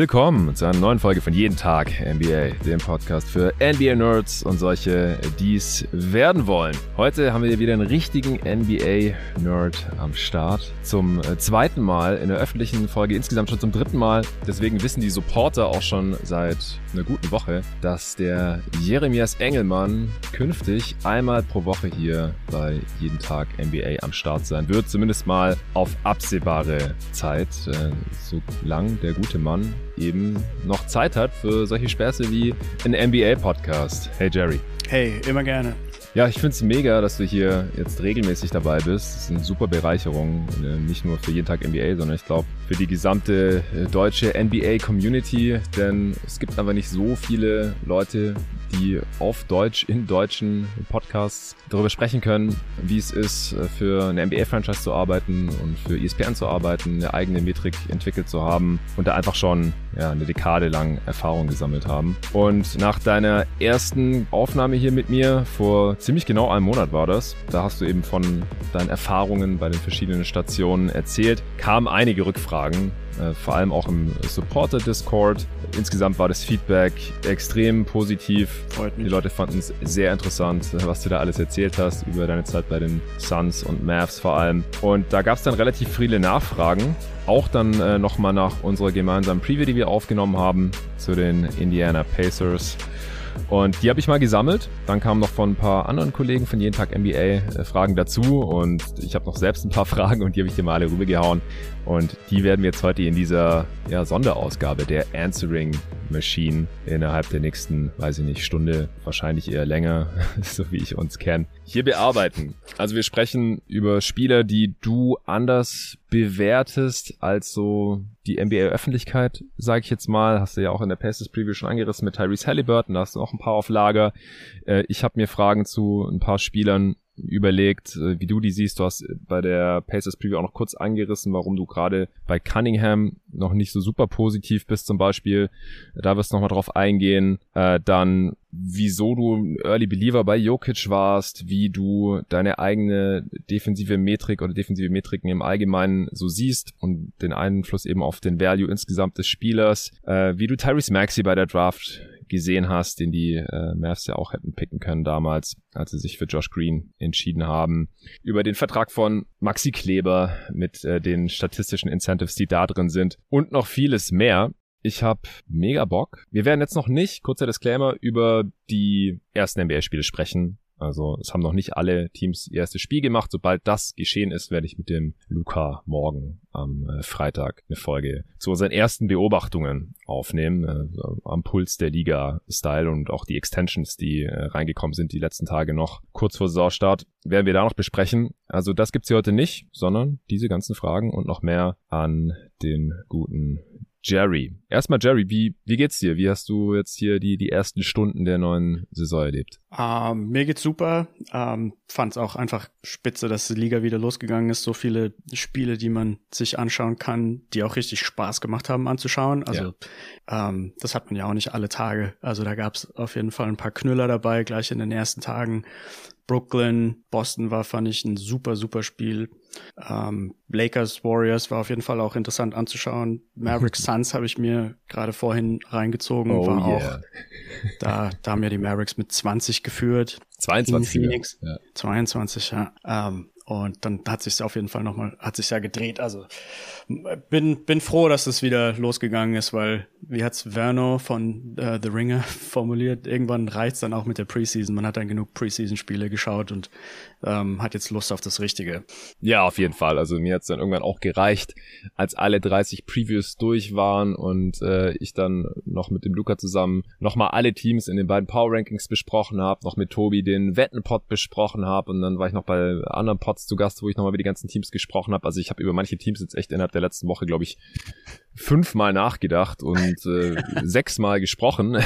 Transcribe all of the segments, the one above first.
Willkommen zu einer neuen Folge von Jeden Tag NBA, dem Podcast für NBA-Nerds und solche, die es werden wollen. Heute haben wir wieder einen richtigen NBA-Nerd am Start. Zum äh, zweiten Mal in der öffentlichen Folge, insgesamt schon zum dritten Mal. Deswegen wissen die Supporter auch schon seit einer guten Woche, dass der Jeremias Engelmann künftig einmal pro Woche hier bei Jeden Tag NBA am Start sein wird. Zumindest mal auf absehbare Zeit, äh, so lang der gute Mann eben noch Zeit hat für solche Späße wie ein NBA-Podcast. Hey Jerry. Hey, immer gerne. Ja, ich finde es mega, dass du hier jetzt regelmäßig dabei bist. Das ist eine super Bereicherung, äh, nicht nur für jeden Tag NBA, sondern ich glaube für die gesamte äh, deutsche NBA-Community, denn es gibt einfach nicht so viele Leute, die auf Deutsch in deutschen Podcasts darüber sprechen können, wie es ist, äh, für eine NBA-Franchise zu arbeiten und für ESPN zu arbeiten, eine eigene Metrik entwickelt zu haben und da einfach schon ja, eine Dekade lang Erfahrung gesammelt haben. Und nach deiner ersten Aufnahme hier mit mir, vor ziemlich genau einem Monat war das, da hast du eben von deinen Erfahrungen bei den verschiedenen Stationen erzählt, kamen einige Rückfragen vor allem auch im Supporter-Discord. Insgesamt war das Feedback extrem positiv. Freut mich. Die Leute fanden es sehr interessant, was du da alles erzählt hast über deine Zeit bei den Suns und Mavs vor allem. Und da gab es dann relativ viele Nachfragen. Auch dann äh, nochmal nach unserer gemeinsamen Preview, die wir aufgenommen haben zu den Indiana Pacers. Und die habe ich mal gesammelt. Dann kamen noch von ein paar anderen Kollegen von jeden Tag NBA äh, Fragen dazu. Und ich habe noch selbst ein paar Fragen und die habe ich dir mal alle rübergehauen. Und die werden wir jetzt heute in dieser ja, Sonderausgabe der Answering Machine innerhalb der nächsten, weiß ich nicht, Stunde, wahrscheinlich eher länger, so wie ich uns kenne, hier bearbeiten. Also wir sprechen über Spieler, die du anders bewertest als so die NBA-Öffentlichkeit, sage ich jetzt mal. Hast du ja auch in der Pacers Preview schon angerissen mit Tyrese Halliburton, da hast du noch ein paar auf Lager. Äh, ich habe mir Fragen zu ein paar Spielern überlegt, äh, wie du die siehst. Du hast bei der Pacers Preview auch noch kurz angerissen, warum du gerade bei Cunningham noch nicht so super positiv bist zum Beispiel. Da wirst du nochmal drauf eingehen. Äh, dann, wieso du Early Believer bei Jokic warst, wie du deine eigene defensive Metrik oder defensive Metriken im Allgemeinen so siehst und den Einfluss eben auf den Value insgesamt des Spielers, äh, wie du Tyrese Maxey bei der Draft gesehen hast, den die äh, Mavs ja auch hätten picken können damals, als sie sich für Josh Green entschieden haben. Über den Vertrag von Maxi Kleber mit äh, den statistischen Incentives, die da drin sind und noch vieles mehr. Ich habe mega Bock. Wir werden jetzt noch nicht, kurzer Disclaimer, über die ersten NBA-Spiele sprechen. Also es haben noch nicht alle Teams ihr erstes Spiel gemacht. Sobald das geschehen ist, werde ich mit dem Luca morgen am äh, Freitag eine Folge zu unseren ersten Beobachtungen aufnehmen. Äh, am Puls der Liga-Style und auch die Extensions, die äh, reingekommen sind die letzten Tage noch kurz vor Saisonstart, werden wir da noch besprechen. Also das gibt's hier heute nicht, sondern diese ganzen Fragen und noch mehr an den guten Jerry. Erstmal Jerry, wie, wie geht's dir? Wie hast du jetzt hier die, die ersten Stunden der neuen Saison erlebt? Ähm, mir geht's super. Ähm, Fand es auch einfach spitze, dass die Liga wieder losgegangen ist. So viele Spiele, die man sich anschauen kann, die auch richtig Spaß gemacht haben anzuschauen. Also ja. ähm, das hat man ja auch nicht alle Tage. Also da gab's auf jeden Fall ein paar Knüller dabei, gleich in den ersten Tagen. Brooklyn, Boston war, fand ich, ein super, super Spiel. Ähm, Lakers, Warriors war auf jeden Fall auch interessant anzuschauen. Mavericks Suns habe ich mir gerade vorhin reingezogen. Oh, war yeah. auch, da, da haben ja die Mavericks mit 20 geführt. 22. In Phoenix. Ja. 22, ja. Ähm, und dann hat sich auf jeden Fall nochmal, hat sich ja gedreht. Also bin, bin froh, dass es wieder losgegangen ist, weil, wie hat's Verno von äh, The Ringer formuliert, irgendwann reicht's dann auch mit der Preseason. Man hat dann genug Preseason-Spiele geschaut und ähm, hat jetzt Lust auf das Richtige. Ja, auf jeden Fall. Also mir hat's dann irgendwann auch gereicht, als alle 30 Previews durch waren und äh, ich dann noch mit dem Luca zusammen nochmal alle Teams in den beiden Power Rankings besprochen habe, noch mit Tobi den Wettenpot besprochen habe und dann war ich noch bei anderen Pots zu Gast, wo ich nochmal über die ganzen Teams gesprochen habe. Also ich habe über manche Teams jetzt echt innerhalb der letzten Woche, glaube ich, fünfmal nachgedacht und äh, sechsmal gesprochen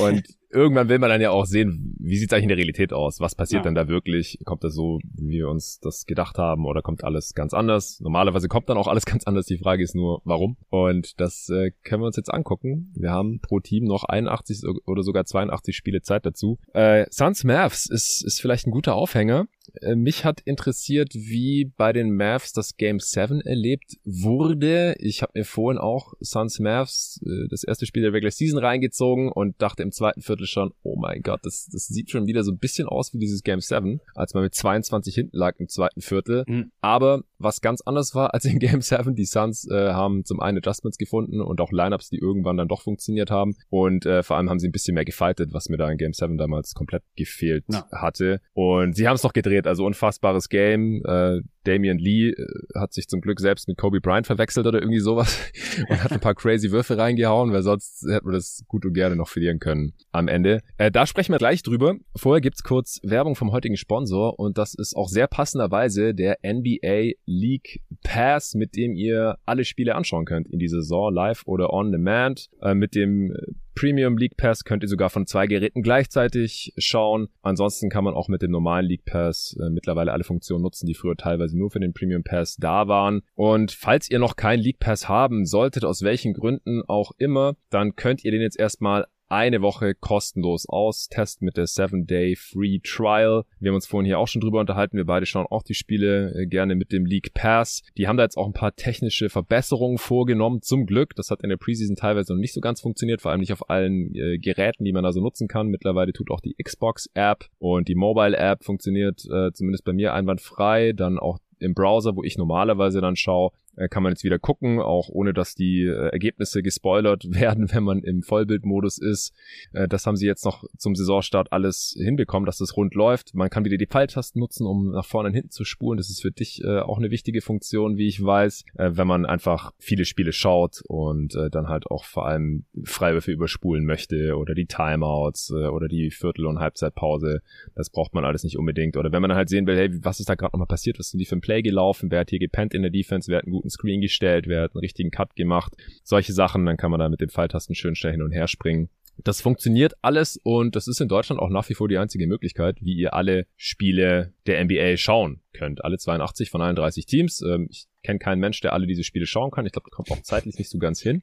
und irgendwann will man dann ja auch sehen, wie sieht es eigentlich in der Realität aus? Was passiert ja. denn da wirklich? Kommt das so, wie wir uns das gedacht haben oder kommt alles ganz anders? Normalerweise kommt dann auch alles ganz anders. Die Frage ist nur, warum? Und das äh, können wir uns jetzt angucken. Wir haben pro Team noch 81 oder sogar 82 Spiele Zeit dazu. Äh, Suns Mavs ist, ist vielleicht ein guter Aufhänger. Äh, mich hat interessiert, wie bei den Mavs das Game 7 erlebt wurde. Ich habe mir vorhin auch Suns Mavs, äh, das erste Spiel der Regular Season reingezogen und dachte im zweiten Viertel schon, oh mein Gott, das, das sieht schon wieder so ein bisschen aus wie dieses Game 7, als man mit 22 hinten lag im zweiten Viertel. Mhm. Aber was ganz anders war als in Game 7, die Suns äh, haben zum einen Adjustments gefunden und auch Lineups, die irgendwann dann doch funktioniert haben. Und äh, vor allem haben sie ein bisschen mehr gefightet, was mir da in Game 7 damals komplett gefehlt ja. hatte. Und sie haben es noch gedreht, also unfassbares Game. Äh, Damian Lee äh, hat sich zum Glück selbst mit Kobe Bryant verwechselt oder irgendwie sowas und hat ein paar crazy Würfe reingehauen, weil sonst hätten wir das gut und gerne noch verlieren können am Ende. Äh, da sprechen wir gleich drüber. Vorher gibt's kurz Werbung vom heutigen Sponsor und das ist auch sehr passenderweise der NBA League Pass, mit dem ihr alle Spiele anschauen könnt in dieser Saison, live oder on demand. Äh, mit dem Premium League Pass könnt ihr sogar von zwei Geräten gleichzeitig schauen. Ansonsten kann man auch mit dem normalen League Pass äh, mittlerweile alle Funktionen nutzen, die früher teilweise nur für den Premium Pass da waren. Und falls ihr noch keinen League Pass haben solltet, aus welchen Gründen auch immer, dann könnt ihr den jetzt erstmal eine Woche kostenlos aus. Test mit der 7-Day Free Trial. Wir haben uns vorhin hier auch schon drüber unterhalten. Wir beide schauen auch die Spiele äh, gerne mit dem League Pass. Die haben da jetzt auch ein paar technische Verbesserungen vorgenommen. Zum Glück. Das hat in der Preseason teilweise noch nicht so ganz funktioniert. Vor allem nicht auf allen äh, Geräten, die man da so nutzen kann. Mittlerweile tut auch die Xbox App und die Mobile App funktioniert äh, zumindest bei mir einwandfrei. Dann auch im Browser, wo ich normalerweise dann schaue, kann man jetzt wieder gucken, auch ohne dass die äh, Ergebnisse gespoilert werden, wenn man im Vollbildmodus ist. Äh, das haben sie jetzt noch zum Saisonstart alles hinbekommen, dass das rund läuft. Man kann wieder die Pfeiltasten nutzen, um nach vorne und hinten zu spulen. Das ist für dich äh, auch eine wichtige Funktion, wie ich weiß, äh, wenn man einfach viele Spiele schaut und äh, dann halt auch vor allem Freiwürfe überspulen möchte oder die Timeouts oder die Viertel- und Halbzeitpause. Das braucht man alles nicht unbedingt. Oder wenn man halt sehen will, hey, was ist da gerade nochmal passiert? Was sind die für ein Play gelaufen? Wer hat hier gepennt in der Defense? Wer hat guten Screen gestellt, hat einen richtigen Cut gemacht. Solche Sachen, dann kann man da mit den Pfeiltasten schön schnell hin und her springen. Das funktioniert alles und das ist in Deutschland auch nach wie vor die einzige Möglichkeit, wie ihr alle Spiele der NBA schauen könnt. Alle 82 von allen 30 Teams. Ähm, ich kenne keinen Mensch, der alle diese Spiele schauen kann. Ich glaube, kommt auch zeitlich nicht so ganz hin.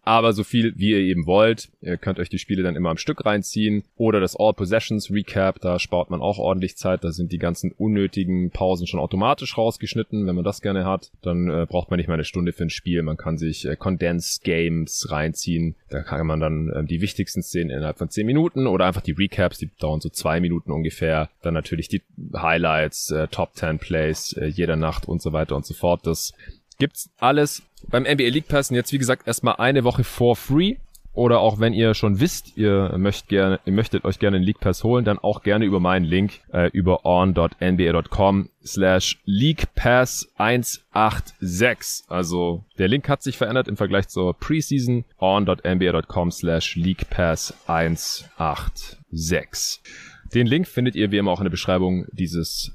Aber so viel, wie ihr eben wollt. Ihr könnt euch die Spiele dann immer am Stück reinziehen. Oder das All Possessions Recap, da spart man auch ordentlich Zeit. Da sind die ganzen unnötigen Pausen schon automatisch rausgeschnitten. Wenn man das gerne hat, dann äh, braucht man nicht mal eine Stunde für ein Spiel. Man kann sich äh, Condensed Games reinziehen. Da kann man dann äh, die wichtigsten Szenen innerhalb von 10 Minuten oder einfach die Recaps, die dauern so zwei Minuten ungefähr. Dann natürlich die Highlights, äh, Top 10 Plays äh, jeder Nacht und so weiter und so fort. Das gibt's alles beim NBA League Pass. Und jetzt, wie gesagt, erstmal eine Woche for free. Oder auch wenn ihr schon wisst, ihr möchtet gerne, ihr möchtet euch gerne einen League Pass holen, dann auch gerne über meinen Link äh, über on.nba.com slash League Pass 186. Also der Link hat sich verändert im Vergleich zur Preseason on.nba.com slash League Pass 186. Den Link findet ihr wie immer auch in der Beschreibung dieses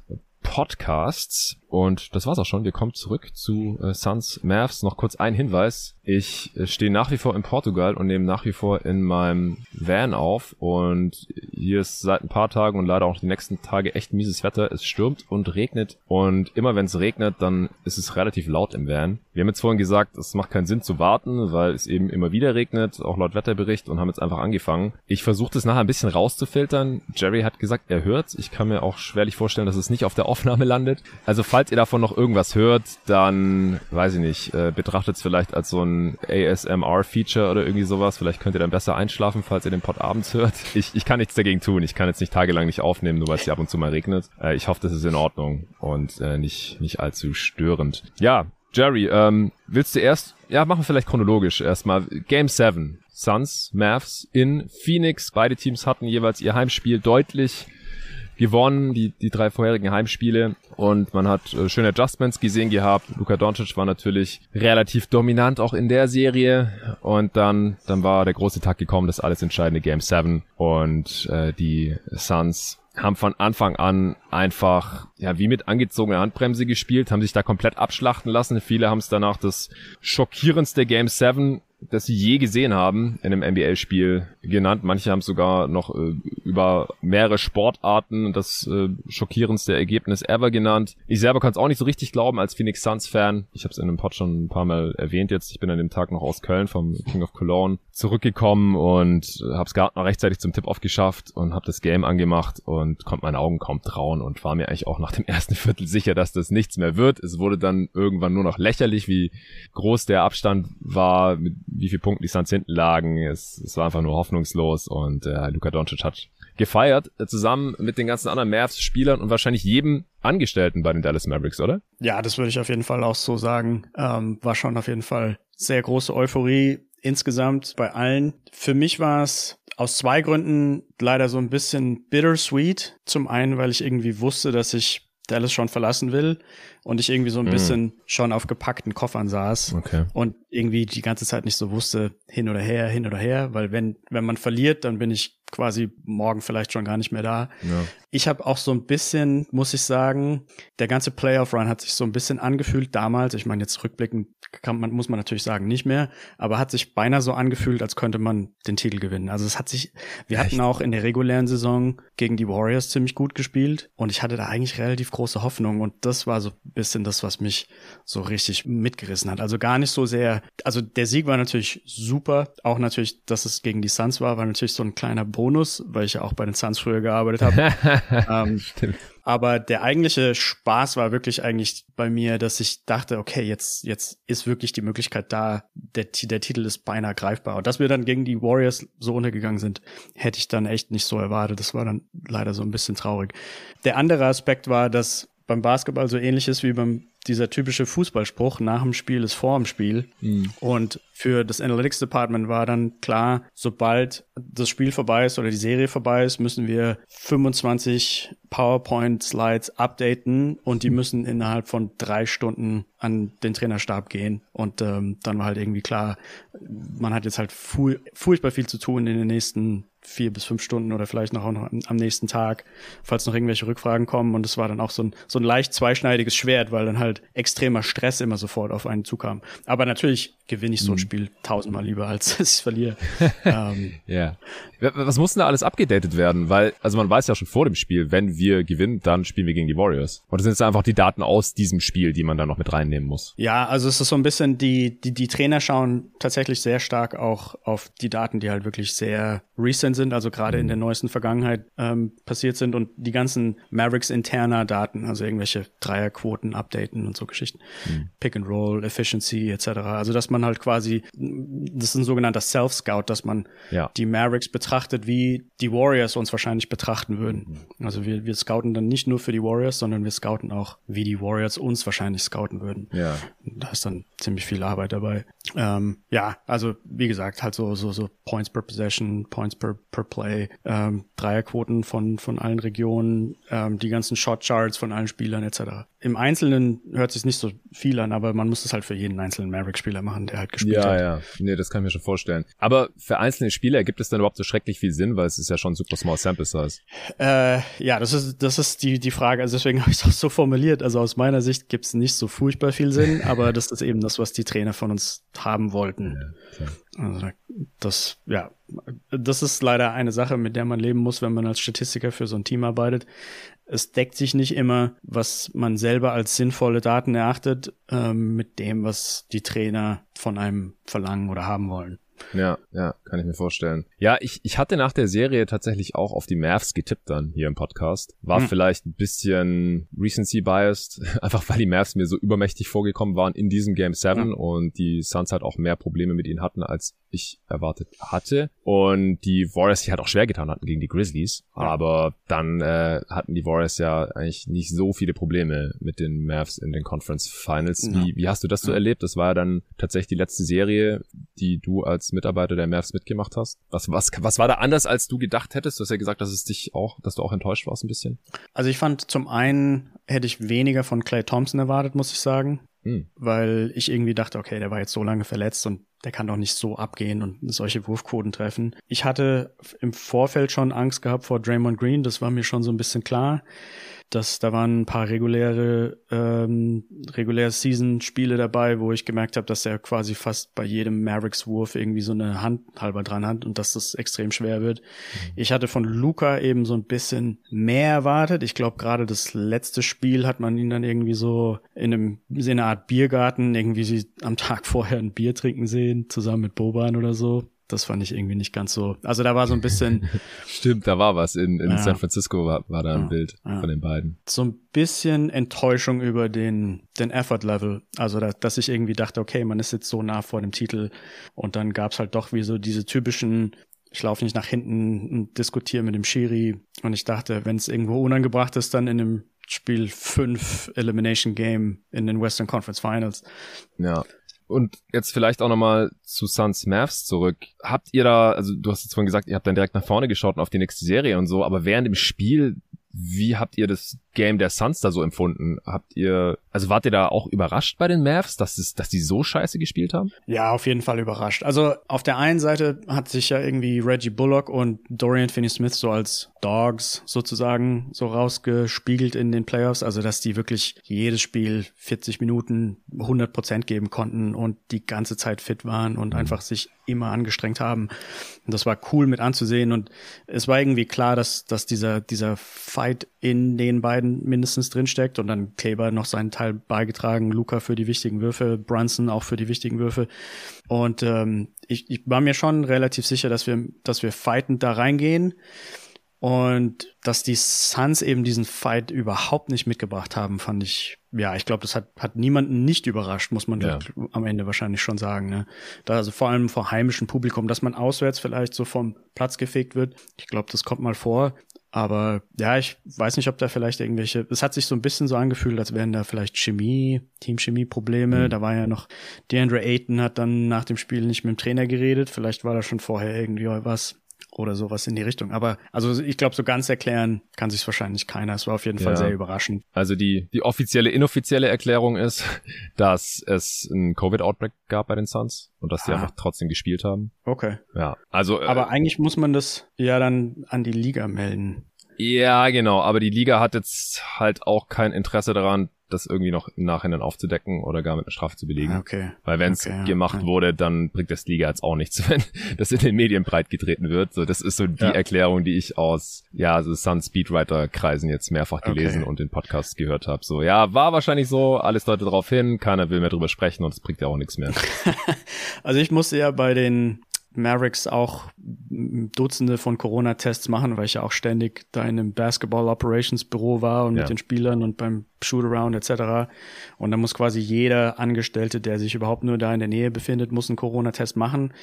Podcasts. Und das war's auch schon. Wir kommen zurück zu äh, Suns Mavs. Noch kurz ein Hinweis. Ich äh, stehe nach wie vor in Portugal und nehme nach wie vor in meinem Van auf. Und hier ist seit ein paar Tagen und leider auch die nächsten Tage echt mieses Wetter. Es stürmt und regnet. Und immer wenn es regnet, dann ist es relativ laut im Van. Wir haben jetzt vorhin gesagt, es macht keinen Sinn zu warten, weil es eben immer wieder regnet, auch laut Wetterbericht und haben jetzt einfach angefangen. Ich versuche das nachher ein bisschen rauszufiltern. Jerry hat gesagt, er hört's. Ich kann mir auch schwerlich vorstellen, dass es nicht auf der Aufnahme landet. Also falls ihr davon noch irgendwas hört, dann, weiß ich nicht, äh, betrachtet es vielleicht als so ein ASMR-Feature oder irgendwie sowas. Vielleicht könnt ihr dann besser einschlafen, falls ihr den Pod abends hört. Ich, ich kann nichts dagegen tun. Ich kann jetzt nicht tagelang nicht aufnehmen, nur weil es hier ab und zu mal regnet. Äh, ich hoffe, das ist in Ordnung und äh, nicht, nicht allzu störend. Ja, Jerry, ähm, willst du erst, ja, machen wir vielleicht chronologisch erstmal. Game 7. Suns, Mavs in Phoenix. Beide Teams hatten jeweils ihr Heimspiel deutlich gewonnen, die, die drei vorherigen Heimspiele. Und man hat äh, schöne Adjustments gesehen gehabt. Luka Doncic war natürlich relativ dominant auch in der Serie. Und dann, dann war der große Tag gekommen, das alles entscheidende Game 7. Und äh, die Suns haben von Anfang an einfach ja wie mit angezogener Handbremse gespielt, haben sich da komplett abschlachten lassen. Viele haben es danach das schockierendste Game 7 das sie je gesehen haben in einem NBA-Spiel genannt. Manche haben sogar noch äh, über mehrere Sportarten das äh, schockierendste Ergebnis ever genannt. Ich selber kann es auch nicht so richtig glauben als Phoenix Suns-Fan. Ich habe es in einem Pod schon ein paar Mal erwähnt jetzt. Ich bin an dem Tag noch aus Köln vom King of Cologne zurückgekommen und habe es gerade noch rechtzeitig zum Tip-Off geschafft und habe das Game angemacht und konnte meine Augen kaum trauen und war mir eigentlich auch nach dem ersten Viertel sicher, dass das nichts mehr wird. Es wurde dann irgendwann nur noch lächerlich, wie groß der Abstand war, mit wie viel Punkten die Suns hinten lagen. Es, es war einfach nur hoffnungslos und äh, Luka Doncic hat gefeiert, äh, zusammen mit den ganzen anderen Mavs-Spielern und wahrscheinlich jedem Angestellten bei den Dallas Mavericks, oder? Ja, das würde ich auf jeden Fall auch so sagen. Ähm, war schon auf jeden Fall sehr große Euphorie insgesamt bei allen. Für mich war es aus zwei Gründen leider so ein bisschen bittersweet. Zum einen, weil ich irgendwie wusste, dass ich Dallas schon verlassen will und ich irgendwie so ein mm. bisschen schon auf gepackten Koffern saß okay. und irgendwie die ganze Zeit nicht so wusste, hin oder her, hin oder her, weil wenn, wenn man verliert, dann bin ich quasi morgen vielleicht schon gar nicht mehr da. Ja. Ich habe auch so ein bisschen, muss ich sagen, der ganze Playoff-Run hat sich so ein bisschen angefühlt damals. Ich meine, jetzt rückblickend kann man, muss man natürlich sagen, nicht mehr, aber hat sich beinahe so angefühlt, als könnte man den Titel gewinnen. Also es hat sich, wir Echt? hatten auch in der regulären Saison gegen die Warriors ziemlich gut gespielt und ich hatte da eigentlich relativ große Hoffnung und das war so ein bisschen das, was mich so richtig mitgerissen hat. Also gar nicht so sehr, also der Sieg war natürlich super, auch natürlich, dass es gegen die Suns war, war natürlich so ein kleiner Bonus, weil ich ja auch bei den Suns früher gearbeitet habe. ähm, aber der eigentliche Spaß war wirklich eigentlich bei mir, dass ich dachte, okay, jetzt, jetzt ist wirklich die Möglichkeit da, der, der Titel ist beinahe greifbar. Und dass wir dann gegen die Warriors so untergegangen sind, hätte ich dann echt nicht so erwartet. Das war dann leider so ein bisschen traurig. Der andere Aspekt war, dass beim Basketball so ähnlich ist wie beim dieser typische Fußballspruch, nach dem Spiel ist vor dem Spiel. Mhm. Und für das Analytics Department war dann klar, sobald das Spiel vorbei ist oder die Serie vorbei ist, müssen wir 25 PowerPoint-Slides updaten und die müssen innerhalb von drei Stunden an den Trainerstab gehen. Und ähm, dann war halt irgendwie klar, man hat jetzt halt fu furchtbar viel zu tun in den nächsten vier bis fünf Stunden oder vielleicht noch, auch noch am nächsten Tag, falls noch irgendwelche Rückfragen kommen. Und es war dann auch so ein, so ein leicht zweischneidiges Schwert, weil dann halt extremer Stress immer sofort auf einen zukam. Aber natürlich gewinne ich so ein mhm. Spiel tausendmal lieber, als ich verliere. ähm, ja. Was muss denn da alles abgedatet werden? Weil, also man weiß ja schon vor dem Spiel, wenn wir gewinnen, dann spielen wir gegen die Warriors. Oder sind es einfach die Daten aus diesem Spiel, die man da noch mit reinnehmen muss? Ja, also es ist so ein bisschen, die, die, die Trainer schauen tatsächlich sehr stark auch auf die Daten, die halt wirklich sehr recent sind, also gerade in mhm. der neuesten Vergangenheit ähm, passiert sind und die ganzen Mavericks interner Daten, also irgendwelche Dreierquoten updaten und so Geschichten. Mhm. Pick and Roll, Efficiency etc. Also dass man halt quasi, das ist ein sogenannter Self-Scout, dass man ja. die Mavericks betrachtet, wie die Warriors uns wahrscheinlich betrachten würden. Mhm. Also wir, wir scouten dann nicht nur für die Warriors, sondern wir scouten auch, wie die Warriors uns wahrscheinlich scouten würden. Ja. Da ist dann ziemlich viel Arbeit dabei. Ähm, ja, also wie gesagt, halt so, so, so Points per Possession, Points per, per Play, ähm, Dreierquoten von, von allen Regionen, ähm, die ganzen Shot Charts von allen Spielern etc. Im Einzelnen hört sich nicht so viel an, aber man muss es halt für jeden einzelnen Maverick-Spieler machen, der halt gespielt ja, hat. Ja, ja, nee, das kann ich mir schon vorstellen. Aber für einzelne Spieler gibt es dann überhaupt so schrecklich viel Sinn, weil es ist ja schon super small sample size. Äh, ja, das ist, das ist die, die Frage, also deswegen habe ich es auch so formuliert. Also aus meiner Sicht gibt es nicht so furchtbar viel Sinn, aber das ist eben das, was die Trainer von uns haben wollten. Ja, also das, ja, das ist leider eine Sache, mit der man leben muss, wenn man als Statistiker für so ein Team arbeitet es deckt sich nicht immer, was man selber als sinnvolle Daten erachtet, ähm, mit dem, was die Trainer von einem verlangen oder haben wollen. Ja, ja, kann ich mir vorstellen. Ja, ich, ich hatte nach der Serie tatsächlich auch auf die Mavs getippt dann hier im Podcast. War hm. vielleicht ein bisschen Recency biased, einfach weil die Mavs mir so übermächtig vorgekommen waren in diesem Game 7 ja. und die Suns halt auch mehr Probleme mit ihnen hatten, als ich erwartet hatte. Und die Warriors sich halt auch schwer getan hatten gegen die Grizzlies. Ja. Aber dann äh, hatten die Warriors ja eigentlich nicht so viele Probleme mit den Mavs in den Conference Finals. Ja. Wie, wie hast du das so erlebt? Das war ja dann tatsächlich die letzte Serie, die du als Mitarbeiter der Mavs mitgemacht hast. Was, was, was war da anders, als du gedacht hättest? Du hast ja gesagt, dass es dich auch, dass du auch enttäuscht warst ein bisschen. Also ich fand zum einen hätte ich weniger von Clay Thompson erwartet, muss ich sagen. Hm. Weil ich irgendwie dachte, okay, der war jetzt so lange verletzt und der kann doch nicht so abgehen und solche Wurfquoten treffen. Ich hatte im Vorfeld schon Angst gehabt vor Draymond Green, das war mir schon so ein bisschen klar dass da waren ein paar reguläre ähm, reguläre Season-Spiele dabei, wo ich gemerkt habe, dass er quasi fast bei jedem Mavericks-Wurf irgendwie so eine Hand halber dran hat und dass das extrem schwer wird. Mhm. Ich hatte von Luca eben so ein bisschen mehr erwartet. Ich glaube, gerade das letzte Spiel hat man ihn dann irgendwie so in einem in einer Art Biergarten irgendwie sie am Tag vorher ein Bier trinken sehen, zusammen mit Boban oder so. Das fand ich irgendwie nicht ganz so. Also da war so ein bisschen. Stimmt, da war was. In, in ja. San Francisco war, war da ein ja, Bild ja. von den beiden. So ein bisschen Enttäuschung über den, den Effort-Level. Also da, dass ich irgendwie dachte, okay, man ist jetzt so nah vor dem Titel. Und dann gab's halt doch wie so diese typischen ich laufe nicht nach hinten und diskutiere mit dem Schiri. Und ich dachte, wenn es irgendwo unangebracht ist, dann in dem Spiel 5 Elimination Game in den Western Conference Finals. Ja. Und jetzt vielleicht auch nochmal zu Suns Mavs zurück. Habt ihr da, also du hast jetzt vorhin gesagt, ihr habt dann direkt nach vorne geschaut und auf die nächste Serie und so, aber während dem Spiel, wie habt ihr das Game der Suns da so empfunden? Habt ihr, also wart ihr da auch überrascht bei den Mavs, dass es, dass die so scheiße gespielt haben? Ja, auf jeden Fall überrascht. Also auf der einen Seite hat sich ja irgendwie Reggie Bullock und Dorian Finney-Smith so als Dogs sozusagen so rausgespiegelt in den Playoffs, also dass die wirklich jedes Spiel 40 Minuten 100 Prozent geben konnten und die ganze Zeit fit waren und mhm. einfach sich immer angestrengt haben. Und das war cool mit anzusehen und es war irgendwie klar, dass, dass dieser, dieser Fight in den beiden beiden mindestens drinsteckt und dann Kleber noch seinen Teil beigetragen, Luca für die wichtigen Würfe, Brunson auch für die wichtigen Würfe. Und ähm, ich, ich war mir schon relativ sicher, dass wir, dass wir fightend da reingehen. Und dass die Suns eben diesen Fight überhaupt nicht mitgebracht haben, fand ich, ja, ich glaube, das hat, hat niemanden nicht überrascht, muss man ja. am Ende wahrscheinlich schon sagen. Ne? Da also vor allem vor heimischem Publikum, dass man auswärts vielleicht so vom Platz gefegt wird. Ich glaube, das kommt mal vor. Aber ja, ich weiß nicht, ob da vielleicht irgendwelche, es hat sich so ein bisschen so angefühlt, als wären da vielleicht Chemie, Teamchemie-Probleme. Mhm. Da war ja noch, DeAndre Ayton hat dann nach dem Spiel nicht mit dem Trainer geredet. Vielleicht war da schon vorher irgendwie was oder sowas in die Richtung. Aber also ich glaube, so ganz erklären kann sich wahrscheinlich keiner. Es war auf jeden Fall ja. sehr überraschend. Also die, die offizielle, inoffizielle Erklärung ist, dass es ein Covid-Outbreak gab bei den Suns und dass die ah. einfach trotzdem gespielt haben. Okay. Ja, also. Äh, Aber eigentlich muss man das ja dann an die Liga melden. Ja, genau. Aber die Liga hat jetzt halt auch kein Interesse daran, das irgendwie noch im Nachhinein aufzudecken oder gar mit einer Strafe zu belegen. Ah, okay. Weil wenn es okay, gemacht okay. wurde, dann bringt das Liga jetzt auch nichts, wenn das in den Medien breit getreten wird. So, das ist so die ja. Erklärung, die ich aus ja, also Sun Speedwriter Kreisen jetzt mehrfach gelesen okay. und in Podcasts gehört habe. So, ja, war wahrscheinlich so, alles deutet darauf hin, keiner will mehr drüber sprechen und es bringt ja auch nichts mehr. also ich musste ja bei den Mavericks auch Dutzende von Corona-Tests machen, weil ich ja auch ständig da in einem Basketball-Operations-Büro war und ja. mit den Spielern und beim Shootaround etc. Und da muss quasi jeder Angestellte, der sich überhaupt nur da in der Nähe befindet, muss einen Corona-Test machen.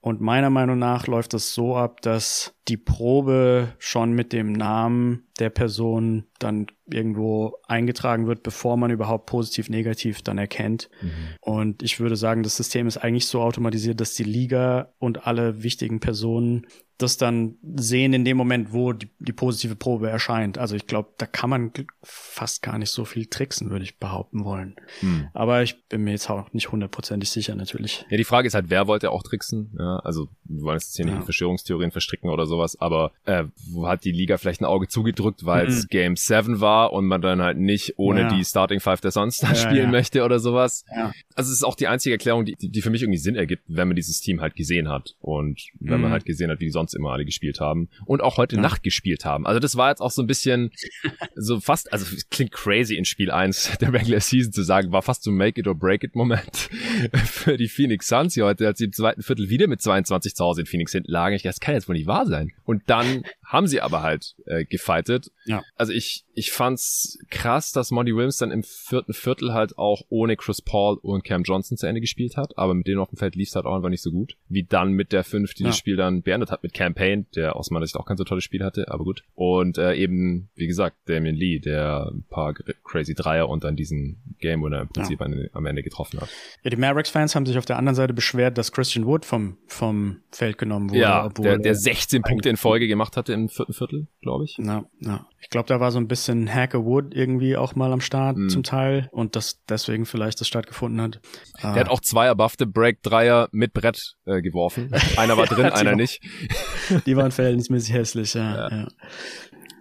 Und meiner Meinung nach läuft das so ab, dass die Probe schon mit dem Namen der Person dann irgendwo eingetragen wird, bevor man überhaupt positiv, negativ dann erkennt. Mhm. Und ich würde sagen, das System ist eigentlich so automatisiert, dass die Liga und alle wichtigen Personen das dann sehen in dem Moment, wo die, die positive Probe erscheint. Also ich glaube, da kann man fast gar nicht so viel tricksen, würde ich behaupten wollen. Hm. Aber ich bin mir jetzt auch nicht hundertprozentig sicher natürlich. Ja, die Frage ist halt, wer wollte auch tricksen? Ja, also wir wollen jetzt hier nicht ja. in Verschwörungstheorien verstricken oder sowas, aber äh, wo hat die Liga vielleicht ein Auge zugedrückt, weil es mhm. Game 7 war und man dann halt nicht ohne ja. die Starting Five der Suns da spielen möchte oder sowas. Ja. Also es ist auch die einzige Erklärung, die, die für mich irgendwie Sinn ergibt, wenn man dieses Team halt gesehen hat und wenn mhm. man halt gesehen hat, wie die sonst immer alle gespielt haben und auch heute ja. Nacht gespielt haben. Also das war jetzt auch so ein bisschen so fast, also klingt crazy in Spiel 1 der Regular Season zu sagen, war fast so ein Make it or break it Moment für die Phoenix Suns hier heute, als sie im zweiten Viertel wieder mit 22 zu Hause in Phoenix hinten lagen. Ich dachte, das kann jetzt wohl nicht wahr sein. Und dann haben sie aber halt äh, gefightet. Ja. Also ich, ich fand's krass, dass Monty Williams dann im vierten Viertel halt auch ohne Chris Paul und Cam Johnson zu Ende gespielt hat, aber mit denen auf dem Feld lief's halt auch einfach nicht so gut, wie dann mit der fünf, die ja. das Spiel dann beendet hat mit Campaign, der aus meiner Sicht auch kein so tolles Spiel hatte, aber gut. Und äh, eben, wie gesagt, Damien Lee, der ein paar crazy Dreier und dann diesen Game Winner im Prinzip ja. am Ende getroffen hat. Ja, die Mavericks-Fans haben sich auf der anderen Seite beschwert, dass Christian Wood vom, vom Feld genommen wurde. Ja, der, der 16 Punkte in Folge gemacht hatte im vierten Viertel, glaube ich. Ja, ja. Ich glaube, da war so ein bisschen Hacker Wood irgendwie auch mal am Start mhm. zum Teil und das deswegen vielleicht das stattgefunden hat. Der ah. hat auch zwei erbuffte Break-Dreier mit Brett äh, geworfen. Einer war drin, einer nicht. Die waren verhältnismäßig hässlich, ja. ja. ja.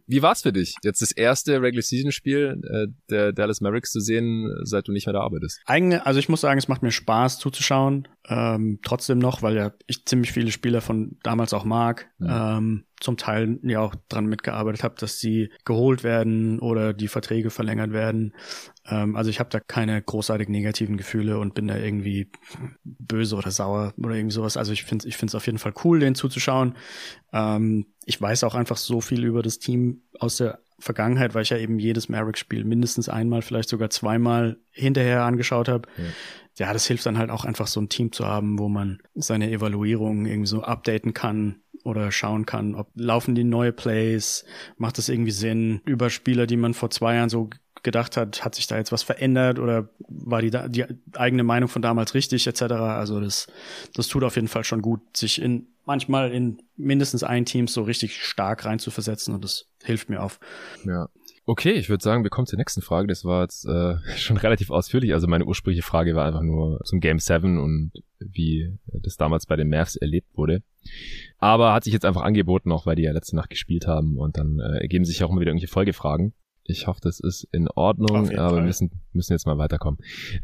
Wie war's für dich, jetzt das erste Regular Season Spiel äh, der Dallas Mavericks zu sehen, seit du nicht mehr da arbeitest? Eigentlich, also ich muss sagen, es macht mir Spaß zuzuschauen. Ähm, trotzdem noch, weil ja ich ziemlich viele Spieler von damals auch mag. Mhm. Ähm, zum Teil ja auch dran mitgearbeitet habe, dass sie geholt werden oder die Verträge verlängert werden. Ähm, also ich habe da keine großartig negativen Gefühle und bin da irgendwie böse oder sauer oder irgendwie sowas. Also ich finde ich finde es auf jeden Fall cool, den zuzuschauen. Ähm, ich weiß auch einfach so viel über das Team aus der Vergangenheit, weil ich ja eben jedes Mavericks-Spiel mindestens einmal, vielleicht sogar zweimal hinterher angeschaut habe. Ja. ja, das hilft dann halt auch einfach so ein Team zu haben, wo man seine Evaluierung irgendwie so updaten kann oder schauen kann, ob laufen die neue Plays, macht das irgendwie Sinn über Spieler, die man vor zwei Jahren so gedacht hat, hat sich da jetzt was verändert oder war die, die eigene Meinung von damals richtig etc. Also das, das tut auf jeden Fall schon gut, sich in manchmal in mindestens ein Team so richtig stark reinzuversetzen und das hilft mir auf. Ja. Okay, ich würde sagen, wir kommen zur nächsten Frage. Das war jetzt äh, schon relativ ausführlich. Also meine ursprüngliche Frage war einfach nur zum Game 7 und wie das damals bei den Mavs erlebt wurde. Aber hat sich jetzt einfach angeboten, auch weil die ja letzte Nacht gespielt haben und dann äh, ergeben sich auch immer wieder irgendwelche Folgefragen. Ich hoffe, das ist in Ordnung, aber wir müssen, müssen jetzt mal weiterkommen.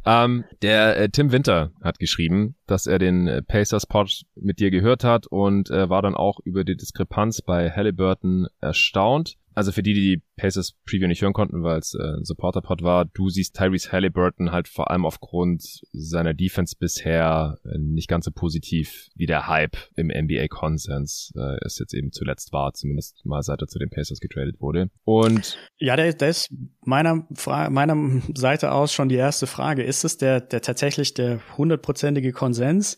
Ähm, der äh, Tim Winter hat geschrieben, dass er den äh, Pacers Pod mit dir gehört hat und äh, war dann auch über die Diskrepanz bei Halliburton erstaunt. Also für die, die die Pacers Preview nicht hören konnten, weil es äh, ein Supporter-Pod war, du siehst Tyrese Halliburton halt vor allem aufgrund seiner Defense bisher äh, nicht ganz so positiv wie der Hype im NBA-Konsens äh, es jetzt eben zuletzt war, zumindest mal seit er zu den Pacers getradet wurde. Und ja, der, der ist meiner, meiner Seite aus schon die erste Frage. Ist es der, der tatsächlich der hundertprozentige Konsens?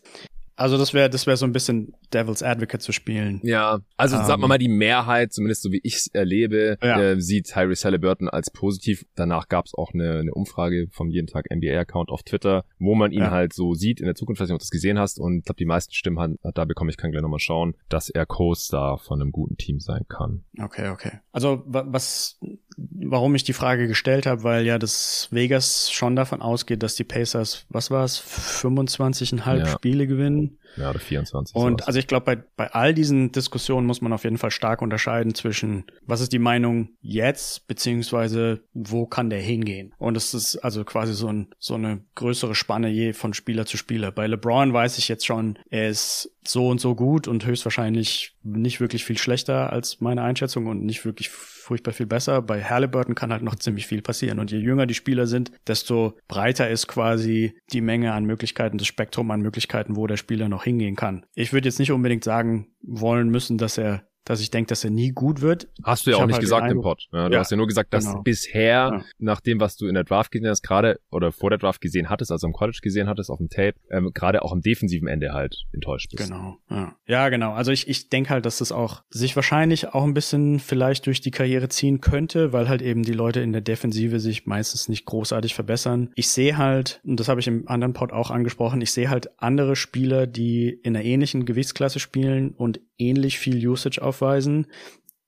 Also das wäre das wäre so ein bisschen Devil's Advocate zu spielen. Ja, also um, sagen wir mal, die Mehrheit, zumindest so wie ich es erlebe, ja. äh, sieht Tyrese Halliburton als positiv. Danach gab es auch eine, eine Umfrage vom jeden Tag NBA-Account auf Twitter, wo man ihn ja. halt so sieht in der Zukunft, weiß nicht, ob du das gesehen hast. Und ich glaube, die meisten Stimmen haben, da bekomme ich, kann gleich nochmal schauen, dass er Co-Star von einem guten Team sein kann. Okay, okay. Also was, warum ich die Frage gestellt habe, weil ja das Vegas schon davon ausgeht, dass die Pacers, was war es, 25,5 ja. Spiele gewinnen. Ja, oder 24. Und sowas. also ich glaube, bei, bei all diesen Diskussionen muss man auf jeden Fall stark unterscheiden zwischen, was ist die Meinung jetzt, beziehungsweise wo kann der hingehen? Und es ist also quasi so, ein, so eine größere Spanne je von Spieler zu Spieler. Bei LeBron weiß ich jetzt schon, er ist so und so gut und höchstwahrscheinlich nicht wirklich viel schlechter als meine Einschätzung und nicht wirklich furchtbar viel besser. Bei Halliburton kann halt noch ziemlich viel passieren. Und je jünger die Spieler sind, desto breiter ist quasi die Menge an Möglichkeiten, das Spektrum an Möglichkeiten, wo der Spieler noch hingehen kann. Ich würde jetzt nicht unbedingt sagen wollen müssen, dass er dass ich denke, dass er nie gut wird. Hast du ja ich auch nicht halt gesagt im Pod. Ja, du ja, hast ja nur gesagt, dass genau. bisher, ja. nach dem, was du in der Draft gesehen hast, gerade oder vor der Draft gesehen hattest, also im College gesehen hattest, auf dem Tape, ähm, gerade auch am defensiven Ende halt enttäuscht bist. Genau. Ja, ja genau. Also ich, ich denke halt, dass das auch sich wahrscheinlich auch ein bisschen vielleicht durch die Karriere ziehen könnte, weil halt eben die Leute in der Defensive sich meistens nicht großartig verbessern. Ich sehe halt, und das habe ich im anderen Pod auch angesprochen, ich sehe halt andere Spieler, die in einer ähnlichen Gewichtsklasse spielen und ähnlich viel Usage aufweisen.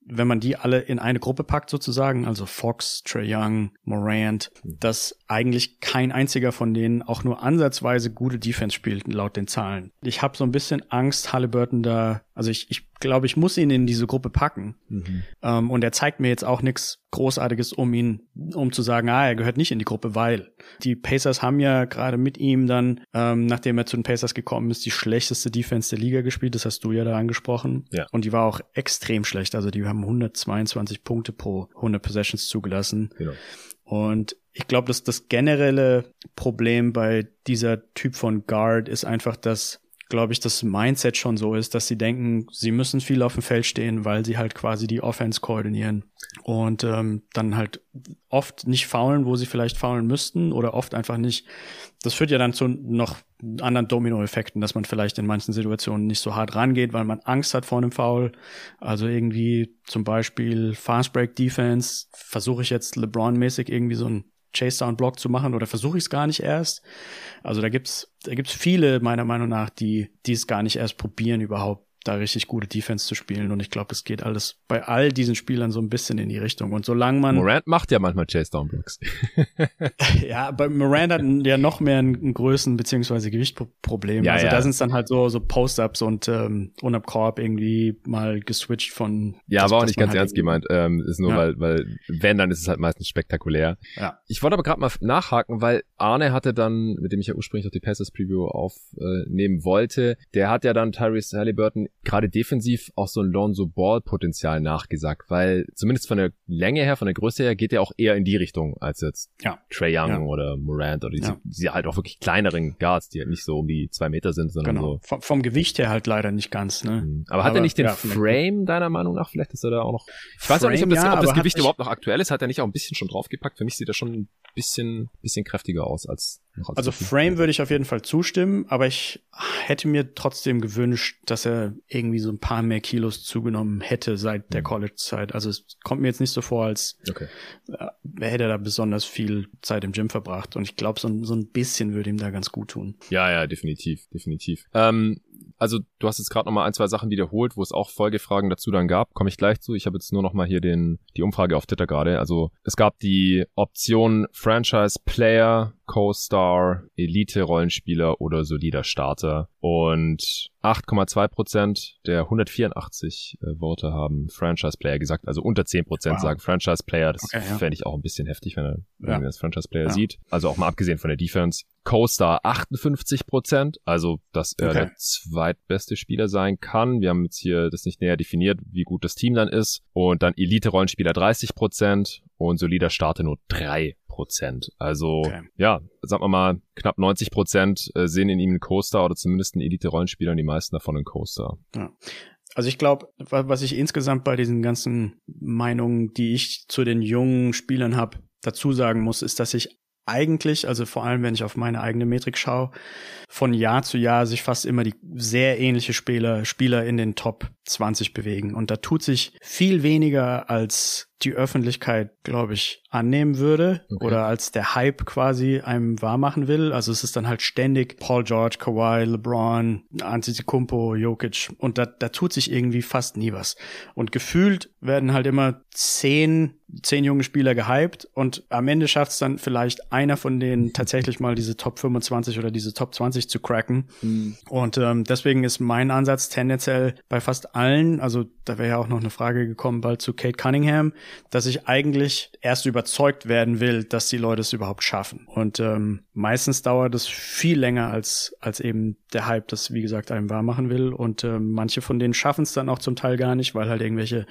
Wenn man die alle in eine Gruppe packt sozusagen, also Fox, Trey Young, Morant, mhm. dass eigentlich kein einziger von denen auch nur ansatzweise gute Defense spielt, laut den Zahlen. Ich habe so ein bisschen Angst, Halliburton da, also ich, ich glaube, ich muss ihn in diese Gruppe packen. Mhm. Ähm, und er zeigt mir jetzt auch nichts Großartiges, um ihn, um zu sagen, ah, er gehört nicht in die Gruppe, weil die Pacers haben ja gerade mit ihm dann, ähm, nachdem er zu den Pacers gekommen ist, die schlechteste Defense der Liga gespielt. Das hast du ja da angesprochen. Ja. Und die war auch extrem schlecht. Also die haben 122 Punkte pro 100 Possessions zugelassen. Genau. Und ich glaube, dass das generelle Problem bei dieser Typ von Guard ist einfach, dass glaube ich, das Mindset schon so ist, dass sie denken, sie müssen viel auf dem Feld stehen, weil sie halt quasi die Offense koordinieren und ähm, dann halt oft nicht faulen, wo sie vielleicht faulen müssten oder oft einfach nicht. Das führt ja dann zu noch anderen Dominoeffekten, dass man vielleicht in manchen Situationen nicht so hart rangeht, weil man Angst hat vor einem Foul. Also irgendwie zum Beispiel Fast Break Defense versuche ich jetzt LeBron-mäßig irgendwie so ein Chase Down Block zu machen oder versuche ich es gar nicht erst. Also da gibt's da gibt's viele meiner Meinung nach, die die es gar nicht erst probieren überhaupt da richtig gute Defense zu spielen. Und ich glaube, es geht alles bei all diesen Spielern so ein bisschen in die Richtung. Und solange man. Morant macht ja manchmal Chase Down Blocks. ja, bei Morant hat ja noch mehr ein, ein Größen- bzw. Gewichtproblem. Ja, also ja. da sind es dann halt so, so Post-Ups und ähm, unterm Korb irgendwie mal geswitcht von. Ja, war auch nicht ganz halt ernst gemeint. Ähm, ist nur, ja. weil, weil, wenn, dann ist es halt meistens spektakulär. Ja. Ich wollte aber gerade mal nachhaken, weil Arne hatte dann, mit dem ich ja ursprünglich auch die Passes Preview aufnehmen wollte, der hat ja dann Tyrese Halliburton gerade defensiv auch so ein Lonzo Ball Potenzial nachgesagt, weil zumindest von der Länge her, von der Größe her, geht er auch eher in die Richtung als jetzt ja. Trey Young ja. oder Morant oder diese, ja. halt auch wirklich kleineren Guards, die halt nicht so um die zwei Meter sind, sondern genau. so. Vom, vom Gewicht her halt leider nicht ganz, ne? Mhm. Aber, aber hat er nicht den Frame deiner Meinung nach? Vielleicht ist er da auch noch. Ich weiß auch nicht, ob das, ob das Gewicht überhaupt noch aktuell ist. Hat er nicht auch ein bisschen schon draufgepackt? Für mich sieht er schon ein bisschen, bisschen kräftiger aus als also Frame würde ich auf jeden Fall zustimmen, aber ich hätte mir trotzdem gewünscht, dass er irgendwie so ein paar mehr Kilos zugenommen hätte seit der mhm. College-Zeit. Also es kommt mir jetzt nicht so vor, als okay. äh, hätte er da besonders viel Zeit im Gym verbracht. Und ich glaube, so, so ein bisschen würde ihm da ganz gut tun. Ja, ja, definitiv, definitiv. Ähm, also du hast jetzt gerade noch mal ein, zwei Sachen wiederholt, wo es auch Folgefragen dazu dann gab. Komme ich gleich zu. Ich habe jetzt nur noch mal hier den die Umfrage auf Twitter gerade. Also es gab die Option Franchise Player, Co-Star, Elite-Rollenspieler oder solider Starter. Und 8,2 Prozent der 184 äh, Vote haben Franchise-Player gesagt. Also unter 10 Prozent wow. sagen Franchise-Player. Das okay, ja. fände ich auch ein bisschen heftig, wenn er wenn ja. das Franchise-Player ja. sieht. Also auch mal abgesehen von der Defense. Co-Star 58 Prozent, also dass er okay. der zweitbeste Spieler sein kann. Wir haben jetzt hier das nicht näher definiert, wie gut das Team dann ist. Und dann Elite-Rollenspieler 30 Prozent und solider Starter nur drei Prozent. Also okay. ja, sagen wir mal, knapp 90 Prozent äh, sehen in ihm einen Coaster oder zumindest einen Elite-Rollenspieler und die meisten davon einen Coaster. Ja. Also ich glaube, was ich insgesamt bei diesen ganzen Meinungen, die ich zu den jungen Spielern habe, dazu sagen muss, ist, dass ich eigentlich, also vor allem wenn ich auf meine eigene Metrik schaue, von Jahr zu Jahr sich fast immer die sehr ähnliche Spieler, Spieler in den Top 20 bewegen. Und da tut sich viel weniger als die Öffentlichkeit, glaube ich, annehmen würde okay. oder als der Hype quasi einem wahrmachen will. Also es ist dann halt ständig Paul George, Kawhi, LeBron, Antetokounmpo, Jokic und da, da tut sich irgendwie fast nie was. Und gefühlt werden halt immer zehn, zehn junge Spieler gehypt und am Ende schafft es dann vielleicht einer von denen tatsächlich mal diese Top 25 oder diese Top 20 zu cracken. Mhm. Und ähm, deswegen ist mein Ansatz tendenziell bei fast allen, also da wäre ja auch noch eine Frage gekommen bald zu Kate Cunningham, dass ich eigentlich erst überzeugt werden will, dass die Leute es überhaupt schaffen. Und ähm, meistens dauert es viel länger als, als eben der Hype das, wie gesagt, einem wahr machen will. Und ähm, manche von denen schaffen es dann auch zum Teil gar nicht, weil halt irgendwelche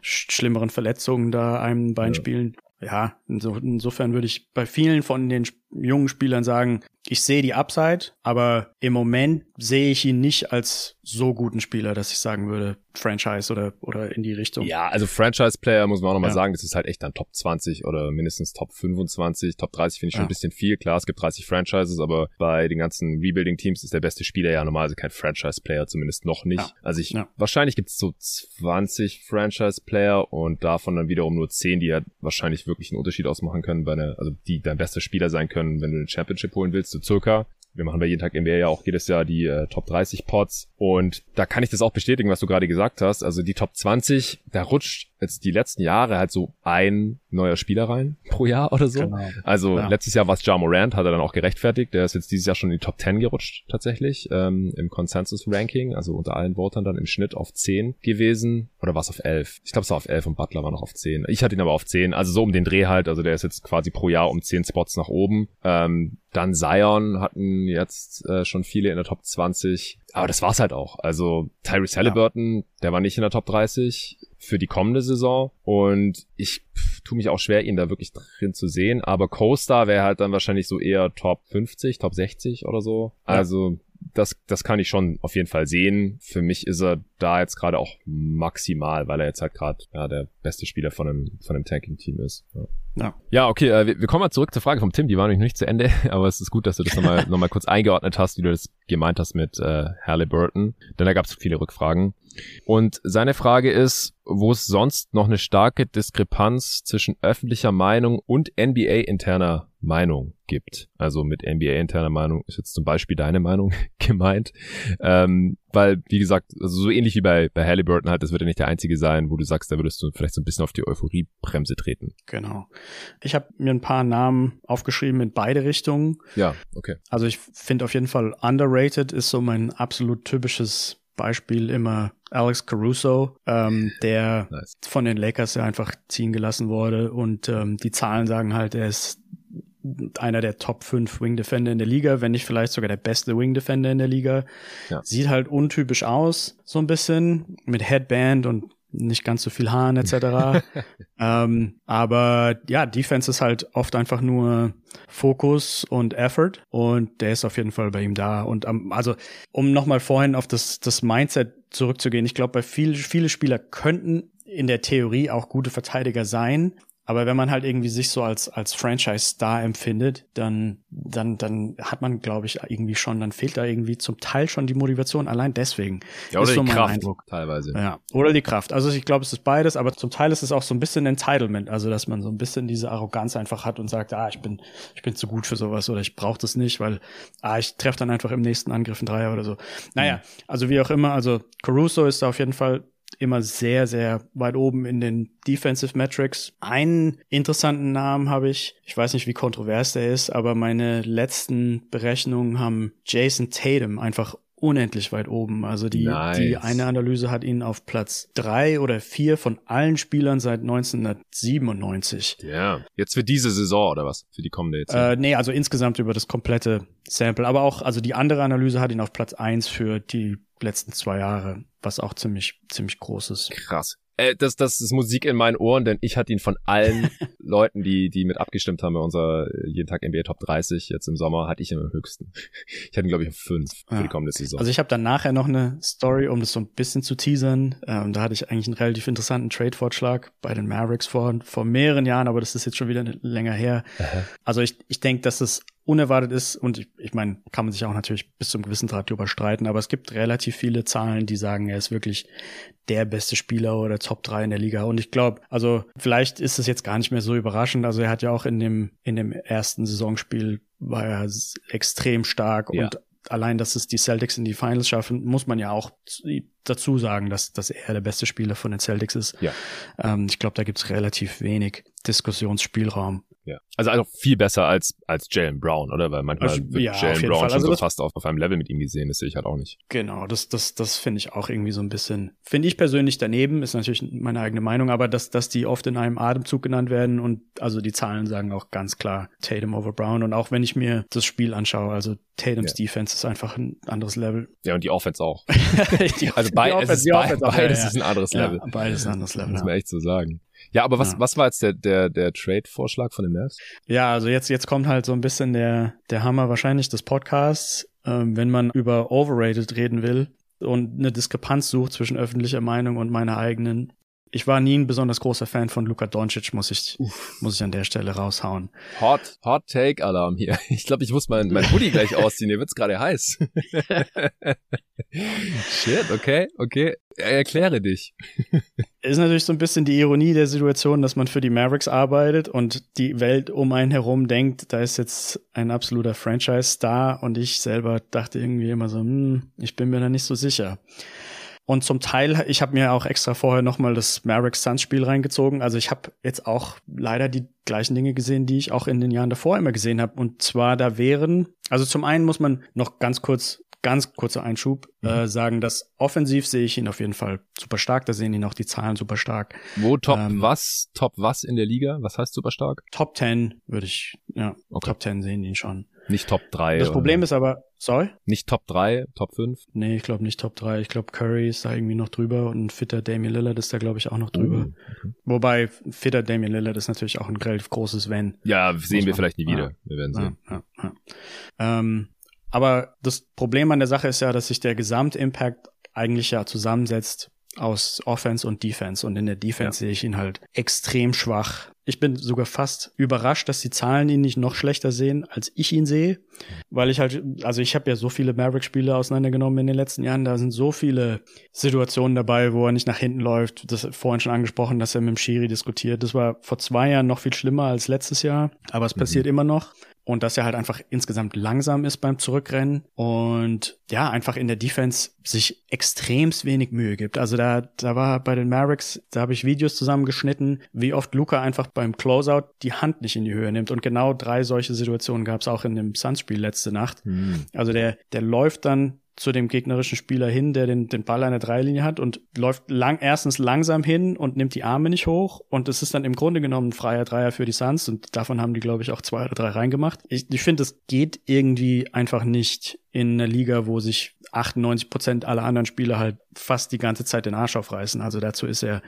schlimmeren Verletzungen da einem Bein ja. spielen. Ja, insofern würde ich bei vielen von den jungen Spielern sagen, ich sehe die Upside, aber im Moment sehe ich ihn nicht als so guten Spieler, dass ich sagen würde, Franchise oder, oder in die Richtung. Ja, also Franchise-Player muss man auch nochmal ja. sagen, das ist halt echt dann Top 20 oder mindestens Top 25, Top 30 finde ich schon ja. ein bisschen viel. Klar, es gibt 30 Franchises, aber bei den ganzen Rebuilding-Teams ist der beste Spieler ja normalerweise kein Franchise-Player, zumindest noch nicht. Ja. Also ich, wahrscheinlich gibt es so 20 Franchise-Player und davon dann wiederum nur 10, die ja wahrscheinlich wirklich einen Unterschied ausmachen können, bei einer, also die dein bester Spieler sein können, wenn du eine Championship holen willst, so circa. Wir machen bei jeden Tag NBA ja auch jedes Jahr die äh, Top 30 Pods und da kann ich das auch bestätigen, was du gerade gesagt hast. Also die Top 20, da rutscht jetzt die letzten Jahre halt so ein neuer Spieler rein pro Jahr oder so. Genau. Also ja. letztes Jahr war es Ja Morant, hat er dann auch gerechtfertigt. Der ist jetzt dieses Jahr schon in die Top 10 gerutscht tatsächlich ähm, im Consensus Ranking, also unter allen Votern dann im Schnitt auf 10 gewesen. Oder war es auf 11? Ich glaube es war auf 11 und Butler war noch auf 10. Ich hatte ihn aber auf 10, also so um den Dreh halt. Also der ist jetzt quasi pro Jahr um 10 Spots nach oben. Ähm, dann Zion hatten jetzt äh, schon viele in der Top 20. Aber das war's halt auch. Also Tyrese Halliburton, ja. der war nicht in der Top 30 für die kommende Saison und ich pff, tue mich auch schwer, ihn da wirklich drin zu sehen, aber Co-Star wäre halt dann wahrscheinlich so eher Top 50, Top 60 oder so. Ja. Also das, das kann ich schon auf jeden Fall sehen. Für mich ist er da jetzt gerade auch maximal, weil er jetzt halt gerade ja, der beste Spieler von einem, von einem Tanking-Team ist. Ja. Ja, ja okay, äh, wir, wir kommen mal zurück zur Frage vom Tim, die war nämlich nicht zu Ende, aber es ist gut, dass du das nochmal noch mal kurz eingeordnet hast, wie du das gemeint hast mit äh, Halliburton, denn da gab es viele Rückfragen. Und seine Frage ist, wo es sonst noch eine starke Diskrepanz zwischen öffentlicher Meinung und NBA-interner Meinung gibt. Also mit NBA-interner Meinung ist jetzt zum Beispiel deine Meinung gemeint. Ähm, weil, wie gesagt, also so ähnlich wie bei, bei Halliburton halt, das wird ja nicht der einzige sein, wo du sagst, da würdest du vielleicht so ein bisschen auf die Euphoriebremse treten. Genau. Ich habe mir ein paar Namen aufgeschrieben in beide Richtungen. Ja, okay. Also ich finde auf jeden Fall underrated ist so mein absolut typisches Beispiel immer Alex Caruso, ähm, der nice. von den Lakers ja einfach ziehen gelassen wurde und ähm, die Zahlen sagen halt, er ist einer der Top 5 Wing Defender in der Liga, wenn nicht vielleicht sogar der beste Wing Defender in der Liga. Ja. Sieht halt untypisch aus, so ein bisschen, mit Headband und nicht ganz so viel Haaren etc. ähm, aber ja, Defense ist halt oft einfach nur Fokus und Effort und der ist auf jeden Fall bei ihm da. Und um, also um nochmal vorhin auf das, das Mindset zurückzugehen, ich glaube, bei viel, viele Spieler könnten in der Theorie auch gute Verteidiger sein, aber wenn man halt irgendwie sich so als, als Franchise-Star empfindet, dann, dann, dann hat man, glaube ich, irgendwie schon, dann fehlt da irgendwie zum Teil schon die Motivation allein deswegen. Ja, oder ist so die Kraft Eindruck. teilweise. Ja, oder die Kraft. Also ich glaube, es ist beides, aber zum Teil ist es auch so ein bisschen Entitlement, also dass man so ein bisschen diese Arroganz einfach hat und sagt, ah, ich bin, ich bin zu gut für sowas oder ich brauche das nicht, weil, ah, ich treffe dann einfach im nächsten Angriff einen Dreier oder so. Naja, mhm. also wie auch immer, also Caruso ist da auf jeden Fall immer sehr, sehr weit oben in den Defensive Metrics. Einen interessanten Namen habe ich. Ich weiß nicht, wie kontrovers der ist, aber meine letzten Berechnungen haben Jason Tatum einfach unendlich weit oben. Also die, nice. die eine Analyse hat ihn auf Platz drei oder vier von allen Spielern seit 1997. Ja, jetzt für diese Saison oder was? Für die kommende jetzt? Äh, nee, also insgesamt über das komplette Sample. Aber auch, also die andere Analyse hat ihn auf Platz eins für die letzten zwei Jahre, was auch ziemlich, ziemlich groß ist. Krass. Äh, das, das ist Musik in meinen Ohren, denn ich hatte ihn von allen Leuten, die, die mit abgestimmt haben bei unserer äh, jeden Tag NBA Top 30 jetzt im Sommer, hatte ich ihn am höchsten. Ich hatte ihn, glaube ich, auf fünf für ja. die kommende Saison. Also ich habe dann nachher noch eine Story, um das so ein bisschen zu teasern. Ähm, da hatte ich eigentlich einen relativ interessanten Trade-Vorschlag bei den Mavericks vor, vor mehreren Jahren, aber das ist jetzt schon wieder länger her. Aha. Also ich, ich denke, dass es unerwartet ist und ich, ich meine, kann man sich auch natürlich bis zum gewissen Grad drüber streiten, aber es gibt relativ viele Zahlen, die sagen, er ist wirklich der beste Spieler oder Top 3 in der Liga und ich glaube, also vielleicht ist es jetzt gar nicht mehr so überraschend, also er hat ja auch in dem in dem ersten Saisonspiel war er extrem stark ja. und allein, dass es die Celtics in die Finals schaffen, muss man ja auch dazu sagen, dass, dass er der beste Spieler von den Celtics ist. Ja. Ähm, ich glaube, da gibt's relativ wenig Diskussionsspielraum. Ja. Also, also viel besser als, als Jalen Brown, oder? Weil manchmal also, wird ja, Jalen Brown Fall. schon also so fast auf, auf einem Level mit ihm gesehen, das sehe ich halt auch nicht. Genau, das, das, das finde ich auch irgendwie so ein bisschen, finde ich persönlich daneben, ist natürlich meine eigene Meinung, aber dass, dass die oft in einem Atemzug genannt werden und also die Zahlen sagen auch ganz klar Tatum over Brown und auch wenn ich mir das Spiel anschaue, also Tatums ja. Defense ist einfach ein anderes Level. Ja, und die Offense auch. die, also bei, Offense, ist bei, beides ja, ist ein anderes Level. beides ist ein anderes Level. Muss man echt so sagen. Ja, aber was, ja. was war jetzt der, der, der Trade-Vorschlag von den Mavs? Ja, also jetzt, jetzt kommt halt so ein bisschen der, der Hammer wahrscheinlich des Podcasts. Ähm, wenn man über Overrated reden will und eine Diskrepanz sucht zwischen öffentlicher Meinung und meiner eigenen, ich war nie ein besonders großer Fan von Luka Doncic, muss ich, muss ich an der Stelle raushauen. Hot, Hot Take Alarm hier. Ich glaube, ich muss mein, mein Hoodie gleich ausziehen. Hier wird's gerade heiß. Shit, okay, okay. Erkläre dich. Ist natürlich so ein bisschen die Ironie der Situation, dass man für die Mavericks arbeitet und die Welt um einen herum denkt, da ist jetzt ein absoluter Franchise-Star und ich selber dachte irgendwie immer so, hm, ich bin mir da nicht so sicher. Und zum Teil, ich habe mir auch extra vorher nochmal das Mavericks Suns Spiel reingezogen. Also ich habe jetzt auch leider die gleichen Dinge gesehen, die ich auch in den Jahren davor immer gesehen habe. Und zwar da wären, also zum einen muss man noch ganz kurz, ganz kurzer Einschub, mhm. äh, sagen, dass offensiv sehe ich ihn auf jeden Fall super stark. Da sehen ihn auch die Zahlen super stark. Wo Top ähm, was? Top was in der Liga? Was heißt super stark? Top 10 würde ich, ja, okay. Top 10 sehen ihn schon. Nicht Top 3. Das Problem ist aber, sorry? Nicht Top 3, Top 5? Nee, ich glaube nicht Top 3. Ich glaube Curry ist da irgendwie noch drüber und ein fitter Damian Lillard ist da glaube ich auch noch drüber. Oh, okay. Wobei fitter Damian Lillard ist natürlich auch ein relativ großes Wenn. Ja, sehen wir vielleicht nie wieder. Ja. Wir werden sehen. Ja, ja, ähm, aber das Problem an der Sache ist ja, dass sich der Gesamtimpact eigentlich ja zusammensetzt aus Offense und Defense. Und in der Defense sehe ich ihn halt extrem schwach ich bin sogar fast überrascht, dass die Zahlen ihn nicht noch schlechter sehen, als ich ihn sehe. Weil ich halt, also ich habe ja so viele Maverick-Spiele auseinandergenommen in den letzten Jahren. Da sind so viele Situationen dabei, wo er nicht nach hinten läuft. Das vorhin schon angesprochen, dass er mit dem Schiri diskutiert. Das war vor zwei Jahren noch viel schlimmer als letztes Jahr. Aber es mhm. passiert immer noch und dass er halt einfach insgesamt langsam ist beim Zurückrennen und ja, einfach in der Defense sich extremst wenig Mühe gibt. Also da, da war bei den Mavericks, da habe ich Videos zusammengeschnitten, wie oft Luca einfach beim Closeout die Hand nicht in die Höhe nimmt. Und genau drei solche Situationen gab es auch in dem Suns-Spiel letzte Nacht. Mhm. Also der, der läuft dann zu dem gegnerischen Spieler hin, der den, den Ball an der Dreilinie hat und läuft lang, erstens langsam hin und nimmt die Arme nicht hoch. Und es ist dann im Grunde genommen ein freier Dreier für die Suns und davon haben die, glaube ich, auch zwei oder drei reingemacht. Ich, ich finde, es geht irgendwie einfach nicht in einer Liga, wo sich 98 Prozent aller anderen Spieler halt fast die ganze Zeit den Arsch aufreißen. Also dazu ist er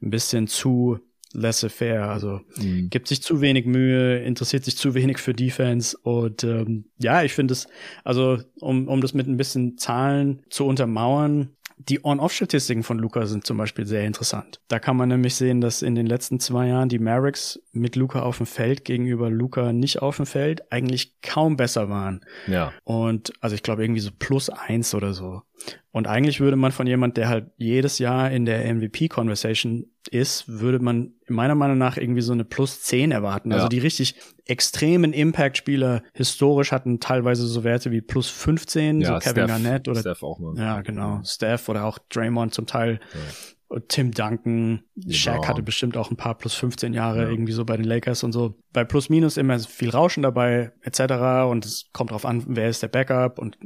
ein bisschen zu laissez-faire. Also mhm. gibt sich zu wenig Mühe, interessiert sich zu wenig für Defense. Und ähm, ja, ich finde es, also um, um das mit ein bisschen Zahlen zu untermauern, die On-Off-Statistiken von Luca sind zum Beispiel sehr interessant. Da kann man nämlich sehen, dass in den letzten zwei Jahren die Mavericks mit Luca auf dem Feld gegenüber Luca nicht auf dem Feld eigentlich kaum besser waren. Ja. Und also ich glaube irgendwie so plus eins oder so. Und eigentlich würde man von jemand, der halt jedes Jahr in der MVP-Conversation ist, würde man meiner Meinung nach irgendwie so eine plus 10 erwarten. Also ja. Also die richtig extremen Impact-Spieler historisch hatten teilweise so Werte wie plus 15, ja, so Kevin Steph, Garnett oder Steph auch mal. Ja, genau. Steph oder auch Draymond zum Teil. Ja. Tim Duncan, genau. Shaq hatte bestimmt auch ein paar plus 15 Jahre ja. irgendwie so bei den Lakers und so. Bei Plus Minus immer viel Rauschen dabei etc. Und es kommt drauf an, wer ist der Backup und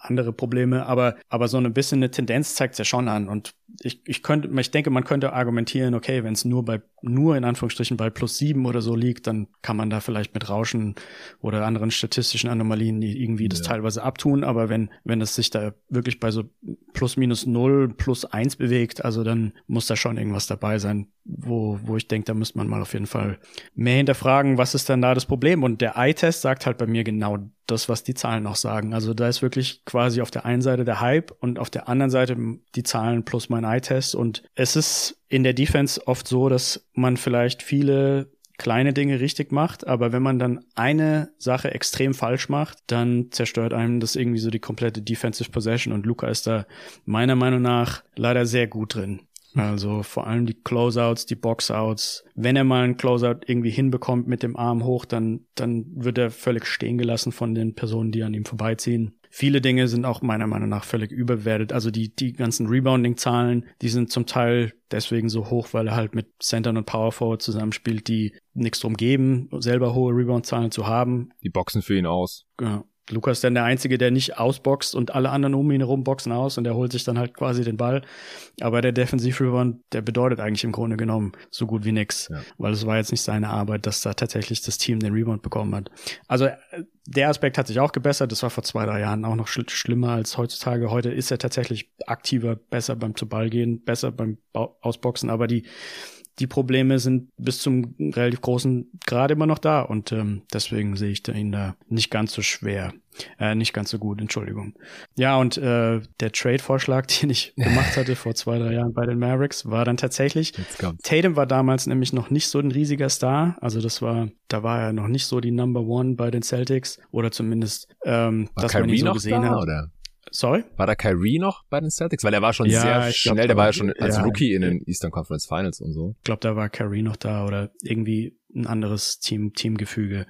andere Probleme. Aber aber so ein bisschen eine Tendenz zeigt es ja schon an. Und ich, ich könnte, ich denke, man könnte argumentieren, okay, wenn es nur bei, nur in Anführungsstrichen bei plus sieben oder so liegt, dann kann man da vielleicht mit Rauschen oder anderen statistischen Anomalien irgendwie das teilweise abtun. Aber wenn, wenn es sich da wirklich bei so plus minus null, plus eins bewegt, also dann muss da schon irgendwas dabei sein, wo, wo ich denke, da müsste man mal auf jeden Fall mehr hinterfragen, was ist denn da das Problem? Und der Eye-Test sagt halt bei mir genau das, was die Zahlen auch sagen. Also da ist wirklich quasi auf der einen Seite der Hype und auf der anderen Seite die Zahlen plus mein Eye-Test. Und es ist in der Defense oft so, dass man vielleicht viele kleine Dinge richtig macht, aber wenn man dann eine Sache extrem falsch macht, dann zerstört einem das irgendwie so die komplette Defensive Possession und Luca ist da meiner Meinung nach leider sehr gut drin. Also vor allem die Closeouts, die Boxouts. Wenn er mal einen Closeout irgendwie hinbekommt mit dem Arm hoch, dann, dann wird er völlig stehen gelassen von den Personen, die an ihm vorbeiziehen. Viele Dinge sind auch meiner Meinung nach völlig überwertet. Also die, die ganzen Rebounding-Zahlen, die sind zum Teil deswegen so hoch, weil er halt mit Centern und Power Forward zusammenspielt, die nichts drum geben, selber hohe Rebound-Zahlen zu haben. Die boxen für ihn aus. Ja. Lukas ist dann der Einzige, der nicht ausboxt und alle anderen um ihn herum boxen aus und er holt sich dann halt quasi den Ball. Aber der Defensiv-Rebound, der bedeutet eigentlich im Grunde genommen so gut wie nix, ja. weil es war jetzt nicht seine Arbeit, dass da tatsächlich das Team den Rebound bekommen hat. Also äh, der Aspekt hat sich auch gebessert. Das war vor zwei, drei Jahren auch noch schl schlimmer als heutzutage. Heute ist er tatsächlich aktiver, besser beim zu Ball gehen, besser beim Ausboxen, aber die die Probleme sind bis zum relativ großen Grad immer noch da und ähm, deswegen sehe ich da ihn da nicht ganz so schwer. Äh, nicht ganz so gut, Entschuldigung. Ja, und äh, der Trade-Vorschlag, den ich gemacht hatte vor zwei, drei Jahren bei den Mavericks, war dann tatsächlich, Tatum war damals nämlich noch nicht so ein riesiger Star. Also das war, da war er noch nicht so die Number One bei den Celtics. Oder zumindest, ähm, war dass Kyrie man ihn so gesehen da, hat. Oder? Sorry? War da Kyrie noch bei den Celtics? Weil er war schon ja, sehr schnell, glaub, der war ja schon als ja, Rookie in den Eastern Conference Finals und so. Ich glaube, da war Kyrie noch da oder irgendwie ein anderes Team, Teamgefüge,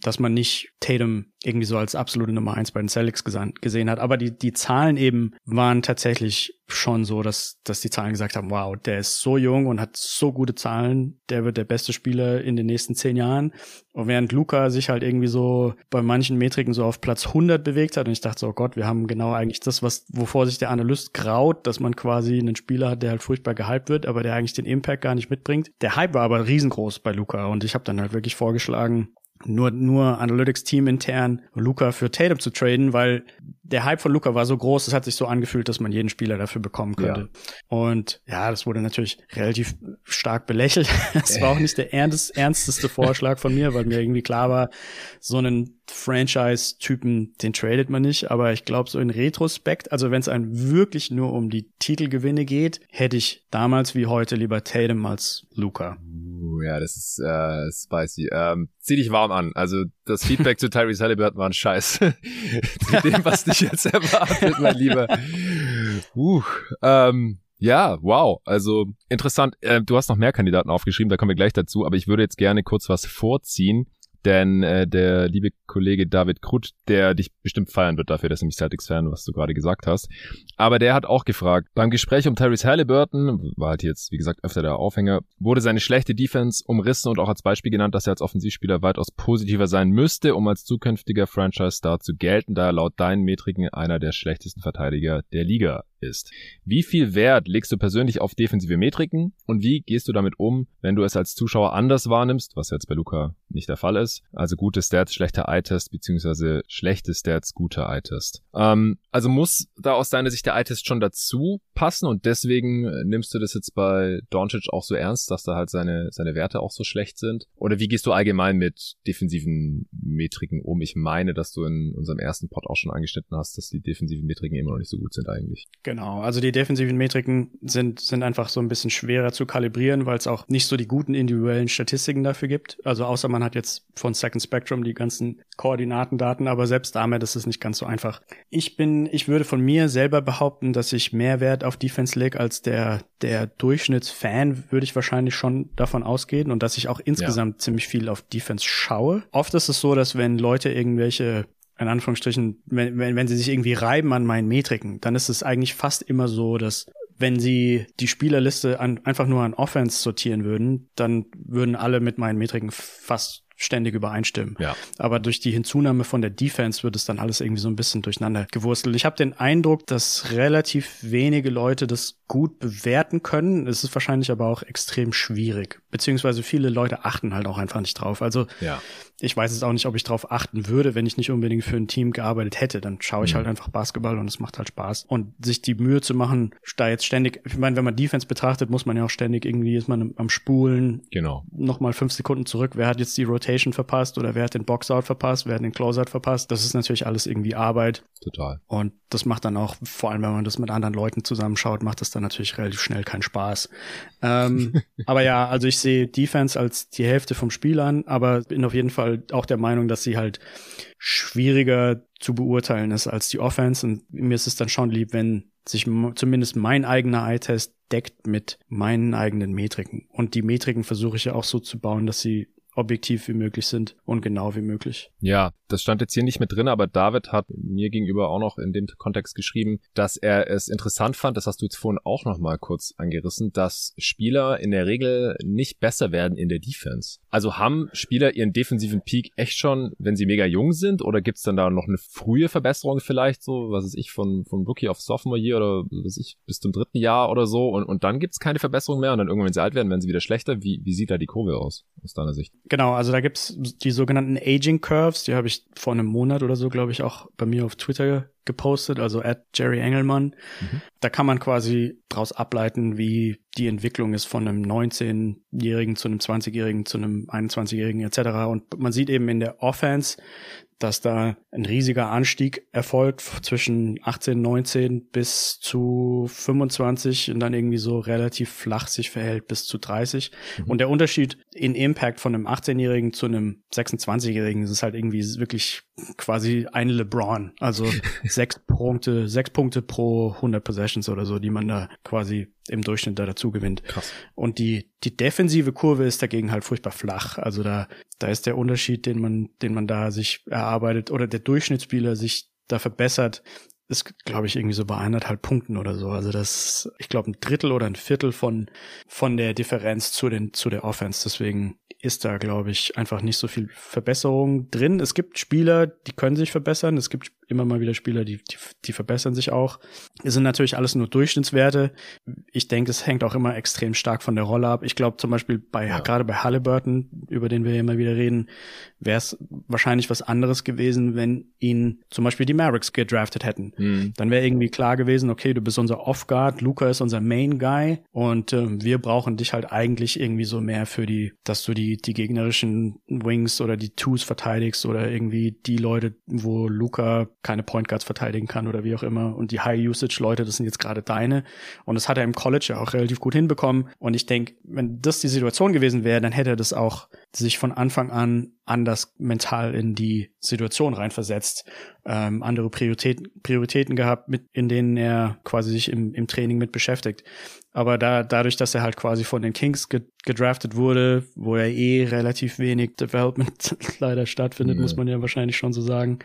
dass man nicht Tatum irgendwie so als absolute Nummer eins bei den Celtics gesehen hat. Aber die, die Zahlen eben waren tatsächlich schon so, dass, dass die Zahlen gesagt haben, wow, der ist so jung und hat so gute Zahlen, der wird der beste Spieler in den nächsten zehn Jahren. Und während Luca sich halt irgendwie so bei manchen Metriken so auf Platz 100 bewegt hat und ich dachte so, oh Gott, wir haben genau eigentlich das, was, wovor sich der Analyst graut, dass man quasi einen Spieler hat, der halt furchtbar gehypt wird, aber der eigentlich den Impact gar nicht mitbringt. Der Hype war aber riesengroß bei Luca und ich habe dann halt wirklich vorgeschlagen, nur, nur Analytics-Team intern Luca für Tatum zu traden, weil der Hype von Luca war so groß, es hat sich so angefühlt, dass man jeden Spieler dafür bekommen könnte. Ja. Und ja, das wurde natürlich relativ stark belächelt. Es war auch nicht der ernst, ernsteste Vorschlag von mir, weil mir irgendwie klar war, so einen Franchise-Typen, den tradet man nicht. Aber ich glaube, so in Retrospekt, also wenn es einem wirklich nur um die Titelgewinne geht, hätte ich damals wie heute lieber Tatum als Luca. Uh, ja, das ist äh, spicy. Ähm, zieh dich warm an. Also das Feedback zu Tyrese Halliburton war ein Scheiß. zu dem, was dich jetzt erwartet, mein Lieber. Uh, ähm, ja, wow. Also interessant. Äh, du hast noch mehr Kandidaten aufgeschrieben, da kommen wir gleich dazu, aber ich würde jetzt gerne kurz was vorziehen. Denn äh, der liebe Kollege David Krut, der dich bestimmt feiern wird dafür, dass er mich Celtics-Fan, was du gerade gesagt hast. Aber der hat auch gefragt, beim Gespräch um Tyrese Halliburton, war halt jetzt, wie gesagt, öfter der Aufhänger, wurde seine schlechte Defense umrissen und auch als Beispiel genannt, dass er als Offensivspieler weitaus positiver sein müsste, um als zukünftiger Franchise-Star zu gelten, da er laut deinen Metriken einer der schlechtesten Verteidiger der Liga ist. Wie viel Wert legst du persönlich auf defensive Metriken und wie gehst du damit um, wenn du es als Zuschauer anders wahrnimmst, was jetzt bei Luca nicht der Fall ist? Also gute Stats, schlechter Eye-Test, beziehungsweise schlechte Stats, guter Eye-Test. Ähm, also muss da aus deiner Sicht der Eye-Test schon dazu passen und deswegen nimmst du das jetzt bei Doncic auch so ernst, dass da halt seine, seine Werte auch so schlecht sind? Oder wie gehst du allgemein mit defensiven Metriken um? Ich meine, dass du in unserem ersten Pod auch schon angeschnitten hast, dass die defensiven Metriken immer noch nicht so gut sind eigentlich. Genau, also die defensiven Metriken sind, sind einfach so ein bisschen schwerer zu kalibrieren, weil es auch nicht so die guten individuellen Statistiken dafür gibt. Also außer man hat jetzt von Second Spectrum die ganzen Koordinatendaten, aber selbst damit ist es nicht ganz so einfach. Ich bin, ich würde von mir selber behaupten, dass ich mehr Wert auf Defense lege als der, der Durchschnittsfan, würde ich wahrscheinlich schon davon ausgehen und dass ich auch insgesamt ja. ziemlich viel auf Defense schaue. Oft ist es so, dass wenn Leute irgendwelche in Anführungsstrichen, wenn, wenn, wenn sie sich irgendwie reiben an meinen Metriken, dann ist es eigentlich fast immer so, dass wenn sie die Spielerliste an, einfach nur an Offense sortieren würden, dann würden alle mit meinen Metriken fast ständig übereinstimmen. Ja. Aber durch die Hinzunahme von der Defense wird es dann alles irgendwie so ein bisschen durcheinander gewurstelt. Ich habe den Eindruck, dass relativ wenige Leute das gut bewerten können. Es ist wahrscheinlich aber auch extrem schwierig. Beziehungsweise viele Leute achten halt auch einfach nicht drauf. Also ja ich weiß es auch nicht, ob ich darauf achten würde, wenn ich nicht unbedingt für ein Team gearbeitet hätte. Dann schaue ich mhm. halt einfach Basketball und es macht halt Spaß. Und sich die Mühe zu machen, da jetzt ständig, ich meine, wenn man Defense betrachtet, muss man ja auch ständig irgendwie, ist man am Spulen. Genau. Nochmal fünf Sekunden zurück. Wer hat jetzt die Rotation verpasst oder wer hat den Boxout verpasst? Wer hat den Closeout verpasst? Das ist natürlich alles irgendwie Arbeit. Total. Und das macht dann auch, vor allem wenn man das mit anderen Leuten zusammenschaut, macht das dann natürlich relativ schnell keinen Spaß. Ähm, aber ja, also ich sehe Defense als die Hälfte vom Spiel an, aber bin auf jeden Fall auch der Meinung, dass sie halt schwieriger zu beurteilen ist als die Offense. Und mir ist es dann schon lieb, wenn sich zumindest mein eigener Eye-Test deckt mit meinen eigenen Metriken. Und die Metriken versuche ich ja auch so zu bauen, dass sie objektiv wie möglich sind und genau wie möglich. Ja, das stand jetzt hier nicht mit drin, aber David hat mir gegenüber auch noch in dem Kontext geschrieben, dass er es interessant fand, das hast du jetzt vorhin auch noch mal kurz angerissen, dass Spieler in der Regel nicht besser werden in der Defense. Also haben Spieler ihren defensiven Peak echt schon, wenn sie mega jung sind oder gibt's dann da noch eine frühe Verbesserung vielleicht so, was weiß ich, von, von Rookie auf Sophomore Year oder was weiß ich, bis zum dritten Jahr oder so und, und dann gibt's keine Verbesserung mehr und dann irgendwann, wenn sie alt werden, werden sie wieder schlechter. Wie, wie sieht da die Kurve aus, aus deiner Sicht? Genau, also da gibt's die sogenannten Aging Curves, die habe ich vor einem Monat oder so, glaube ich, auch bei mir auf Twitter gepostet, also at Jerry Engelmann. Mhm. Da kann man quasi daraus ableiten, wie die Entwicklung ist von einem 19-Jährigen zu einem 20-Jährigen zu einem 21-Jährigen etc. Und man sieht eben in der Offense, dass da ein riesiger Anstieg erfolgt zwischen 18, 19 bis zu 25 und dann irgendwie so relativ flach sich verhält bis zu 30. Mhm. Und der Unterschied in Impact von einem 18-Jährigen zu einem 26-Jährigen ist halt irgendwie wirklich quasi ein LeBron. Also sechs Punkte, sechs Punkte pro 100 Possessions oder so, die man da quasi im Durchschnitt da dazu gewinnt. Krass. Und die, die defensive Kurve ist dagegen halt furchtbar flach. Also da, da ist der Unterschied, den man, den man da sich erarbeitet oder der Durchschnittsspieler sich da verbessert, ist, glaube ich, irgendwie so bei anderthalb Punkten oder so. Also das, ich glaube, ein Drittel oder ein Viertel von, von der Differenz zu den, zu der Offense. Deswegen ist da, glaube ich, einfach nicht so viel Verbesserung drin. Es gibt Spieler, die können sich verbessern. Es gibt immer mal wieder Spieler, die, die, die verbessern sich auch. Es sind natürlich alles nur Durchschnittswerte. Ich denke, es hängt auch immer extrem stark von der Rolle ab. Ich glaube zum Beispiel bei, ja. gerade bei Halliburton, über den wir immer wieder reden, wäre es wahrscheinlich was anderes gewesen, wenn ihn zum Beispiel die Mavericks gedraftet hätten. Mhm. Dann wäre irgendwie klar gewesen, okay, du bist unser Off-Guard, Luca ist unser Main-Guy und äh, wir brauchen dich halt eigentlich irgendwie so mehr für die, dass du die, die gegnerischen Wings oder die Twos verteidigst oder irgendwie die Leute, wo Luca keine Point Guards verteidigen kann oder wie auch immer. Und die High-Usage-Leute, das sind jetzt gerade deine. Und das hat er im College ja auch relativ gut hinbekommen. Und ich denke, wenn das die Situation gewesen wäre, dann hätte er das auch sich von Anfang an anders mental in die Situation reinversetzt, ähm, andere Prioritäten, Prioritäten gehabt, mit, in denen er quasi sich im, im Training mit beschäftigt. Aber da, dadurch, dass er halt quasi von den Kings gedraftet wurde, wo er eh relativ wenig Development leider stattfindet, ja. muss man ja wahrscheinlich schon so sagen.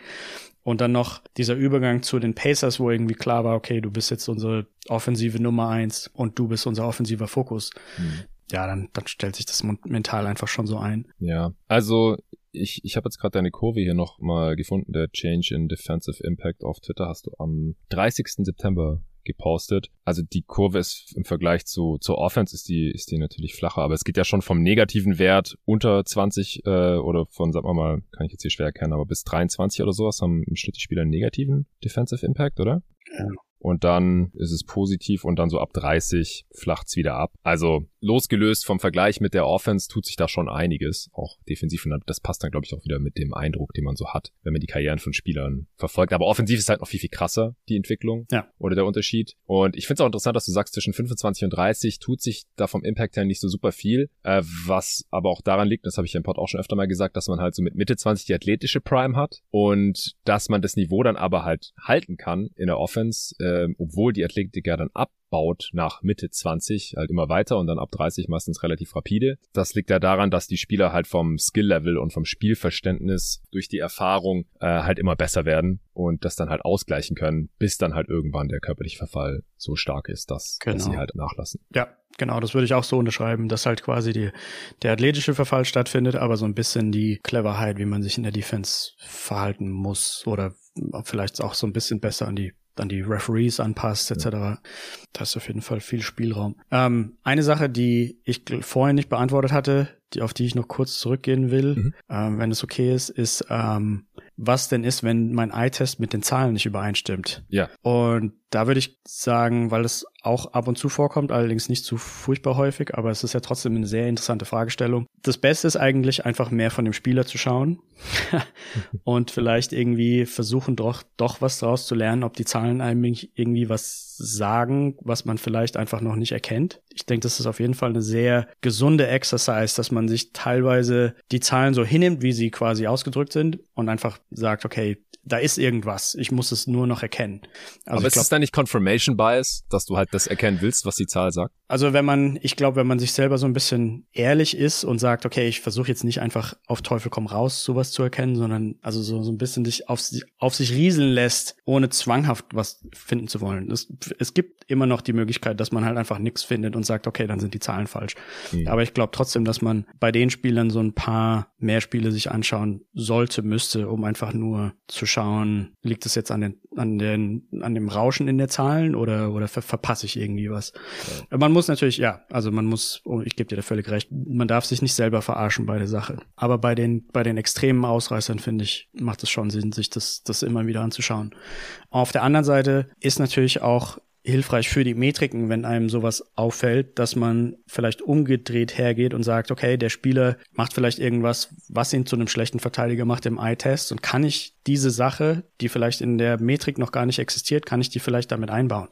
Und dann noch dieser Übergang zu den Pacers, wo irgendwie klar war, okay, du bist jetzt unsere offensive Nummer eins und du bist unser offensiver Fokus. Mhm. Ja, dann, dann stellt sich das mental einfach schon so ein. Ja, also ich, ich habe jetzt gerade deine Kurve hier noch mal gefunden, der Change in Defensive Impact auf Twitter hast du am 30. September gepostet. Also die Kurve ist im Vergleich zu zur Offense ist die ist die natürlich flacher, aber es geht ja schon vom negativen Wert unter 20 äh, oder von sagen wir mal, kann ich jetzt hier schwer erkennen, aber bis 23 oder sowas haben im Schnitt die Spieler einen negativen Defensive Impact, oder? Ja und dann ist es positiv und dann so ab 30 flacht's wieder ab. Also losgelöst vom Vergleich mit der Offense tut sich da schon einiges, auch defensiv und das passt dann glaube ich auch wieder mit dem Eindruck, den man so hat, wenn man die Karrieren von Spielern verfolgt. Aber offensiv ist halt noch viel viel krasser die Entwicklung ja. oder der Unterschied. Und ich finde es auch interessant, dass du sagst, zwischen 25 und 30 tut sich da vom Impact her nicht so super viel, äh, was aber auch daran liegt, das habe ich im Pod auch schon öfter mal gesagt, dass man halt so mit Mitte 20 die athletische Prime hat und dass man das Niveau dann aber halt halten kann in der Offense. Äh, obwohl die Athletik ja dann abbaut nach Mitte 20 halt immer weiter und dann ab 30 meistens relativ rapide. Das liegt ja daran, dass die Spieler halt vom Skill-Level und vom Spielverständnis durch die Erfahrung äh, halt immer besser werden und das dann halt ausgleichen können, bis dann halt irgendwann der körperliche Verfall so stark ist, dass, genau. dass sie halt nachlassen. Ja, Genau, das würde ich auch so unterschreiben, dass halt quasi die, der athletische Verfall stattfindet, aber so ein bisschen die Cleverheit, wie man sich in der Defense verhalten muss oder vielleicht auch so ein bisschen besser an die dann die Referees anpasst, etc. Ja. Da ist auf jeden Fall viel Spielraum. Ähm, eine Sache, die ich vorhin nicht beantwortet hatte, die, auf die ich noch kurz zurückgehen will, mhm. ähm, wenn es okay ist, ist, ähm, was denn ist, wenn mein Eye-Test mit den Zahlen nicht übereinstimmt. Ja. Und da würde ich sagen, weil es auch ab und zu vorkommt, allerdings nicht zu furchtbar häufig, aber es ist ja trotzdem eine sehr interessante Fragestellung. Das Beste ist eigentlich einfach mehr von dem Spieler zu schauen und vielleicht irgendwie versuchen doch, doch was draus zu lernen, ob die Zahlen einem irgendwie was sagen, was man vielleicht einfach noch nicht erkennt. Ich denke, das ist auf jeden Fall eine sehr gesunde Exercise, dass man sich teilweise die Zahlen so hinnimmt, wie sie quasi ausgedrückt sind und einfach sagt, okay, da ist irgendwas. Ich muss es nur noch erkennen. Also Aber ist glaub, es da nicht Confirmation Bias, dass du halt das erkennen willst, was die Zahl sagt? Also wenn man, ich glaube, wenn man sich selber so ein bisschen ehrlich ist und sagt, okay, ich versuche jetzt nicht einfach auf Teufel komm raus sowas zu erkennen, sondern also so, so ein bisschen dich auf, auf sich rieseln lässt, ohne zwanghaft was finden zu wollen. Es, es gibt immer noch die Möglichkeit, dass man halt einfach nichts findet und sagt, okay, dann sind die Zahlen falsch. Mhm. Aber ich glaube trotzdem, dass man bei den Spielern so ein paar mehr Spiele sich anschauen sollte, müsste, um einfach nur zu schauen, liegt es jetzt an den, an den, an dem Rauschen in der Zahlen oder, oder ver verpasse ich irgendwie was? Ja. Man muss natürlich, ja, also man muss, oh, ich gebe dir da völlig recht, man darf sich nicht selber verarschen bei der Sache. Aber bei den, bei den extremen Ausreißern, finde ich, macht es schon Sinn, sich das, das immer wieder anzuschauen. Auf der anderen Seite ist natürlich auch hilfreich für die Metriken, wenn einem sowas auffällt, dass man vielleicht umgedreht hergeht und sagt, okay, der Spieler macht vielleicht irgendwas, was ihn zu einem schlechten Verteidiger macht im Eye-Test und kann ich diese Sache, die vielleicht in der Metrik noch gar nicht existiert, kann ich die vielleicht damit einbauen.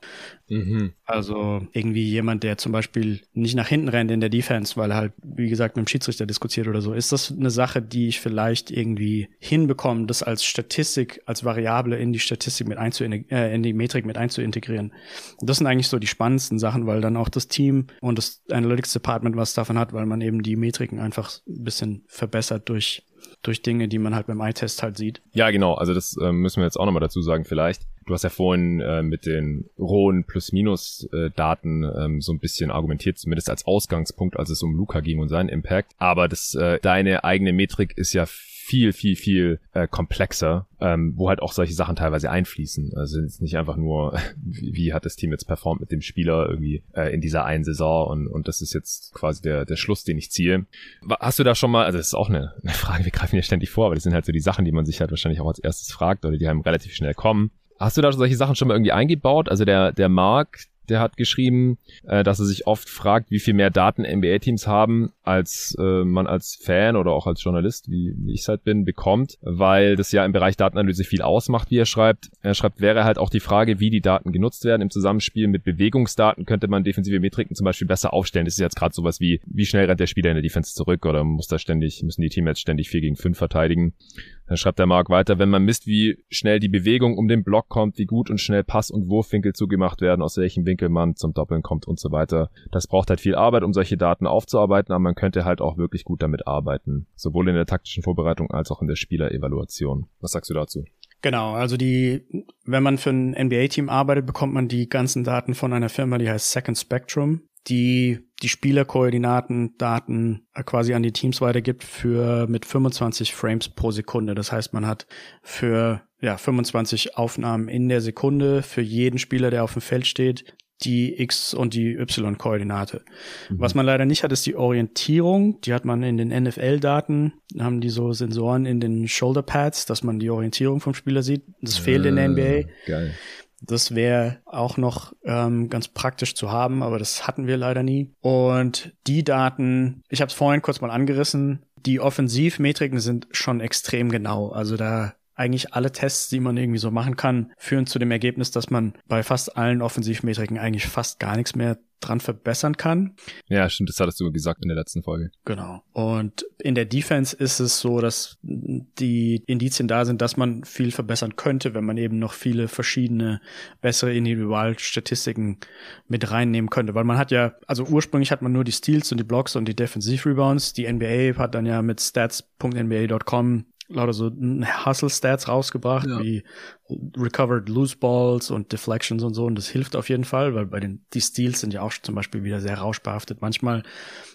Mhm. Also irgendwie jemand, der zum Beispiel nicht nach hinten rennt in der Defense, weil er halt, wie gesagt, mit dem Schiedsrichter diskutiert oder so. Ist das eine Sache, die ich vielleicht irgendwie hinbekomme, das als Statistik, als Variable in die Statistik mit einzu äh, in die Metrik mit einzuintegrieren? Das sind eigentlich so die spannendsten Sachen, weil dann auch das Team und das Analytics Department was davon hat, weil man eben die Metriken einfach ein bisschen verbessert durch durch Dinge, die man halt beim Eye-Test halt sieht. Ja, genau. Also das äh, müssen wir jetzt auch nochmal dazu sagen vielleicht. Du hast ja vorhin äh, mit den rohen Plus-Minus-Daten äh, ähm, so ein bisschen argumentiert, zumindest als Ausgangspunkt, als es um Luca ging und seinen Impact. Aber das, äh, deine eigene Metrik ist ja viel, viel, viel äh, komplexer, ähm, wo halt auch solche Sachen teilweise einfließen. Also es ist nicht einfach nur, wie, wie hat das Team jetzt performt mit dem Spieler irgendwie äh, in dieser einen Saison und, und das ist jetzt quasi der, der Schluss, den ich ziehe. Hast du da schon mal, also das ist auch eine, eine Frage, wir greifen ja ständig vor, aber das sind halt so die Sachen, die man sich halt wahrscheinlich auch als erstes fragt oder die einem relativ schnell kommen. Hast du da solche Sachen schon mal irgendwie eingebaut? Also der, der Mark, der hat geschrieben, äh, dass er sich oft fragt, wie viel mehr Daten NBA-Teams haben, als äh, man als Fan oder auch als Journalist, wie, wie ich es halt bin, bekommt, weil das ja im Bereich Datenanalyse viel ausmacht, wie er schreibt. Er schreibt, wäre halt auch die Frage, wie die Daten genutzt werden. Im Zusammenspiel mit Bewegungsdaten könnte man defensive Metriken zum Beispiel besser aufstellen. Das ist jetzt gerade sowas wie, wie schnell rennt der Spieler in der Defense zurück oder muss da ständig, müssen die Teammates ständig 4 gegen 5 verteidigen. Dann schreibt der Mark weiter, wenn man misst, wie schnell die Bewegung um den Block kommt, wie gut und schnell Pass- und Wurfwinkel zugemacht werden, aus welchem Winkel man zum Doppeln kommt und so weiter. Das braucht halt viel Arbeit, um solche Daten aufzuarbeiten, aber man könnte halt auch wirklich gut damit arbeiten. Sowohl in der taktischen Vorbereitung als auch in der Spielerevaluation. Was sagst du dazu? Genau, also die, wenn man für ein NBA-Team arbeitet, bekommt man die ganzen Daten von einer Firma, die heißt Second Spectrum die die Spielerkoordinaten, Daten äh, quasi an die Teams weitergibt für mit 25 Frames pro Sekunde. Das heißt, man hat für ja 25 Aufnahmen in der Sekunde für jeden Spieler, der auf dem Feld steht, die X- und die Y-Koordinate. Mhm. Was man leider nicht hat, ist die Orientierung. Die hat man in den NFL-Daten, haben die so Sensoren in den Shoulder Pads, dass man die Orientierung vom Spieler sieht. Das fehlt in der NBA. Äh, geil. Das wäre auch noch ähm, ganz praktisch zu haben, aber das hatten wir leider nie. Und die Daten, ich habe es vorhin kurz mal angerissen, die Offensivmetriken sind schon extrem genau. Also da eigentlich alle Tests, die man irgendwie so machen kann, führen zu dem Ergebnis, dass man bei fast allen Offensivmetriken eigentlich fast gar nichts mehr dran verbessern kann. Ja, stimmt, das hattest du gesagt in der letzten Folge. Genau. Und in der Defense ist es so, dass die Indizien da sind, dass man viel verbessern könnte, wenn man eben noch viele verschiedene bessere Individualstatistiken mit reinnehmen könnte. Weil man hat ja, also ursprünglich hat man nur die Steals und die Blocks und die Defensive Rebounds. Die NBA hat dann ja mit stats.nba.com lauter so Hustle-Stats rausgebracht, ja. wie recovered loose balls und deflections und so. Und das hilft auf jeden Fall, weil bei den, die Steals sind ja auch zum Beispiel wieder sehr rauschbehaftet. Manchmal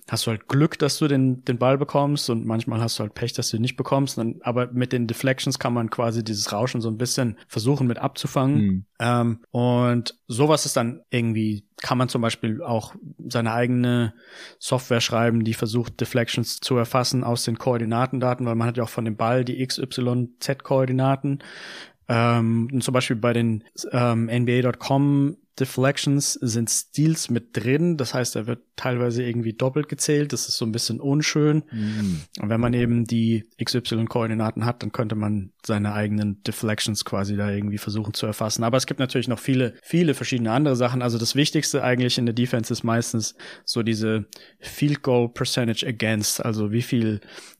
hast du halt Glück, dass du den, den Ball bekommst und manchmal hast du halt Pech, dass du ihn nicht bekommst. Dann, aber mit den Deflections kann man quasi dieses Rauschen so ein bisschen versuchen mit abzufangen. Mhm. Ähm, und sowas ist dann irgendwie, kann man zum Beispiel auch seine eigene Software schreiben, die versucht, Deflections zu erfassen aus den Koordinatendaten, weil man hat ja auch von dem Ball die X, Y, Z-Koordinaten. Ähm, zum Beispiel bei den ähm, NBA.com Deflections sind Steals mit drin. Das heißt, er wird teilweise irgendwie doppelt gezählt. Das ist so ein bisschen unschön. Mhm. Und wenn man eben die XY-Koordinaten hat, dann könnte man seine eigenen Deflections quasi da irgendwie versuchen zu erfassen. Aber es gibt natürlich noch viele, viele verschiedene andere Sachen. Also das Wichtigste eigentlich in der Defense ist meistens so diese Field Goal Percentage Against. Also wie viel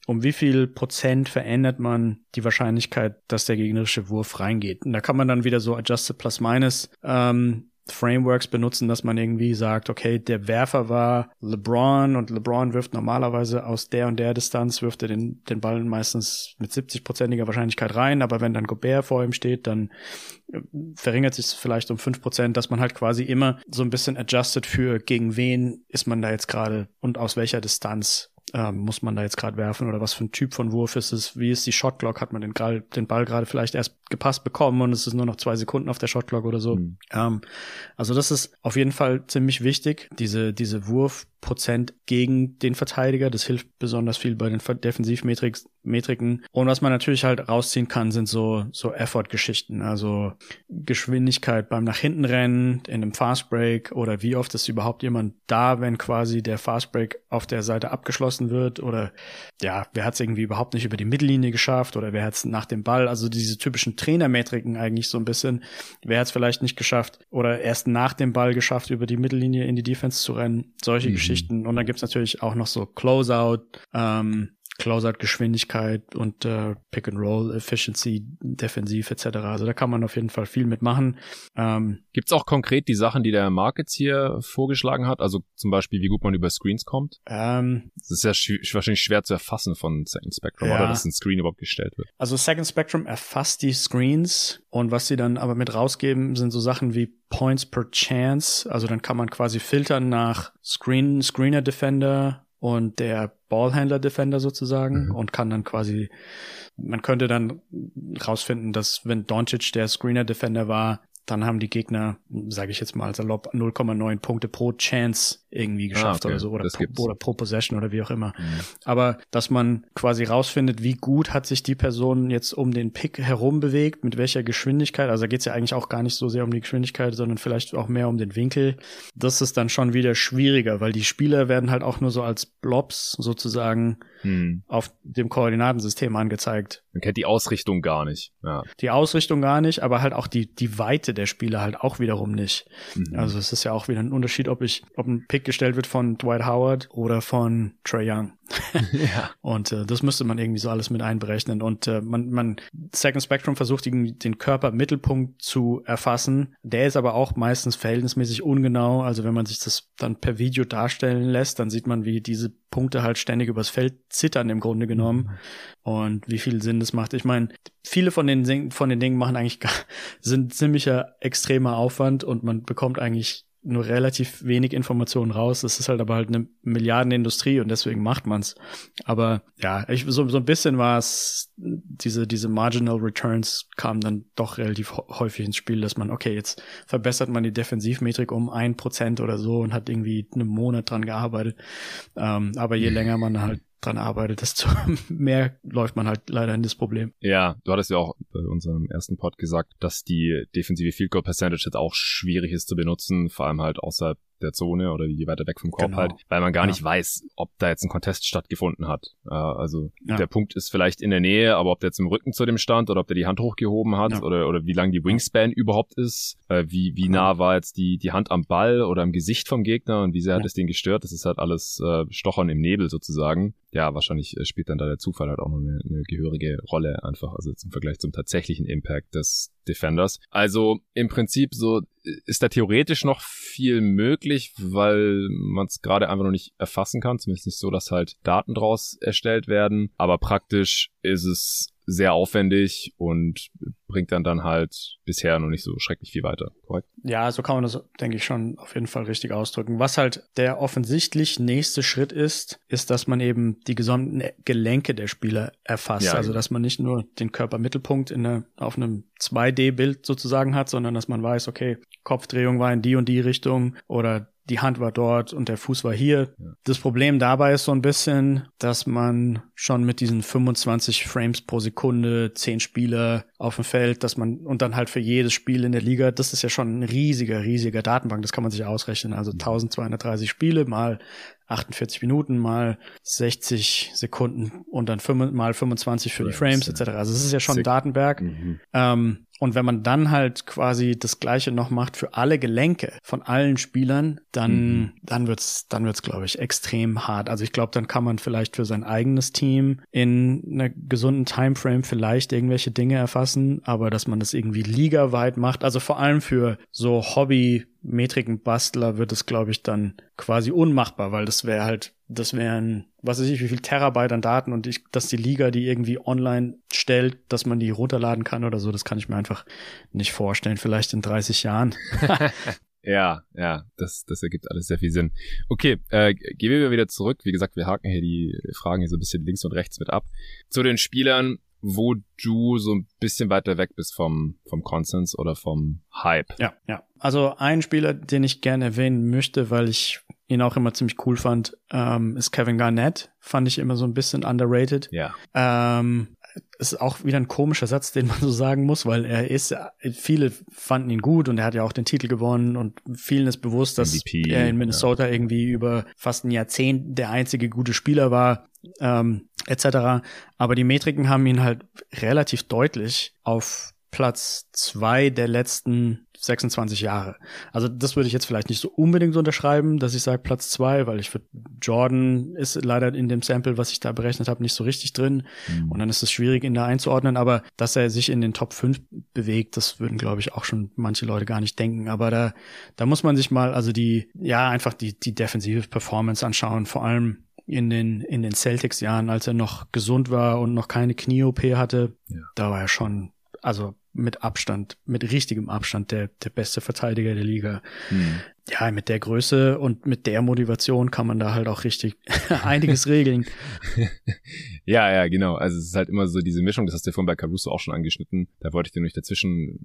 um wie viel Prozent verändert man die Wahrscheinlichkeit, dass der gegnerische Wurf reingeht. Und da kann man dann wieder so Adjusted Plus Minus ähm, Frameworks benutzen, dass man irgendwie sagt, okay, der Werfer war LeBron und LeBron wirft normalerweise aus der und der Distanz, wirft er den, den Ball meistens mit 70-prozentiger Wahrscheinlichkeit rein, aber wenn dann Gobert vor ihm steht, dann äh, verringert sich vielleicht um 5 Prozent, dass man halt quasi immer so ein bisschen adjusted für gegen wen ist man da jetzt gerade und aus welcher Distanz ähm, muss man da jetzt gerade werfen oder was für ein Typ von Wurf ist es, wie ist die Shotglock, hat man den, den Ball gerade vielleicht erst gepasst bekommen und es ist nur noch zwei Sekunden auf der Shotglock oder so. Mhm. Ähm, also das ist auf jeden Fall ziemlich wichtig, diese, diese Wurfprozent gegen den Verteidiger, das hilft besonders viel bei den Defensivmetriken. Und was man natürlich halt rausziehen kann, sind so, so Effort-Geschichten, also Geschwindigkeit beim nach hinten rennen, in einem Fast Break oder wie oft ist überhaupt jemand da, wenn quasi der Fast Break auf der Seite abgeschlossen wird oder ja, wer hat es irgendwie überhaupt nicht über die Mittellinie geschafft oder wer hat es nach dem Ball, also diese typischen Trainermetriken eigentlich so ein bisschen, wer hat es vielleicht nicht geschafft oder erst nach dem Ball geschafft, über die Mittellinie in die Defense zu rennen, solche mhm. Geschichten. Und dann gibt's natürlich auch noch so Closeout, ähm, Closeout-Geschwindigkeit und äh, Pick-and-Roll-Efficiency, defensiv etc. Also da kann man auf jeden Fall viel mitmachen. Ähm, Gibt es auch konkret die Sachen, die der Mark jetzt hier vorgeschlagen hat? Also zum Beispiel, wie gut man über Screens kommt? Ähm, das ist ja sch wahrscheinlich schwer zu erfassen von Second Spectrum, ja. oder dass ein Screen überhaupt gestellt wird. Also Second Spectrum erfasst die Screens und was sie dann aber mit rausgeben, sind so Sachen wie Points per Chance. Also dann kann man quasi filtern nach Screen, Screener Defender, und der Ballhandler-Defender sozusagen mhm. und kann dann quasi, man könnte dann rausfinden, dass wenn Doncic der Screener-Defender war, dann haben die Gegner, sage ich jetzt mal salopp, 0,9 Punkte pro Chance irgendwie ah, geschafft ah, okay. oder so oder pro, oder pro Possession oder wie auch immer. Mhm. Aber dass man quasi rausfindet, wie gut hat sich die Person jetzt um den Pick herum bewegt, mit welcher Geschwindigkeit, also da geht es ja eigentlich auch gar nicht so sehr um die Geschwindigkeit, sondern vielleicht auch mehr um den Winkel. Das ist dann schon wieder schwieriger, weil die Spieler werden halt auch nur so als Blobs sozusagen hm. auf dem Koordinatensystem angezeigt. Man kennt die Ausrichtung gar nicht. Ja. Die Ausrichtung gar nicht, aber halt auch die, die Weite der Spieler halt auch wiederum nicht. Mhm. Also es ist ja auch wieder ein Unterschied, ob ich, ob ein Pick gestellt wird von Dwight Howard oder von Trey Young. ja. Und äh, das müsste man irgendwie so alles mit einberechnen. Und äh, man, man, Second Spectrum versucht den, den Körpermittelpunkt zu erfassen. Der ist aber auch meistens verhältnismäßig ungenau. Also wenn man sich das dann per Video darstellen lässt, dann sieht man, wie diese Punkte halt ständig übers Feld zittern im Grunde genommen. Mhm. Und wie viel Sinn das macht. Ich meine, viele von den, von den Dingen machen eigentlich gar, sind ziemlicher extremer Aufwand und man bekommt eigentlich nur relativ wenig Informationen raus. Das ist halt aber halt eine Milliardenindustrie und deswegen macht man's. Aber ja, ich, so, so ein bisschen war es, diese, diese Marginal Returns kamen dann doch relativ häufig ins Spiel, dass man, okay, jetzt verbessert man die Defensivmetrik um ein Prozent oder so und hat irgendwie einen Monat dran gearbeitet. Ähm, aber je länger man halt dran arbeitet, desto mehr läuft man halt leider in das Problem. Ja, du hattest ja auch bei unserem ersten Pod gesagt, dass die defensive Field Goal Percentage jetzt auch schwierig ist zu benutzen, vor allem halt außerhalb der Zone oder je weiter weg vom Korb genau. halt, weil man gar ja. nicht weiß, ob da jetzt ein Contest stattgefunden hat. Äh, also ja. der Punkt ist vielleicht in der Nähe, aber ob der jetzt im Rücken zu dem stand oder ob der die Hand hochgehoben hat ja. oder, oder wie lang die Wingspan überhaupt ist, äh, wie, wie nah war jetzt die, die Hand am Ball oder im Gesicht vom Gegner und wie sehr hat es den gestört, das ist halt alles äh, Stochern im Nebel sozusagen. Ja, wahrscheinlich äh, spielt dann da der Zufall halt auch noch eine, eine gehörige Rolle einfach, also zum Vergleich zum tatsächlichen Impact des Defenders. Also im Prinzip so ist da theoretisch noch viel möglich, weil man es gerade einfach noch nicht erfassen kann. Zumindest nicht so, dass halt Daten draus erstellt werden. Aber praktisch ist es sehr aufwendig und bringt dann dann halt bisher noch nicht so schrecklich viel weiter, korrekt? Ja, so kann man das, denke ich, schon auf jeden Fall richtig ausdrücken. Was halt der offensichtlich nächste Schritt ist, ist, dass man eben die gesamten Gelenke der Spieler erfasst. Ja, also, dass man nicht nur den Körpermittelpunkt in einer, auf einem 2D-Bild sozusagen hat, sondern dass man weiß, okay, Kopfdrehung war in die und die Richtung oder die Hand war dort und der Fuß war hier. Ja. Das Problem dabei ist so ein bisschen, dass man schon mit diesen 25 Frames pro Sekunde, 10 Spieler auf dem Feld, dass man und dann halt für jedes Spiel in der Liga, das ist ja schon ein riesiger, riesiger Datenbank, das kann man sich ausrechnen. Also 1230 Spiele mal 48 Minuten mal 60 Sekunden und dann 5, mal 25 für Frames, die Frames ja. etc. Also es ist ja schon ein Datenberg. Mhm. Ähm, und wenn man dann halt quasi das Gleiche noch macht für alle Gelenke von allen Spielern, dann, mhm. dann wird's, dann wird's, glaube ich, extrem hart. Also ich glaube, dann kann man vielleicht für sein eigenes Team in einer gesunden Timeframe vielleicht irgendwelche Dinge erfassen, aber dass man das irgendwie ligaweit macht, also vor allem für so Hobby Metrikenbastler wird es, glaube ich, dann quasi unmachbar, weil das wäre halt, das wären, was weiß ich, wie viel Terabyte an Daten und ich, dass die Liga die irgendwie online stellt, dass man die runterladen kann oder so, das kann ich mir einfach nicht vorstellen. Vielleicht in 30 Jahren. Ja, ja, das, das ergibt alles sehr viel Sinn. Okay, äh, gehen wir wieder zurück. Wie gesagt, wir haken hier die Fragen hier so ein bisschen links und rechts mit ab. Zu den Spielern, wo du so ein bisschen weiter weg bist vom, vom Konsens oder vom Hype. Ja, ja. Also ein Spieler, den ich gerne erwähnen möchte, weil ich ihn auch immer ziemlich cool fand, ähm, ist Kevin Garnett. Fand ich immer so ein bisschen underrated. Ja. Ähm, ist auch wieder ein komischer Satz, den man so sagen muss, weil er ist, viele fanden ihn gut und er hat ja auch den Titel gewonnen und vielen ist bewusst, dass MVP, er in Minnesota ja. irgendwie über fast ein Jahrzehnt der einzige gute Spieler war, ähm, etc. Aber die Metriken haben ihn halt relativ deutlich auf Platz zwei der letzten 26 Jahre. Also das würde ich jetzt vielleicht nicht so unbedingt unterschreiben, dass ich sage Platz zwei, weil ich für Jordan ist leider in dem Sample, was ich da berechnet habe, nicht so richtig drin. Mhm. Und dann ist es schwierig, ihn da einzuordnen. Aber dass er sich in den Top 5 bewegt, das würden, glaube ich, auch schon manche Leute gar nicht denken. Aber da, da muss man sich mal, also die, ja, einfach die, die defensive Performance anschauen. Vor allem in den, in den Celtics-Jahren, als er noch gesund war und noch keine Knie-OP hatte. Ja. Da war er schon, also mit Abstand, mit richtigem Abstand der, der beste Verteidiger der Liga. Hm. Ja, mit der Größe und mit der Motivation kann man da halt auch richtig einiges regeln. ja, ja, genau. Also es ist halt immer so diese Mischung, das hast du ja vorhin bei Caruso auch schon angeschnitten. Da wollte ich dir nicht dazwischen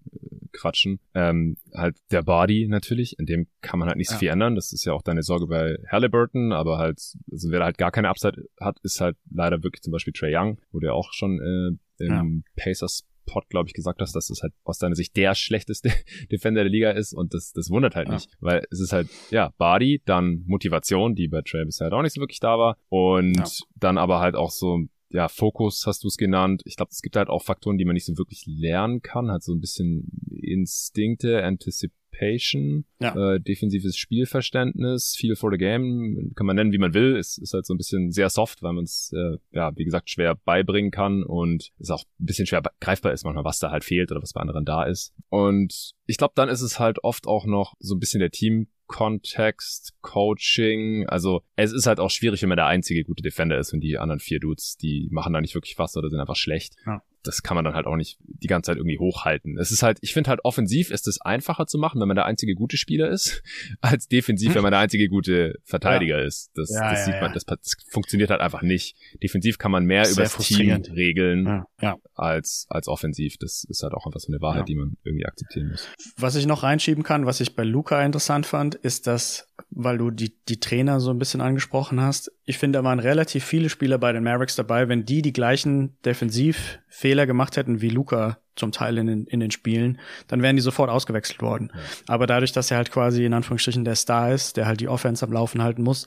quatschen. Ähm, halt der Body natürlich, in dem kann man halt nicht so viel ändern. Das ist ja auch deine Sorge bei Halliburton, aber halt, also wer halt gar keine Upside hat, ist halt leider wirklich zum Beispiel Trey Young, wo der auch schon äh, im ja. Pacers Pod, glaube ich, gesagt hast, dass das halt aus deiner Sicht der schlechteste Defender der Liga ist und das, das wundert halt ja. nicht, weil es ist halt, ja, Body, dann Motivation, die bei Trey bisher halt auch nicht so wirklich da war und ja. dann aber halt auch so ja, Fokus hast du es genannt. Ich glaube, es gibt halt auch Faktoren, die man nicht so wirklich lernen kann. Halt so ein bisschen Instinkte, Anticipation, ja. äh, defensives Spielverständnis, Feel for the Game, kann man nennen, wie man will. Es ist halt so ein bisschen sehr soft, weil man es, äh, ja, wie gesagt, schwer beibringen kann und es auch ein bisschen schwer greifbar ist manchmal, was da halt fehlt oder was bei anderen da ist. Und ich glaube, dann ist es halt oft auch noch so ein bisschen der Team Kontext, Coaching. Also es ist halt auch schwierig, wenn man der einzige gute Defender ist und die anderen vier Dudes, die machen da nicht wirklich was oder sind einfach schlecht. Ja das kann man dann halt auch nicht die ganze Zeit irgendwie hochhalten. Es ist halt, ich finde halt offensiv ist es einfacher zu machen, wenn man der einzige gute Spieler ist, als defensiv, wenn man der einzige gute Verteidiger ja. ist. Das, ja, das ja, sieht man, das, das, funktioniert halt einfach nicht. Defensiv kann man mehr über das Team regeln als als offensiv. Das ist halt auch einfach so eine Wahrheit, die man irgendwie akzeptieren muss. Was ich noch reinschieben kann, was ich bei Luca interessant fand, ist, dass weil du die die Trainer so ein bisschen angesprochen hast, ich finde, da waren relativ viele Spieler bei den Mavericks dabei, wenn die die gleichen Defensivfehler gemacht hätten wie Luca zum Teil in den, in den Spielen, dann wären die sofort ausgewechselt worden. Ja. Aber dadurch, dass er halt quasi in Anführungsstrichen der Star ist, der halt die Offense am Laufen halten muss,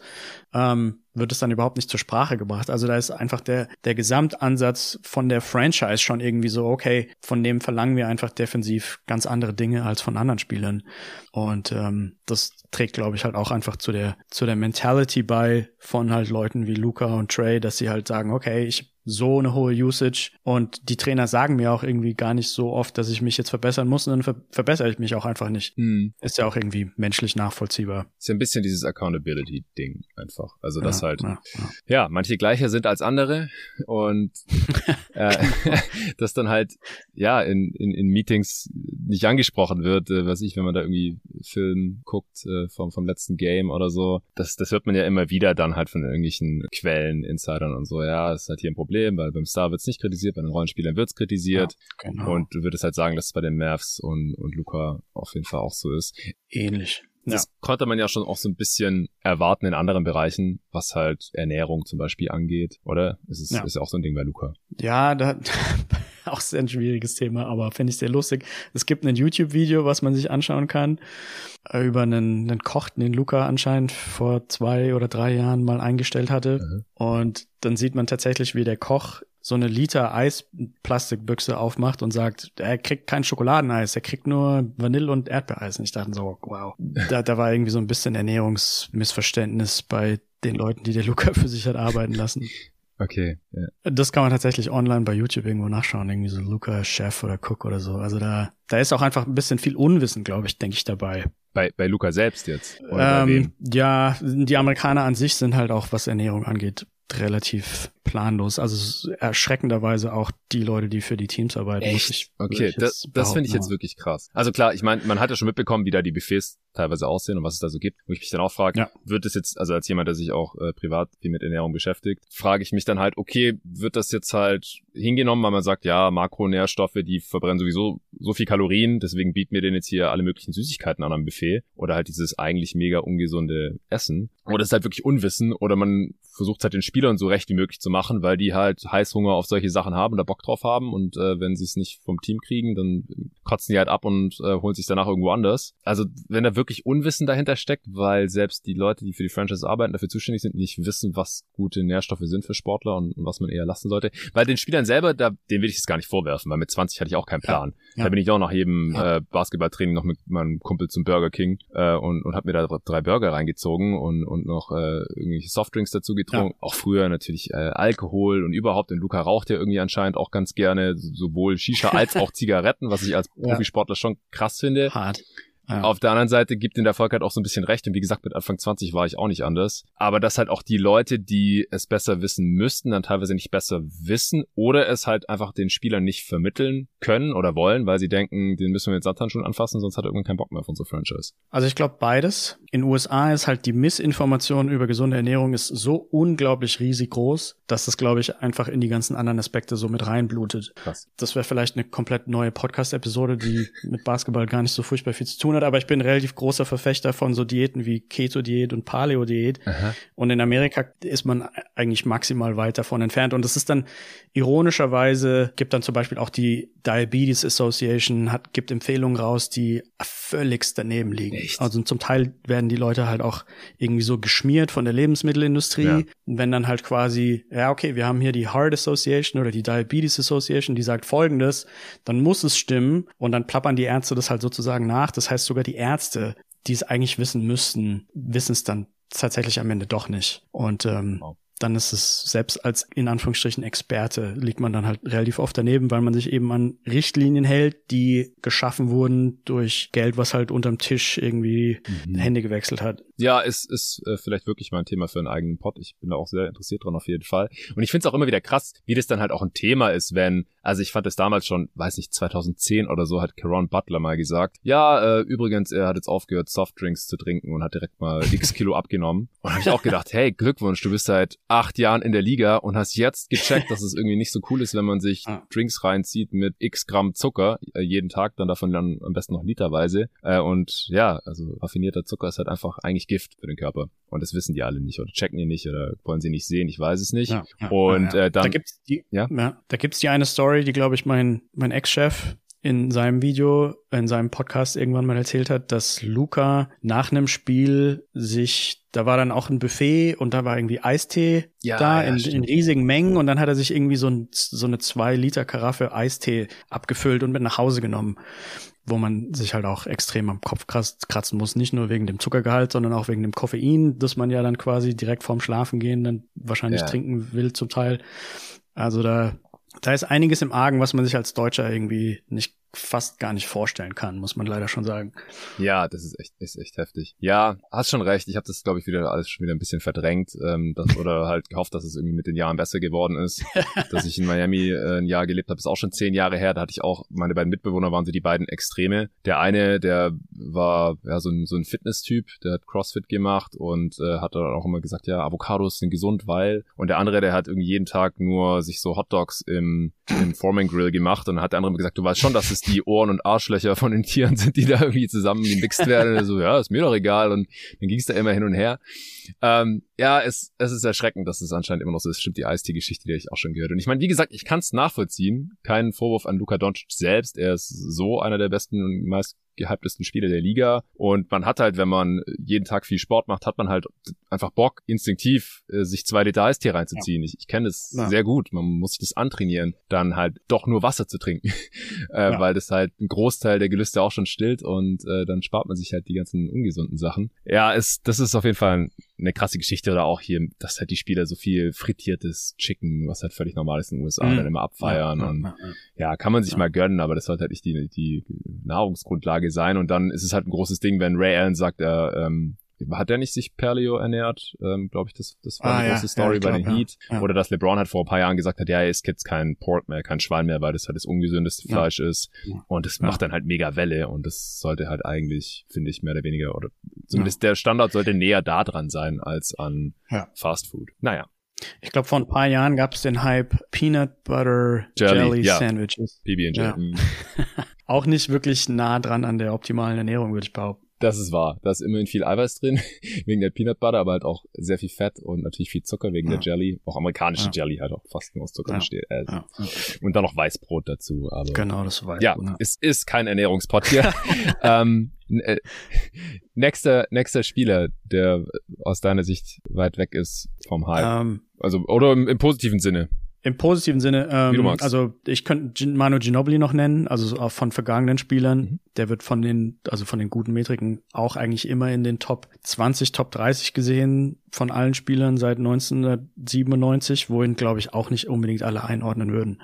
ähm, wird es dann überhaupt nicht zur Sprache gebracht. Also da ist einfach der, der Gesamtansatz von der Franchise schon irgendwie so, okay, von dem verlangen wir einfach defensiv ganz andere Dinge als von anderen Spielern. Und ähm, das trägt, glaube ich, halt auch einfach zu der, zu der Mentality bei von halt Leuten wie Luca und Trey, dass sie halt sagen, okay, ich so eine hohe Usage und die Trainer sagen mir auch irgendwie gar nicht so oft, dass ich mich jetzt verbessern muss und dann ver verbessere ich mich auch einfach nicht. Hm. Ist ja auch irgendwie menschlich nachvollziehbar. Ist ja ein bisschen dieses Accountability-Ding einfach. Also das ja, halt, ja, ja. ja, manche gleicher sind als andere und äh, das dann halt, ja, in, in, in Meetings nicht angesprochen wird, äh, was ich, wenn man da irgendwie Film guckt äh, vom, vom letzten Game oder so, das, das hört man ja immer wieder dann halt von irgendwelchen Quellen, Insidern und so, ja, ist halt hier ein Problem Problem, weil beim Star wird es nicht kritisiert, bei den Rollenspielern wird es kritisiert. Ja, genau. Und du würdest halt sagen, dass es bei den Mavs und, und Luca auf jeden Fall auch so ist. Ähnlich. Das ja. konnte man ja schon auch so ein bisschen erwarten in anderen Bereichen, was halt Ernährung zum Beispiel angeht, oder? Es ist, ja. ist ja auch so ein Ding bei Luca. Ja, da, auch sehr ein schwieriges Thema, aber finde ich sehr lustig. Es gibt ein YouTube-Video, was man sich anschauen kann, äh, über einen, einen Koch, den Luca anscheinend vor zwei oder drei Jahren mal eingestellt hatte. Mhm. Und dann sieht man tatsächlich, wie der Koch so eine Liter Eisplastikbüchse aufmacht und sagt, er kriegt kein Schokoladeneis, er kriegt nur Vanille- und Erdbeereis. Und ich dachte so, wow. Da, da war irgendwie so ein bisschen Ernährungsmissverständnis bei den Leuten, die der Luca für sich hat arbeiten lassen. Okay. Ja. Das kann man tatsächlich online bei YouTube irgendwo nachschauen, irgendwie so Luca, Chef oder Cook oder so. Also da, da ist auch einfach ein bisschen viel Unwissen, glaube ich, denke ich dabei. Bei, bei Luca selbst jetzt? Ähm, ja, die Amerikaner an sich sind halt auch, was Ernährung angeht, relativ planlos. Also erschreckenderweise auch die Leute, die für die Teams arbeiten. Echt? Ich, okay, das, das finde ich jetzt wirklich krass. Also klar, ich meine, man hat ja schon mitbekommen, wie da die Buffets teilweise aussehen und was es da so gibt. Wo ich mich dann auch frage, ja. wird es jetzt, also als jemand, der sich auch äh, privat viel mit Ernährung beschäftigt, frage ich mich dann halt, okay, wird das jetzt halt hingenommen, weil man sagt, ja, Makronährstoffe, die verbrennen sowieso so viel Kalorien, deswegen bieten wir denen jetzt hier alle möglichen Süßigkeiten an am Buffet oder halt dieses eigentlich mega ungesunde Essen. Oder es ist halt wirklich Unwissen oder man versucht halt den Spielern so recht wie möglich zu machen, weil die halt Heißhunger auf solche Sachen haben oder Bock drauf haben und äh, wenn sie es nicht vom Team kriegen, dann kotzen die halt ab und äh, holen sich danach irgendwo anders. Also wenn da wirklich Unwissen dahinter steckt, weil selbst die Leute, die für die Franchise arbeiten, dafür zuständig sind, nicht wissen, was gute Nährstoffe sind für Sportler und, und was man eher lassen sollte. Weil den Spielern selber, da, den will ich es gar nicht vorwerfen, weil mit 20 hatte ich auch keinen Plan. Ja, ja. Da bin ich auch nach jedem ja. äh, Basketballtraining noch mit meinem Kumpel zum Burger King äh, und, und habe mir da drei Burger reingezogen und, und noch äh, irgendwelche Softdrinks dazu getrunken. Auch früher natürlich äh, Alkohol und überhaupt. Und Luca raucht ja irgendwie anscheinend auch ganz gerne sowohl Shisha als auch Zigaretten, was ich als Profisportler schon krass finde. Hart. Ja. Auf der anderen Seite gibt den Erfolg halt auch so ein bisschen recht. Und wie gesagt, mit Anfang 20 war ich auch nicht anders. Aber dass halt auch die Leute, die es besser wissen müssten, dann teilweise nicht besser wissen oder es halt einfach den Spielern nicht vermitteln können oder wollen, weil sie denken, den müssen wir jetzt Satan schon anfassen, sonst hat er irgendwann keinen Bock mehr auf unsere Franchise. Also ich glaube beides. In USA ist halt die Missinformation über gesunde Ernährung ist so unglaublich riesig groß, dass das, glaube ich, einfach in die ganzen anderen Aspekte so mit reinblutet. Krass. Das wäre vielleicht eine komplett neue Podcast-Episode, die mit Basketball gar nicht so furchtbar viel zu tun hat, aber ich bin relativ großer Verfechter von so Diäten wie Keto-Diät und Paleo-Diät. Und in Amerika ist man eigentlich maximal weit davon entfernt. Und das ist dann ironischerweise, gibt dann zum Beispiel auch die Diabetes Association, hat, gibt Empfehlungen raus, die völligst daneben liegen. Echt? Also zum Teil werden die Leute halt auch irgendwie so geschmiert von der Lebensmittelindustrie. Ja. Und wenn dann halt quasi, ja, okay, wir haben hier die Heart Association oder die Diabetes Association, die sagt folgendes, dann muss es stimmen und dann plappern die Ärzte das halt sozusagen nach. Das heißt sogar die Ärzte, die es eigentlich wissen müssten, wissen es dann tatsächlich am Ende doch nicht. Und ähm, wow dann ist es selbst als in Anführungsstrichen Experte liegt man dann halt relativ oft daneben, weil man sich eben an Richtlinien hält, die geschaffen wurden durch Geld, was halt unterm Tisch irgendwie mhm. Hände gewechselt hat. Ja, es ist äh, vielleicht wirklich mal ein Thema für einen eigenen Pod. Ich bin da auch sehr interessiert dran auf jeden Fall. Und ich finde es auch immer wieder krass, wie das dann halt auch ein Thema ist, wenn, also ich fand es damals schon, weiß nicht, 2010 oder so, hat Caron Butler mal gesagt, ja, äh, übrigens, er hat jetzt aufgehört, Softdrinks zu trinken und hat direkt mal x Kilo abgenommen. Und habe ich auch gedacht, hey, Glückwunsch, du bist seit acht Jahren in der Liga und hast jetzt gecheckt, dass es irgendwie nicht so cool ist, wenn man sich ah. Drinks reinzieht mit x Gramm Zucker äh, jeden Tag, dann davon dann am besten noch literweise. Äh, und ja, also raffinierter Zucker ist halt einfach eigentlich Gift für den Körper. Und das wissen die alle nicht oder checken die nicht oder wollen sie nicht sehen, ich weiß es nicht. Ja, ja, und ja, Äh, dann. Da gibt's die, ja? Ja, da gibt's die eine Story, die, glaube ich, mein, mein Ex-Chef in seinem Video, in seinem Podcast irgendwann mal erzählt hat, dass Luca nach einem Spiel sich, da war dann auch ein Buffet und da war irgendwie Eistee ja, da ja, in, in, riesigen Mengen und dann hat er sich irgendwie so, ein, so eine zwei Liter Karaffe Eistee abgefüllt und mit nach Hause genommen wo man sich halt auch extrem am Kopf kratzen muss, nicht nur wegen dem Zuckergehalt, sondern auch wegen dem Koffein, das man ja dann quasi direkt vorm Schlafen gehen dann wahrscheinlich ja. trinken will zum Teil. Also da da ist einiges im Argen, was man sich als Deutscher irgendwie nicht fast gar nicht vorstellen kann, muss man leider schon sagen. Ja, das ist echt, ist echt heftig. Ja, hast schon recht. Ich habe das, glaube ich, wieder alles schon wieder ein bisschen verdrängt ähm, das, oder halt gehofft, dass es irgendwie mit den Jahren besser geworden ist. dass ich in Miami äh, ein Jahr gelebt habe, ist auch schon zehn Jahre her. Da hatte ich auch, meine beiden Mitbewohner waren so die beiden Extreme. Der eine, der war ja so ein, so ein Fitness-Typ, der hat CrossFit gemacht und äh, hat dann auch immer gesagt, ja, Avocados sind gesund, weil. Und der andere, der hat irgendwie jeden Tag nur sich so Hotdogs im, im Foreman Grill gemacht und dann hat der andere gesagt, du weißt schon, dass es die Ohren und Arschlöcher von den Tieren sind, die da irgendwie zusammen gemixt werden. so, ja, ist mir doch egal. Und dann ging es da immer hin und her. Ähm, ja, es, es ist erschreckend, dass es anscheinend immer noch so ist. Stimmt die Eistee-Geschichte, die ich auch schon gehört. Und ich meine, wie gesagt, ich kann es nachvollziehen. Kein Vorwurf an Luka Doncic selbst. Er ist so einer der besten und meist gehyptesten Spieler der Liga. Und man hat halt, wenn man jeden Tag viel Sport macht, hat man halt einfach Bock, instinktiv äh, sich zwei Liter Eistee reinzuziehen. Ja. Ich, ich kenne das ja. sehr gut. Man muss sich das antrainieren, dann halt doch nur Wasser zu trinken. äh, ja. Weil das halt ein Großteil der Gelüste auch schon stillt und äh, dann spart man sich halt die ganzen ungesunden Sachen. Ja, es, das ist auf jeden Fall eine krasse Geschichte oder auch hier, dass halt die Spieler so viel frittiertes Chicken, was halt völlig normal ist in den USA, mhm. dann immer abfeiern ja, und ja, ja, kann man sich mal gönnen, aber das sollte halt nicht die, die Nahrungsgrundlage sein und dann ist es halt ein großes Ding, wenn Ray Allen sagt, er ähm, hat er nicht sich Perlio ernährt? Ähm, Glaube ich, das, das war ah, eine ja, große Story ja, bei den Heat. Ja. Oder dass LeBron halt vor ein paar Jahren gesagt hat, ja, er isst jetzt kein Pork mehr, kein Schwein mehr, weil das halt das ungesündeste Fleisch ist. Und das macht dann halt mega Welle und das sollte halt eigentlich, finde ich, mehr oder weniger, oder zumindest der Standard sollte näher da dran sein als an Fast Food. Naja. Ich glaube, vor ein paar Jahren gab es den Hype Peanut Butter Jelly, Jelly. Sandwiches. PB&J. Mhm. Auch nicht wirklich nah dran an der optimalen Ernährung, würde ich behaupten. Das ist wahr. Da ist immerhin viel Eiweiß drin, wegen der Peanut Butter, aber halt auch sehr viel Fett und natürlich viel Zucker wegen ja. der Jelly. Auch amerikanische ja. Jelly halt auch fast nur aus Zucker ja. besteht. Äh, und dann noch Weißbrot dazu. Aber, genau, das Weißbrot. Ja, es ist kein Ernährungspot hier. ähm, äh, nächster, nächster Spieler, der aus deiner Sicht weit weg ist vom Hype. Um, ähm. also, oder im, im positiven Sinne. Im positiven Sinne, ähm, also ich könnte Manu Ginobili noch nennen, also auch von vergangenen Spielern. Mhm. Der wird von den, also von den guten Metriken auch eigentlich immer in den Top 20, Top 30 gesehen von allen Spielern seit 1997, wohin glaube ich auch nicht unbedingt alle einordnen würden.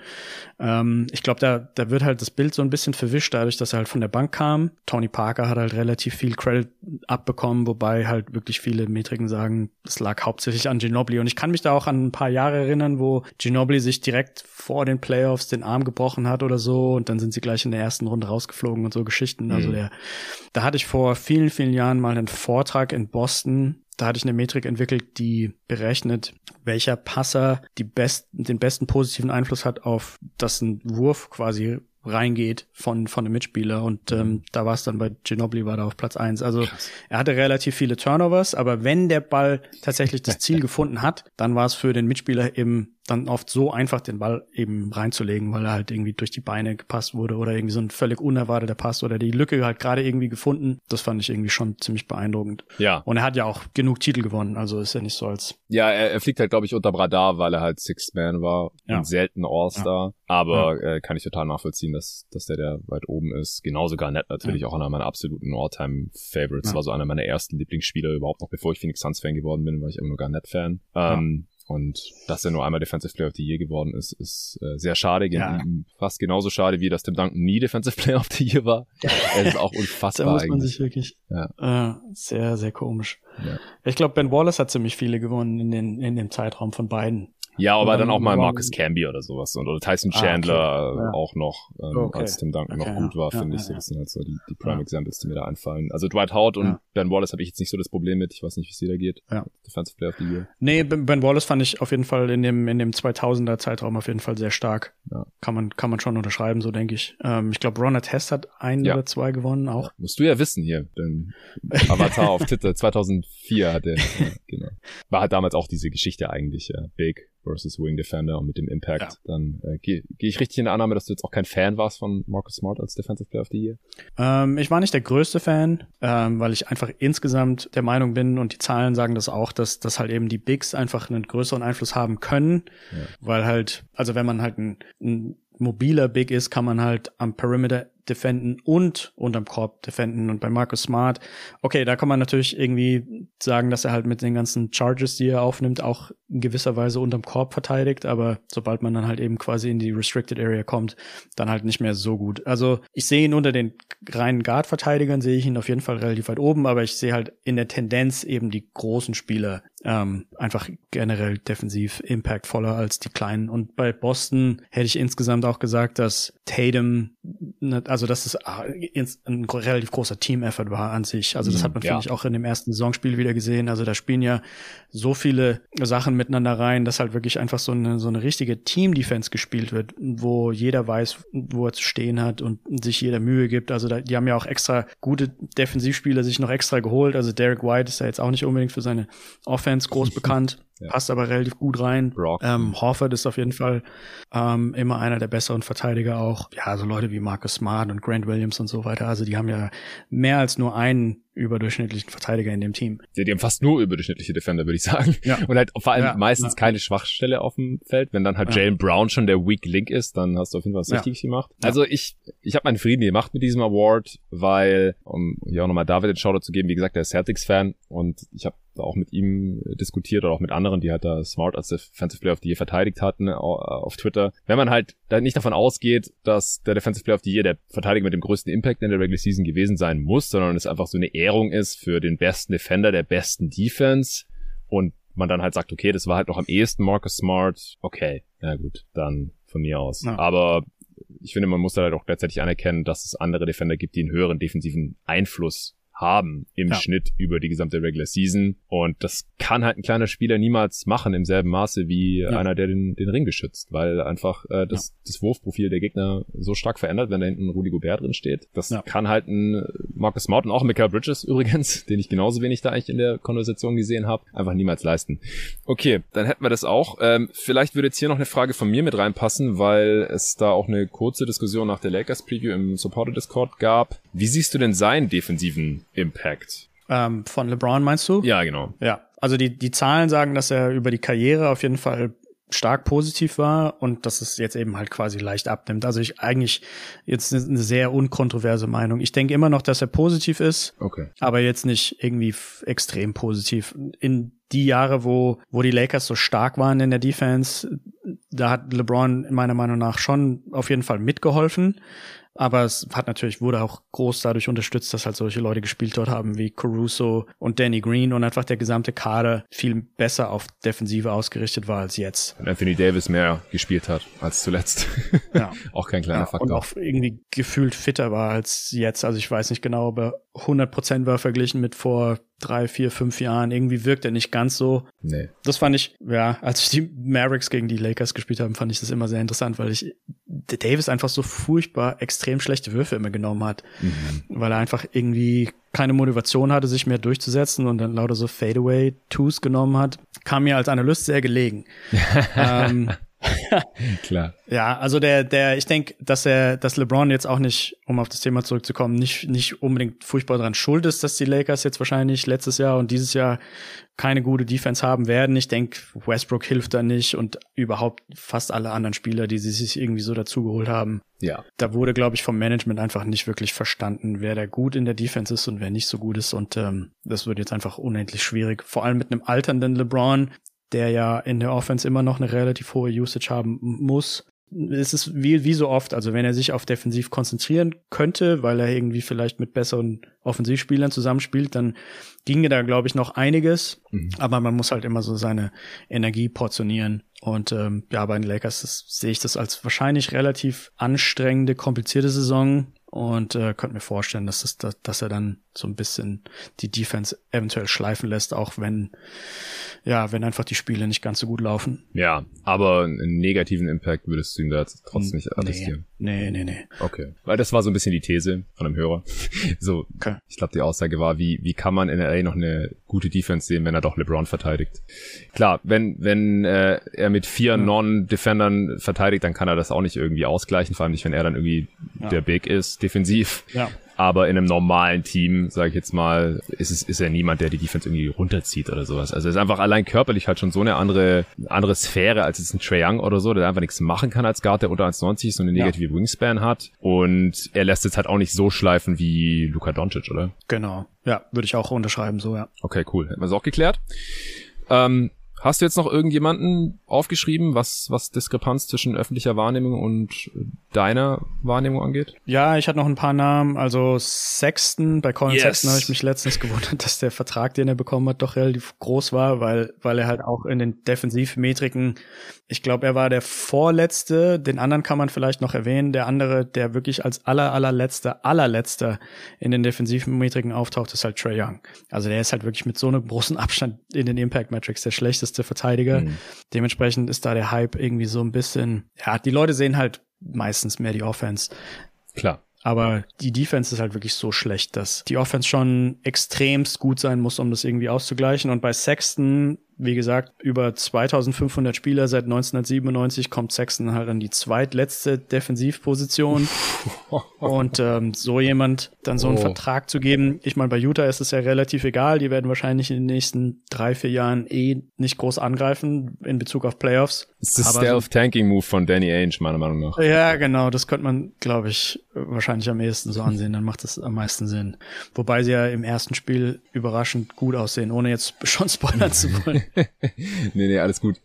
Ähm, ich glaube, da, da wird halt das Bild so ein bisschen verwischt, dadurch, dass er halt von der Bank kam. Tony Parker hat halt relativ viel Credit abbekommen, wobei halt wirklich viele Metriken sagen, es lag hauptsächlich an Ginobili. Und ich kann mich da auch an ein paar Jahre erinnern, wo Ginobili sich direkt vor den Playoffs den Arm gebrochen hat oder so und dann sind sie gleich in der ersten Runde rausgeflogen und so Geschichten. Also mhm. der, da hatte ich vor vielen, vielen Jahren mal einen Vortrag in Boston da hatte ich eine Metrik entwickelt, die berechnet, welcher Passer die besten, den besten positiven Einfluss hat auf, dass ein Wurf quasi reingeht von, von einem Mitspieler. Und ähm, da war es dann bei Ginobili war da auf Platz eins. Also Krass. er hatte relativ viele Turnovers, aber wenn der Ball tatsächlich das Ziel gefunden hat, dann war es für den Mitspieler eben dann oft so einfach, den Ball eben reinzulegen, weil er halt irgendwie durch die Beine gepasst wurde oder irgendwie so ein völlig unerwarteter Pass oder die Lücke halt gerade irgendwie gefunden. Das fand ich irgendwie schon ziemlich beeindruckend. Ja. Und er hat ja auch genug Titel gewonnen, also ist ja nicht so als. Ja, er, er fliegt halt, glaube ich, unter Radar, weil er halt Sixth Man war ja. und selten All-Star. Ja. Aber ja. Äh, kann ich total nachvollziehen, dass, dass der, der weit oben ist. Genauso Garnett natürlich auch einer meiner absoluten All-Time-Favorites. War so einer meiner ersten Lieblingsspieler überhaupt noch, bevor ich Phoenix Suns-Fan geworden bin, war ich immer nur Garnett-Fan. Ähm, und dass er nur einmal Defensive Player of the Year geworden ist, ist äh, sehr schade. Ja. Fast genauso schade, wie dass Tim Duncan nie Defensive Player of the Year war. Er ist auch unfassbar. da muss man eigentlich. sich wirklich ja. äh, sehr, sehr komisch. Ja. Ich glaube, Ben Wallace hat ziemlich viele gewonnen in, den, in dem Zeitraum von beiden. Ja, aber dann auch mal Marcus Camby oder sowas und oder Tyson Chandler ah, okay. ja. auch noch, ähm, okay. als Tim Duncan okay, noch gut war, ja, finde ja, ich. So, das sind halt so die, die Prime Examples, die mir da einfallen. Also Dwight Howard und Ben Wallace habe ich jetzt nicht so das Problem mit. Ich weiß nicht, wie es dir da geht. Ja. Defensive Player of the Year. Nee, Ben Wallace fand ich auf jeden Fall in dem in dem 2000er Zeitraum auf jeden Fall sehr stark. Ja. Kann man kann man schon unterschreiben, so denke ich. Ähm, ich glaube, Ron Test hat ein oder zwei gewonnen auch. Musst du ja wissen hier, denn Avatar auf Twitter 2004 hat er. genau. War halt damals auch diese Geschichte eigentlich. Ja. Big versus Wing Defender und mit dem Impact, ja. dann äh, gehe geh ich richtig in der Annahme, dass du jetzt auch kein Fan warst von Marcus Smart als Defensive Player of the Year? Ähm, ich war nicht der größte Fan, ähm, weil ich einfach insgesamt der Meinung bin und die Zahlen sagen das auch, dass, dass halt eben die Bigs einfach einen größeren Einfluss haben können, ja. weil halt, also wenn man halt ein, ein mobiler Big ist, kann man halt am Perimeter defenden und unterm Korb defenden. Und bei Marcus Smart, okay, da kann man natürlich irgendwie sagen, dass er halt mit den ganzen Charges, die er aufnimmt, auch in gewisser Weise unterm Korb verteidigt. Aber sobald man dann halt eben quasi in die Restricted Area kommt, dann halt nicht mehr so gut. Also ich sehe ihn unter den reinen Guard-Verteidigern, sehe ich ihn auf jeden Fall relativ weit oben, aber ich sehe halt in der Tendenz eben die großen Spieler ähm, einfach generell defensiv impactvoller als die kleinen. Und bei Boston hätte ich insgesamt auch gesagt, dass Tatum, ne, also dass es ah, ein relativ großer Team-Effort war an sich. Also das mhm, hat man, ja. finde ich, auch in dem ersten Saisonspiel wieder gesehen. Also da spielen ja so viele Sachen miteinander rein, dass halt wirklich einfach so eine, so eine richtige Team-Defense gespielt wird, wo jeder weiß, wo er zu stehen hat und sich jeder Mühe gibt. Also da, die haben ja auch extra gute Defensivspieler sich noch extra geholt. Also Derek White ist ja jetzt auch nicht unbedingt für seine Offense groß bekannt. Ja. Passt aber relativ gut rein. Brock. Ähm, Horford ist auf jeden Fall ähm, immer einer der besseren Verteidiger auch. Ja, so Leute wie Marcus Smart und Grant Williams und so weiter. Also die haben ja mehr als nur einen überdurchschnittlichen Verteidiger in dem Team. Ja, die haben fast nur überdurchschnittliche Defender, würde ich sagen. Ja. Und halt vor allem ja, meistens ja. keine Schwachstelle auf dem Feld. Wenn dann halt ja. Jalen Brown schon der Weak Link ist, dann hast du auf jeden Fall was Richtiges gemacht. Also ich, ich habe meinen Frieden gemacht mit diesem Award, weil, um hier auch nochmal David den Shoutout zu geben, wie gesagt, der ist Celtics-Fan und ich habe auch mit ihm diskutiert oder auch mit anderen, die halt da Smart als Defensive Player of the Year verteidigt hatten auf Twitter. Wenn man halt da nicht davon ausgeht, dass der Defensive Player of the Year der Verteidiger mit dem größten Impact in der Regular Season gewesen sein muss, sondern es einfach so eine Ehrung ist für den besten Defender der besten Defense und man dann halt sagt, okay, das war halt noch am ehesten Marcus Smart, okay, na gut, dann von mir aus. Ja. Aber ich finde, man muss da halt auch gleichzeitig anerkennen, dass es andere Defender gibt, die einen höheren defensiven Einfluss haben im ja. Schnitt über die gesamte Regular Season. Und das kann halt ein kleiner Spieler niemals machen im selben Maße wie ja. einer, der den, den Ring beschützt, weil einfach äh, das, ja. das Wurfprofil der Gegner so stark verändert, wenn da hinten Rudy Gobert drin steht. Das kann halt ein Marcus Smart und auch Michael Bridges übrigens, den ich genauso wenig da eigentlich in der Konversation gesehen habe, einfach niemals leisten. Okay, dann hätten wir das auch. Ähm, vielleicht würde jetzt hier noch eine Frage von mir mit reinpassen, weil es da auch eine kurze Diskussion nach der Lakers Preview im Supporter Discord gab. Wie siehst du denn seinen defensiven Impact. Ähm, von LeBron meinst du? Ja, genau. Ja, also die, die Zahlen sagen, dass er über die Karriere auf jeden Fall stark positiv war und dass es jetzt eben halt quasi leicht abnimmt. Also ich eigentlich jetzt eine sehr unkontroverse Meinung. Ich denke immer noch, dass er positiv ist, okay. aber jetzt nicht irgendwie extrem positiv. In die Jahre, wo, wo die Lakers so stark waren in der Defense, da hat LeBron meiner Meinung nach schon auf jeden Fall mitgeholfen. Aber es hat natürlich, wurde auch groß dadurch unterstützt, dass halt solche Leute gespielt dort haben wie Caruso und Danny Green und einfach der gesamte Kader viel besser auf Defensive ausgerichtet war als jetzt. Und Anthony Davis mehr gespielt hat als zuletzt. Ja. auch kein kleiner ja, Faktor. Und auch irgendwie gefühlt fitter war als jetzt. Also ich weiß nicht genau, ob er 100% war verglichen mit vor drei, vier, fünf Jahren. Irgendwie wirkt er nicht ganz so. Nee. Das fand ich, ja, als ich die Mavericks gegen die Lakers gespielt haben, fand ich das immer sehr interessant, weil ich Davis einfach so furchtbar extrem schlechte Würfe immer genommen hat, mhm. weil er einfach irgendwie keine Motivation hatte, sich mehr durchzusetzen und dann lauter so Fadeaway-Twos genommen hat, kam mir als Analyst sehr gelegen. ähm, Klar. Ja, also der, der, ich denke, dass er, dass LeBron jetzt auch nicht, um auf das Thema zurückzukommen, nicht, nicht unbedingt furchtbar daran schuld ist, dass die Lakers jetzt wahrscheinlich letztes Jahr und dieses Jahr keine gute Defense haben werden. Ich denke, Westbrook hilft da nicht und überhaupt fast alle anderen Spieler, die sie sich irgendwie so dazugeholt haben. Ja. Da wurde, glaube ich, vom Management einfach nicht wirklich verstanden, wer da gut in der Defense ist und wer nicht so gut ist. Und ähm, das wird jetzt einfach unendlich schwierig. Vor allem mit einem alternden LeBron, der ja in der Offense immer noch eine relativ hohe Usage haben muss. Es ist wie, wie so oft, also wenn er sich auf defensiv konzentrieren könnte, weil er irgendwie vielleicht mit besseren Offensivspielern zusammenspielt, dann ginge da, glaube ich, noch einiges. Mhm. Aber man muss halt immer so seine Energie portionieren. Und ähm, ja, bei den Lakers das, sehe ich das als wahrscheinlich relativ anstrengende, komplizierte Saison und äh, könnte mir vorstellen, dass, das, dass er dann so ein bisschen die Defense eventuell schleifen lässt, auch wenn ja, wenn einfach die Spiele nicht ganz so gut laufen. Ja, aber einen negativen Impact würdest du ihm da jetzt trotzdem nicht attestieren. Nee, nee, nee. Okay, weil das war so ein bisschen die These von einem Hörer. so, okay. ich glaube, die Aussage war, wie wie kann man in LA noch eine gute Defense sehen, wenn er doch LeBron verteidigt? Klar, wenn wenn äh, er mit vier mhm. Non-Defendern verteidigt, dann kann er das auch nicht irgendwie ausgleichen, vor allem nicht, wenn er dann irgendwie ja. der Big ist defensiv. Ja. Aber in einem normalen Team, sage ich jetzt mal, ist es ist er niemand, der die Defense irgendwie runterzieht oder sowas. Also er ist einfach allein körperlich halt schon so eine andere andere Sphäre als jetzt ein Trey Young oder so, der einfach nichts machen kann als Guard, der unter 1,90 ist und eine negative ja. Wingspan hat. Und er lässt es halt auch nicht so schleifen wie Luka Doncic, oder? Genau. Ja, würde ich auch unterschreiben, so ja. Okay, cool. Hätten wir es auch geklärt. Ähm, Hast du jetzt noch irgendjemanden aufgeschrieben, was, was Diskrepanz zwischen öffentlicher Wahrnehmung und deiner Wahrnehmung angeht? Ja, ich hatte noch ein paar Namen. Also Sexton, bei Colin yes. Sexton habe ich mich letztens gewundert, dass der Vertrag, den er bekommen hat, doch relativ groß war, weil, weil er halt auch in den Defensivmetriken, ich glaube, er war der vorletzte, den anderen kann man vielleicht noch erwähnen, der andere, der wirklich als aller, allerletzter, allerletzter in den Defensivmetriken auftaucht, ist halt Trey Young. Also der ist halt wirklich mit so einem großen Abstand in den Impact Metrics der schlechteste schlechteste Verteidiger. Mhm. Dementsprechend ist da der Hype irgendwie so ein bisschen, ja, die Leute sehen halt meistens mehr die Offense. Klar. Aber die Defense ist halt wirklich so schlecht, dass die Offense schon extremst gut sein muss, um das irgendwie auszugleichen. Und bei Sexton wie gesagt, über 2500 Spieler seit 1997 kommt Sexton halt an die zweitletzte Defensivposition. und ähm, so jemand dann so einen oh. Vertrag zu geben, ich meine, bei Utah ist es ja relativ egal. Die werden wahrscheinlich in den nächsten drei, vier Jahren eh nicht groß angreifen in Bezug auf Playoffs. Das ist der Stealth-Tanking-Move von Danny Ainge, meiner Meinung nach. Ja, genau. Das könnte man, glaube ich, wahrscheinlich am ehesten so ansehen. Dann macht das am meisten Sinn. Wobei sie ja im ersten Spiel überraschend gut aussehen, ohne jetzt schon spoilern zu wollen. Nee, nee, alles gut.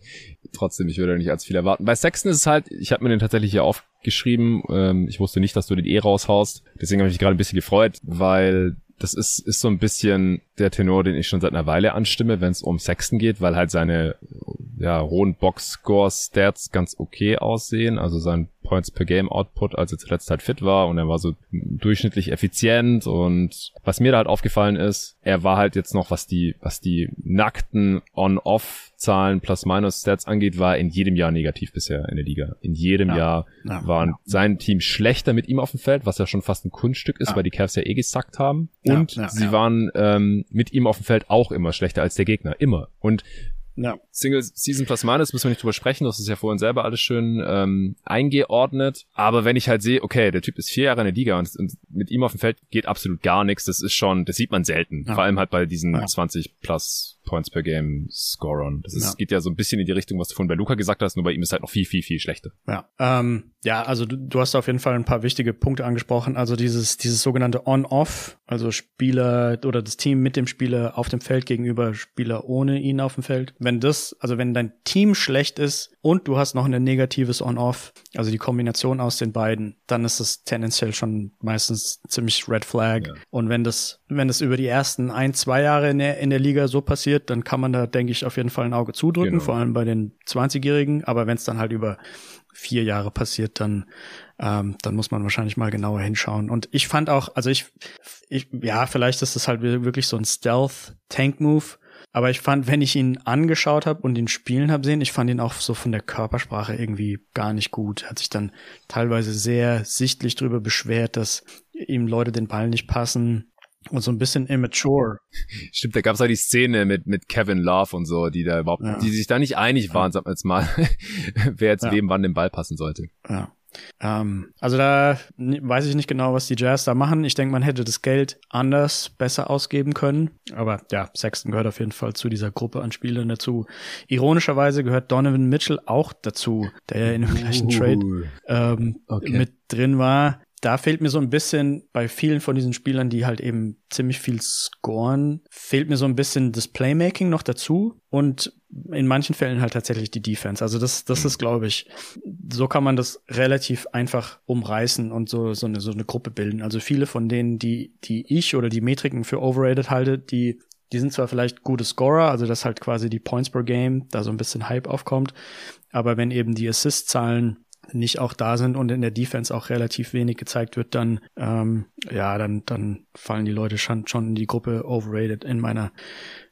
Trotzdem, ich würde nicht allzu viel erwarten. Bei Sexton ist es halt, ich habe mir den tatsächlich hier aufgeschrieben. Ähm, ich wusste nicht, dass du den eh raushaust. Deswegen habe ich mich gerade ein bisschen gefreut, weil das ist, ist so ein bisschen der Tenor, den ich schon seit einer Weile anstimme, wenn es um Sexton geht, weil halt seine ja, hohen Box-Score-Stats ganz okay aussehen. Also sein Points per Game Output, als er zuletzt halt fit war und er war so durchschnittlich effizient und was mir da halt aufgefallen ist, er war halt jetzt noch, was die, was die nackten On-Off-Zahlen Plus-Minus-Stats angeht, war in jedem Jahr negativ bisher in der Liga. In jedem ja. Jahr ja. waren ja. sein Team schlechter mit ihm auf dem Feld, was ja schon fast ein Kunststück ist, weil die Cavs ja eh gesackt haben. Und sie waren ähm, mit ihm auf dem Feld auch immer schlechter als der Gegner. Immer. Und ja. Single Season Plus Minus müssen wir nicht drüber sprechen, das ist ja vorhin selber alles schön ähm, eingeordnet. Aber wenn ich halt sehe, okay, der Typ ist vier Jahre in der Liga und, und mit ihm auf dem Feld geht absolut gar nichts, das ist schon, das sieht man selten. Ja. Vor allem halt bei diesen ja. 20 plus Points per Game Scorern. Das ist, ja. geht ja so ein bisschen in die Richtung, was du vorhin bei Luca gesagt hast, nur bei ihm ist halt noch viel, viel, viel schlechter. Ja, ähm, ja also du, du hast auf jeden Fall ein paar wichtige Punkte angesprochen. Also dieses, dieses sogenannte On-Off, also Spieler oder das Team mit dem Spieler auf dem Feld gegenüber Spieler ohne ihn auf dem Feld. Wenn das, also wenn dein Team schlecht ist und du hast noch ein negatives On-Off, also die Kombination aus den beiden, dann ist das tendenziell schon meistens ziemlich Red Flag. Ja. Und wenn das, wenn das über die ersten ein, zwei Jahre in der, in der Liga so passiert, dann kann man da, denke ich, auf jeden Fall ein Auge zudrücken, genau. vor allem bei den 20-Jährigen. Aber wenn es dann halt über vier Jahre passiert, dann ähm, dann muss man wahrscheinlich mal genauer hinschauen. Und ich fand auch, also ich, ich ja, vielleicht ist das halt wirklich so ein Stealth-Tank-Move. Aber ich fand, wenn ich ihn angeschaut habe und ihn spielen habe sehen, ich fand ihn auch so von der Körpersprache irgendwie gar nicht gut. Er hat sich dann teilweise sehr sichtlich darüber beschwert, dass ihm Leute den Ball nicht passen und so ein bisschen immature. Stimmt, da gab es halt die Szene mit mit Kevin Love und so, die da überhaupt, ja. die sich da nicht einig waren, ja. sag jetzt mal, wer jetzt ja. wem wann den Ball passen sollte. Ja. Ähm, also da weiß ich nicht genau, was die Jazz da machen. Ich denke, man hätte das Geld anders, besser ausgeben können. Aber ja, Sexton gehört auf jeden Fall zu dieser Gruppe an Spielern dazu. Ironischerweise gehört Donovan Mitchell auch dazu, der ja in dem gleichen Trade ähm, okay. mit drin war da fehlt mir so ein bisschen bei vielen von diesen Spielern, die halt eben ziemlich viel scoren, fehlt mir so ein bisschen das Playmaking noch dazu und in manchen Fällen halt tatsächlich die Defense. Also das, das ist, glaube ich, so kann man das relativ einfach umreißen und so, so eine, so eine Gruppe bilden. Also viele von denen, die, die ich oder die Metriken für overrated halte, die die sind zwar vielleicht gute Scorer, also dass halt quasi die Points per Game da so ein bisschen Hype aufkommt, aber wenn eben die Assist-Zahlen nicht auch da sind und in der Defense auch relativ wenig gezeigt wird, dann ähm, ja, dann dann fallen die Leute schon schon in die Gruppe overrated in meiner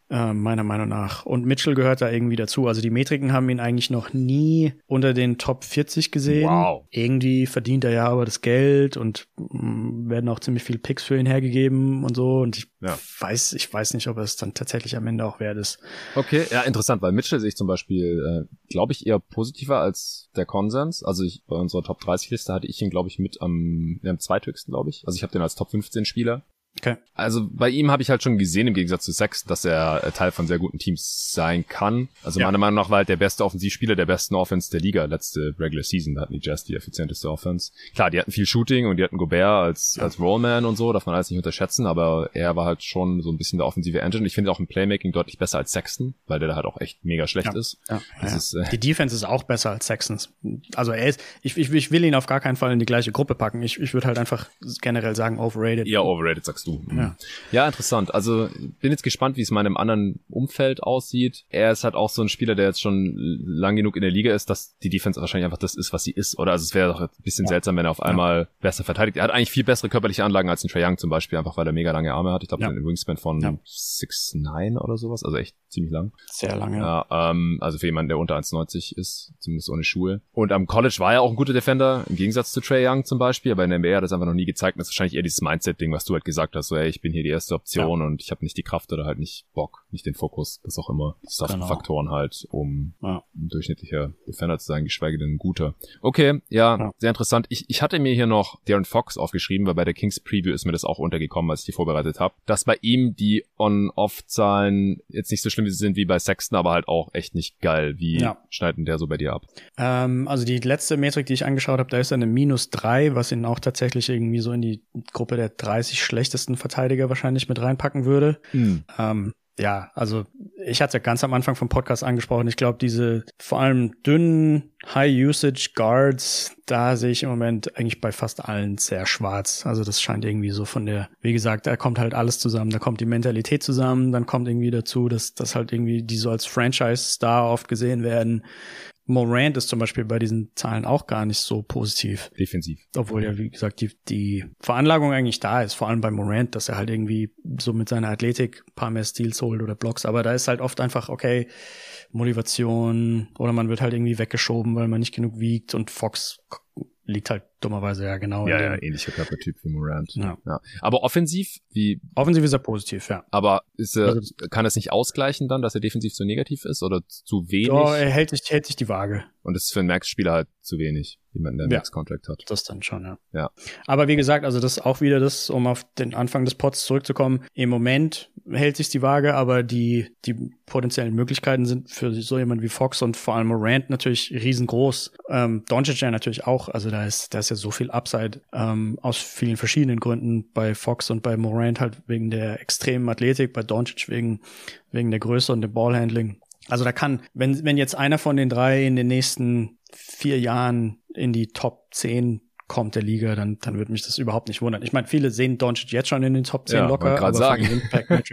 äh, meiner Meinung nach. Und Mitchell gehört da irgendwie dazu. Also die Metriken haben ihn eigentlich noch nie unter den Top 40 gesehen. Wow. Irgendwie verdient er ja aber das Geld und mh, mm, werden auch ziemlich viele Picks für ihn hergegeben und so. Und ich ja. weiß, ich weiß nicht, ob es dann tatsächlich am Ende auch wert ist. Okay, ja, interessant, weil Mitchell sehe ich zum Beispiel, äh, glaube ich, eher positiver als der Konsens. Also ich bei unserer Top 30 Liste hatte ich ihn, glaube ich, mit am, am zweithöchsten, glaube ich. Also ich habe den als Top 15 Spieler. Okay. Also bei ihm habe ich halt schon gesehen, im Gegensatz zu Sex, dass er äh, Teil von sehr guten Teams sein kann. Also ja. meiner Meinung nach war halt der beste Offensivspieler der besten Offense der Liga letzte Regular Season. Da hatten die Jazz die effizienteste Offense. Klar, die hatten viel Shooting und die hatten Gobert als, als Rollman und so, darf man alles nicht unterschätzen, aber er war halt schon so ein bisschen der offensive Engine. Ich finde auch im Playmaking deutlich besser als Sexton, weil der da halt auch echt mega schlecht ja. ist. Ja. Ist, äh die Defense ist auch besser als Sextons. Also er ist, ich, ich, ich will ihn auf gar keinen Fall in die gleiche Gruppe packen. Ich, ich würde halt einfach generell sagen overrated. Ja, overrated sagst du. Mhm. Ja. Ja, interessant. Also bin jetzt gespannt, wie es in meinem anderen Umfeld aussieht. Er ist halt auch so ein Spieler, der jetzt schon lang genug in der Liga ist, dass die Defense wahrscheinlich einfach das ist, was sie ist. Oder also es wäre doch ein bisschen ja. seltsam, wenn er auf einmal ja. besser verteidigt. Er hat eigentlich viel bessere körperliche Anlagen als ein Trae Young zum Beispiel, einfach weil er mega lange Arme hat. Ich glaube, ja. einen Wingspan von ja. 6'9 oder sowas, also echt ziemlich lang. Sehr lange. Ja, ähm, also für jemanden, der unter 1,90 ist, zumindest ohne Schuhe. Und am College war er auch ein guter Defender, im Gegensatz zu Trae Young zum Beispiel, aber in der NBA hat er das einfach noch nie gezeigt. Das ist wahrscheinlich eher dieses Mindset-Ding, was du halt gesagt hast, so ey, ich bin hier die erste Option ja. und ich habe nicht die Kraft oder halt nicht Bock, nicht den Fokus, was auch immer. Das sind genau. Faktoren halt, um ja. ein durchschnittlicher Defender zu sein, geschweige denn ein guter. Okay, ja, ja, sehr interessant. Ich, ich hatte mir hier noch Darren Fox aufgeschrieben, weil bei der Kings Preview ist mir das auch untergekommen, als ich die vorbereitet habe, dass bei ihm die On-Off-Zahlen jetzt nicht so schlimm sind wie bei Sexton, aber halt auch echt nicht geil. Wie ja. schneidet denn der so bei dir ab? Ähm, also die letzte Metrik, die ich angeschaut habe, da ist eine minus drei, was ihn auch tatsächlich irgendwie so in die Gruppe der 30 schlechtesten Verteidiger wahrscheinlich mit reinpacken würde. Hm. Ähm, ja, also ich hatte ja ganz am Anfang vom Podcast angesprochen. Ich glaube, diese vor allem dünnen High-Usage Guards, da sehe ich im Moment eigentlich bei fast allen sehr schwarz. Also das scheint irgendwie so von der, wie gesagt, da kommt halt alles zusammen. Da kommt die Mentalität zusammen, dann kommt irgendwie dazu, dass, dass halt irgendwie die so als Franchise-Star oft gesehen werden. Morant ist zum Beispiel bei diesen Zahlen auch gar nicht so positiv. Defensiv. Obwohl ja, wie gesagt, die, die Veranlagung eigentlich da ist, vor allem bei Morant, dass er halt irgendwie so mit seiner Athletik paar mehr Steals holt oder Blocks. Aber da ist halt oft einfach, okay, Motivation oder man wird halt irgendwie weggeschoben, weil man nicht genug wiegt und Fox liegt halt dummerweise ja genau. Ja, ja, ähnlicher Körpertyp wie Morant. Ja. ja. Aber offensiv, wie? Offensiv ist er positiv, ja. Aber ist er, also, kann es nicht ausgleichen dann, dass er defensiv so negativ ist oder zu wenig? Oh, er hält sich, hält sich die Waage. Und das ist für einen Max-Spieler halt zu wenig, jemanden, der ja. Max-Contract hat. Das dann schon, ja. Ja. Aber wie gesagt, also das ist auch wieder das, um auf den Anfang des Pots zurückzukommen. Im Moment hält sich die Waage, aber die, die potenziellen Möglichkeiten sind für so jemand wie Fox und vor allem Morant natürlich riesengroß. Ähm, Doncic ja natürlich auch, also da ist, da ist ja so viel Upside ähm, aus vielen verschiedenen Gründen bei Fox und bei Morant halt wegen der extremen Athletik, bei Doncic wegen, wegen der Größe und dem Ballhandling. Also da kann, wenn, wenn jetzt einer von den drei in den nächsten vier Jahren in die Top 10 kommt der Liga, dann, dann würde mich das überhaupt nicht wundern. Ich meine, viele sehen Doncic jetzt schon in den Top 10 ja, locker. Aber sagen. Impact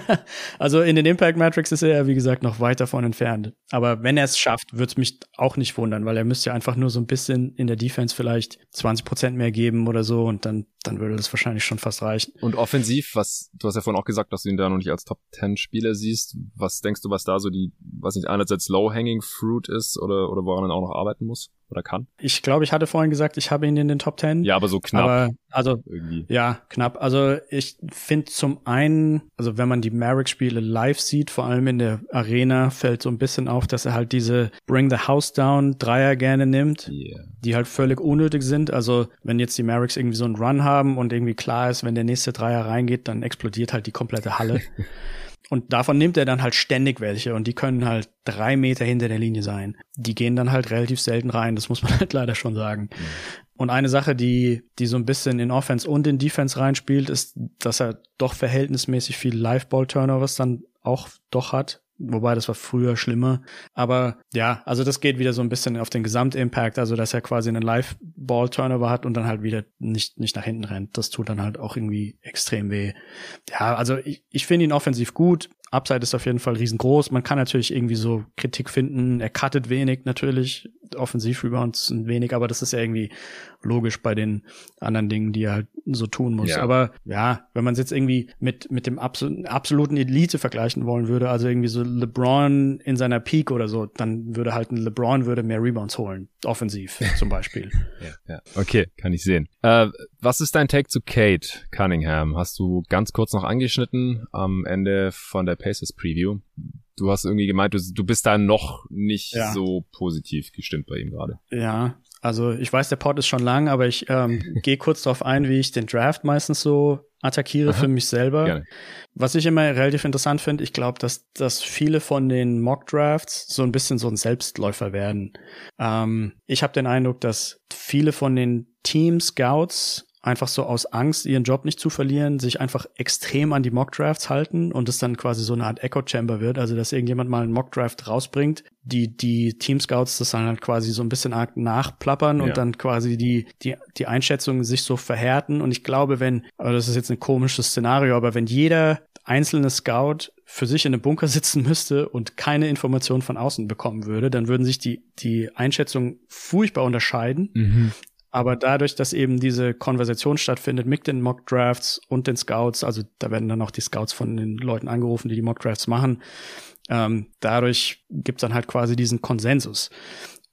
also in den Impact Matrix ist er, wie gesagt, noch weit davon entfernt. Aber wenn er es schafft, würde es mich auch nicht wundern, weil er müsste ja einfach nur so ein bisschen in der Defense vielleicht 20 Prozent mehr geben oder so und dann, dann würde das wahrscheinlich schon fast reichen. Und offensiv, was, du hast ja vorhin auch gesagt, dass du ihn da noch nicht als Top 10 Spieler siehst. Was denkst du, was da so die, was nicht einerseits Low-Hanging Fruit ist oder, oder woran er auch noch arbeiten muss? Oder kann. Ich glaube, ich hatte vorhin gesagt, ich habe ihn in den Top Ten. Ja, aber so knapp. Aber, also, irgendwie. ja, knapp. Also, ich finde zum einen, also wenn man die Merrick-Spiele live sieht, vor allem in der Arena, fällt so ein bisschen auf, dass er halt diese Bring the House Down Dreier gerne nimmt, yeah. die halt völlig unnötig sind. Also, wenn jetzt die Merricks irgendwie so einen Run haben und irgendwie klar ist, wenn der nächste Dreier reingeht, dann explodiert halt die komplette Halle. Und davon nimmt er dann halt ständig welche und die können halt drei Meter hinter der Linie sein. Die gehen dann halt relativ selten rein, das muss man halt leider schon sagen. Mhm. Und eine Sache, die, die so ein bisschen in Offense und in Defense reinspielt, ist, dass er doch verhältnismäßig viel Live-Ball-Turnovers dann auch doch hat. Wobei das war früher schlimmer. Aber ja, also das geht wieder so ein bisschen auf den Gesamtimpact, also dass er quasi einen Live-Ball-Turnover hat und dann halt wieder nicht, nicht nach hinten rennt. Das tut dann halt auch irgendwie extrem weh. Ja, also ich, ich finde ihn offensiv gut. Upside ist auf jeden Fall riesengroß. Man kann natürlich irgendwie so Kritik finden. Er cuttet wenig natürlich. Offensiv-Rebounds wenig, aber das ist ja irgendwie logisch bei den anderen Dingen, die er halt so tun muss. Ja. Aber ja, wenn man es jetzt irgendwie mit, mit dem absol absoluten Elite vergleichen wollen würde, also irgendwie so LeBron in seiner Peak oder so, dann würde halt ein LeBron würde mehr Rebounds holen. Offensiv zum Beispiel. ja, ja. Okay, kann ich sehen. Äh, was ist dein Take zu Kate Cunningham? Hast du ganz kurz noch angeschnitten am Ende von der Pacers Preview. Du hast irgendwie gemeint, du, du bist da noch nicht ja. so positiv gestimmt bei ihm gerade. Ja, also ich weiß, der Pod ist schon lang, aber ich ähm, gehe kurz darauf ein, wie ich den Draft meistens so attackiere Aha. für mich selber. Gerne. Was ich immer relativ interessant finde, ich glaube, dass, dass viele von den Mock-Drafts so ein bisschen so ein Selbstläufer werden. Ähm, ich habe den Eindruck, dass viele von den Team-Scouts einfach so aus Angst, ihren Job nicht zu verlieren, sich einfach extrem an die Mockdrafts halten und es dann quasi so eine Art Echo Chamber wird, also dass irgendjemand mal einen Mockdraft rausbringt, die die Team Scouts das dann halt quasi so ein bisschen arg nachplappern ja. und dann quasi die die die Einschätzungen sich so verhärten und ich glaube, wenn, aber das ist jetzt ein komisches Szenario, aber wenn jeder einzelne Scout für sich in einem Bunker sitzen müsste und keine Informationen von außen bekommen würde, dann würden sich die, die Einschätzungen furchtbar unterscheiden. Mhm. Aber dadurch, dass eben diese Konversation stattfindet mit den Mock Drafts und den Scouts, also da werden dann auch die Scouts von den Leuten angerufen, die die Mock Drafts machen, ähm, dadurch gibt's dann halt quasi diesen Konsensus.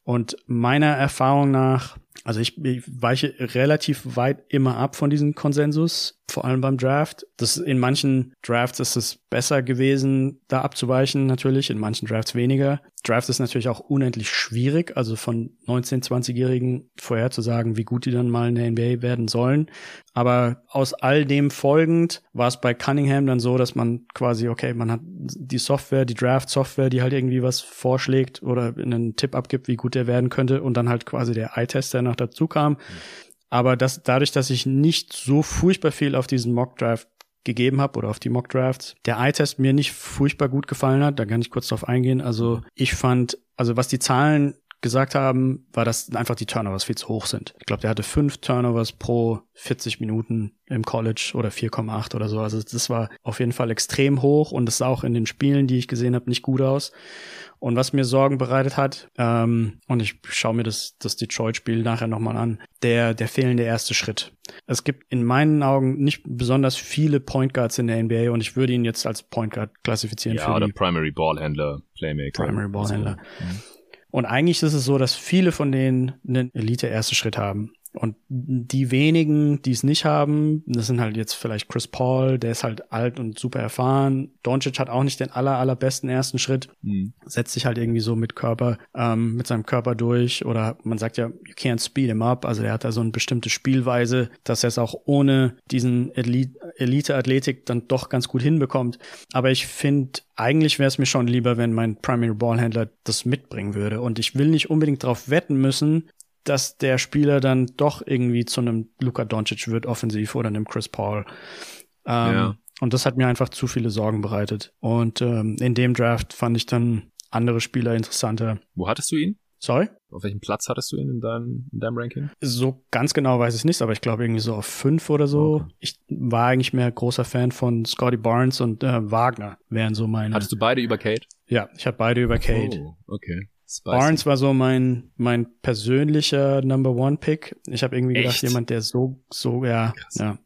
Und meiner Erfahrung nach, also ich, ich weiche relativ weit immer ab von diesem Konsensus, vor allem beim Draft. Das in manchen Drafts ist es besser gewesen, da abzuweichen natürlich, in manchen Drafts weniger. Draft ist natürlich auch unendlich schwierig, also von 19-, 20-Jährigen vorherzusagen, wie gut die dann mal in der NBA werden sollen. Aber aus all dem folgend war es bei Cunningham dann so, dass man quasi, okay, man hat die Software, die Draft-Software, die halt irgendwie was vorschlägt oder einen Tipp abgibt, wie gut der werden könnte und dann halt quasi der Eye-Test, der noch dazu kam. Aber das, dadurch, dass ich nicht so furchtbar viel auf diesen Mock-Draft gegeben habe oder auf die Mock Drafts. Der Eye-Test mir nicht furchtbar gut gefallen hat, da kann ich kurz drauf eingehen. Also ich fand, also was die Zahlen gesagt haben, war, dass einfach die Turnovers viel zu hoch sind. Ich glaube, der hatte fünf Turnovers pro 40 Minuten im College oder 4,8 oder so. Also das war auf jeden Fall extrem hoch und das sah auch in den Spielen, die ich gesehen habe, nicht gut aus. Und was mir Sorgen bereitet hat, ähm, und ich schaue mir das, das Detroit-Spiel nachher nochmal an, der, der fehlende erste Schritt. Es gibt in meinen Augen nicht besonders viele Point Guards in der NBA und ich würde ihn jetzt als Point Guard klassifizieren. Ja, für oder Primary Ballhändler, Playmaker. Primary Ballhändler. Also, und eigentlich ist es so, dass viele von denen einen Elite-Erste Schritt haben. Und die wenigen, die es nicht haben, das sind halt jetzt vielleicht Chris Paul, der ist halt alt und super erfahren. Doncic hat auch nicht den aller, allerbesten ersten Schritt, mhm. setzt sich halt irgendwie so mit Körper, ähm, mit seinem Körper durch oder man sagt ja, you can't speed him up. Also er hat da so eine bestimmte Spielweise, dass er es auch ohne diesen Elite-Athletik dann doch ganz gut hinbekommt. Aber ich finde, eigentlich wäre es mir schon lieber, wenn mein Primary Ballhändler das mitbringen würde. Und ich will nicht unbedingt darauf wetten müssen, dass der Spieler dann doch irgendwie zu einem Luka Doncic wird offensiv oder einem Chris Paul. Ähm, ja. Und das hat mir einfach zu viele Sorgen bereitet. Und ähm, in dem Draft fand ich dann andere Spieler interessanter. Wo hattest du ihn? Sorry? Auf welchem Platz hattest du ihn in deinem, in deinem Ranking? So ganz genau weiß ich nicht, aber ich glaube irgendwie so auf fünf oder so. Okay. Ich war eigentlich mehr großer Fan von Scotty Barnes und äh, Wagner, wären so meine. Hattest du beide über Kate? Ja, ich hatte beide über Kate. Oh, okay. Spicy. Barnes war so mein mein persönlicher Number One Pick. Ich habe irgendwie gedacht, Echt? jemand, der so so ja, ja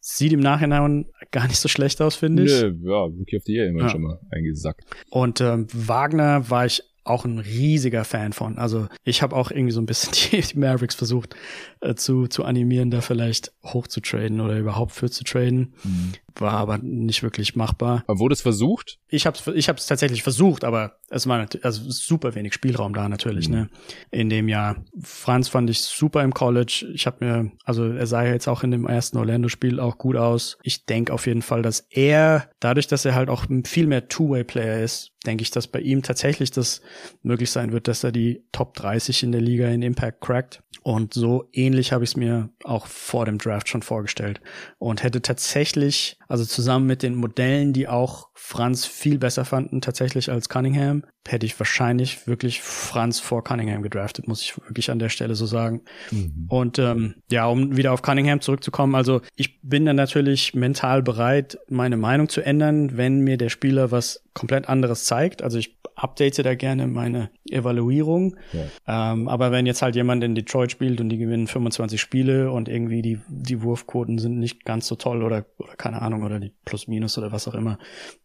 sieht im Nachhinein gar nicht so schlecht aus, finde ich. Nö, ja, Rookie of the Year immer ja. schon mal eingesackt. Und ähm, Wagner war ich auch ein riesiger Fan von. Also ich habe auch irgendwie so ein bisschen die, Mavericks versucht äh, zu, zu animieren, da vielleicht hoch zu traden oder überhaupt für zu traden. Mhm. War aber nicht wirklich machbar. Aber wurde es versucht? Ich habe es ich hab's tatsächlich versucht, aber es war also super wenig Spielraum da natürlich, mhm. ne? In dem Jahr. Franz fand ich super im College. Ich habe mir, also er sah ja jetzt auch in dem ersten Orlando-Spiel auch gut aus. Ich denke auf jeden Fall, dass er, dadurch, dass er halt auch viel mehr Two-Way-Player ist, denke ich, dass bei ihm tatsächlich das möglich sein wird, dass er die Top 30 in der Liga in Impact crackt. Und so ähnlich habe ich es mir auch vor dem Draft schon vorgestellt. Und hätte tatsächlich, also zusammen mit den Modellen, die auch Franz viel besser fanden tatsächlich als Cunningham, hätte ich wahrscheinlich wirklich Franz vor Cunningham gedraftet, muss ich wirklich an der Stelle so sagen. Mhm. Und ähm, ja, um wieder auf Cunningham zurückzukommen, also ich bin dann natürlich mental bereit, meine Meinung zu ändern, wenn mir der Spieler was komplett anderes zeigt. Also ich update da gerne meine Evaluierung. Ja. Ähm, aber wenn jetzt halt jemand in Detroit spielt und die gewinnen 25 Spiele und irgendwie die, die Wurfquoten sind nicht ganz so toll oder, oder keine Ahnung, oder die Plus-Minus oder was auch immer,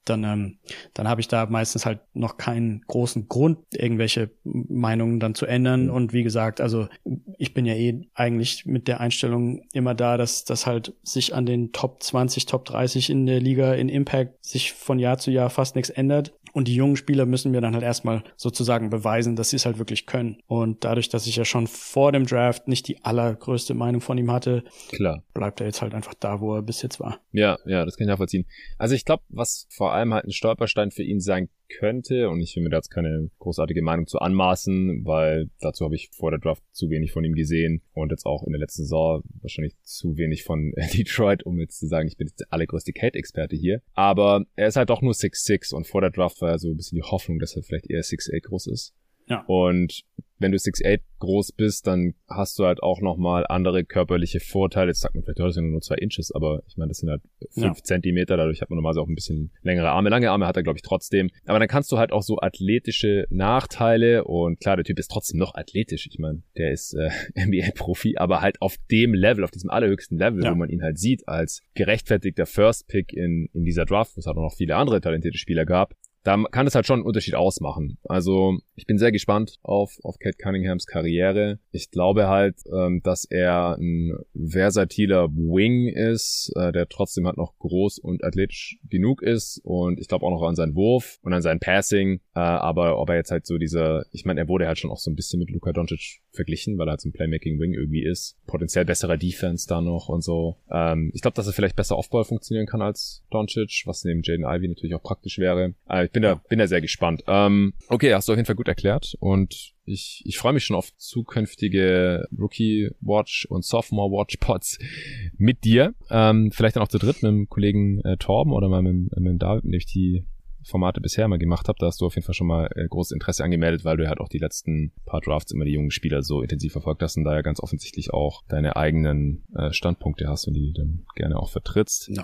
dann, ähm, dann habe ich da meistens halt noch keinen großen Grund, irgendwelche Meinungen dann zu ändern. Mhm. Und wie gesagt, also ich bin ja eh eigentlich mit der Einstellung immer da, dass das halt sich an den Top 20, Top 30 in der Liga in Impact sich von Jahr zu Jahr fast nichts ändert. Und die jungen Spieler müssen mir dann halt erstmal sozusagen beweisen, dass sie es halt wirklich können. Und dadurch, dass ich ja schon vor dem Draft nicht die allergrößte Meinung von ihm hatte, Klar. bleibt er jetzt halt einfach da, wo er bis jetzt war. Ja, ja, das kann ich nachvollziehen. Also ich glaube, was vor allem halt ein Stolperstein für ihn sein könnte, und ich will mir da jetzt keine großartige Meinung zu anmaßen, weil dazu habe ich vor der Draft zu wenig von ihm gesehen und jetzt auch in der letzten Saison wahrscheinlich zu wenig von Detroit, um jetzt zu sagen, ich bin jetzt der allergrößte Kate-Experte hier. Aber er ist halt doch nur 6'6 und vor der Draft war so ein bisschen die Hoffnung, dass er vielleicht eher 6'8 groß ist. Ja. Und wenn du 6'8 groß bist, dann hast du halt auch nochmal andere körperliche Vorteile. Jetzt sagt man vielleicht, das sind nur zwei Inches, aber ich meine, das sind halt fünf ja. Zentimeter, dadurch hat man normalerweise auch ein bisschen längere Arme. Lange Arme hat er, glaube ich, trotzdem. Aber dann kannst du halt auch so athletische Nachteile und klar, der Typ ist trotzdem noch athletisch. Ich meine, der ist äh, NBA-Profi, aber halt auf dem Level, auf diesem allerhöchsten Level, ja. wo man ihn halt sieht als gerechtfertigter First Pick in, in dieser Draft, wo es halt auch noch viele andere talentierte Spieler gab da kann es halt schon einen Unterschied ausmachen. Also ich bin sehr gespannt auf, auf Cat Cunninghams Karriere. Ich glaube halt, ähm, dass er ein versatiler Wing ist, äh, der trotzdem halt noch groß und athletisch genug ist und ich glaube auch noch an seinen Wurf und an sein Passing. Äh, aber ob er jetzt halt so dieser, ich meine, er wurde halt schon auch so ein bisschen mit Luka Doncic verglichen, weil er halt so ein Playmaking Wing irgendwie ist. Potenziell besserer Defense da noch und so. Ähm, ich glaube, dass er vielleicht besser Offball funktionieren kann als Doncic, was neben Jaden Ivy natürlich auch praktisch wäre. Äh, ich bin da, bin da sehr gespannt. Ähm, okay, hast du auf jeden Fall gut erklärt und ich, ich freue mich schon auf zukünftige Rookie Watch und Sophomore Watch Pods mit dir. Ähm, vielleicht dann auch zu dritt mit dem Kollegen äh, Torben oder mal mit, mit dem David, mit dem ich die Formate bisher mal gemacht habe, da hast du auf jeden Fall schon mal äh, großes Interesse angemeldet, weil du halt auch die letzten paar Drafts immer die jungen Spieler so intensiv verfolgt hast und da ja ganz offensichtlich auch deine eigenen äh, Standpunkte hast und die dann gerne auch vertrittst. Ja,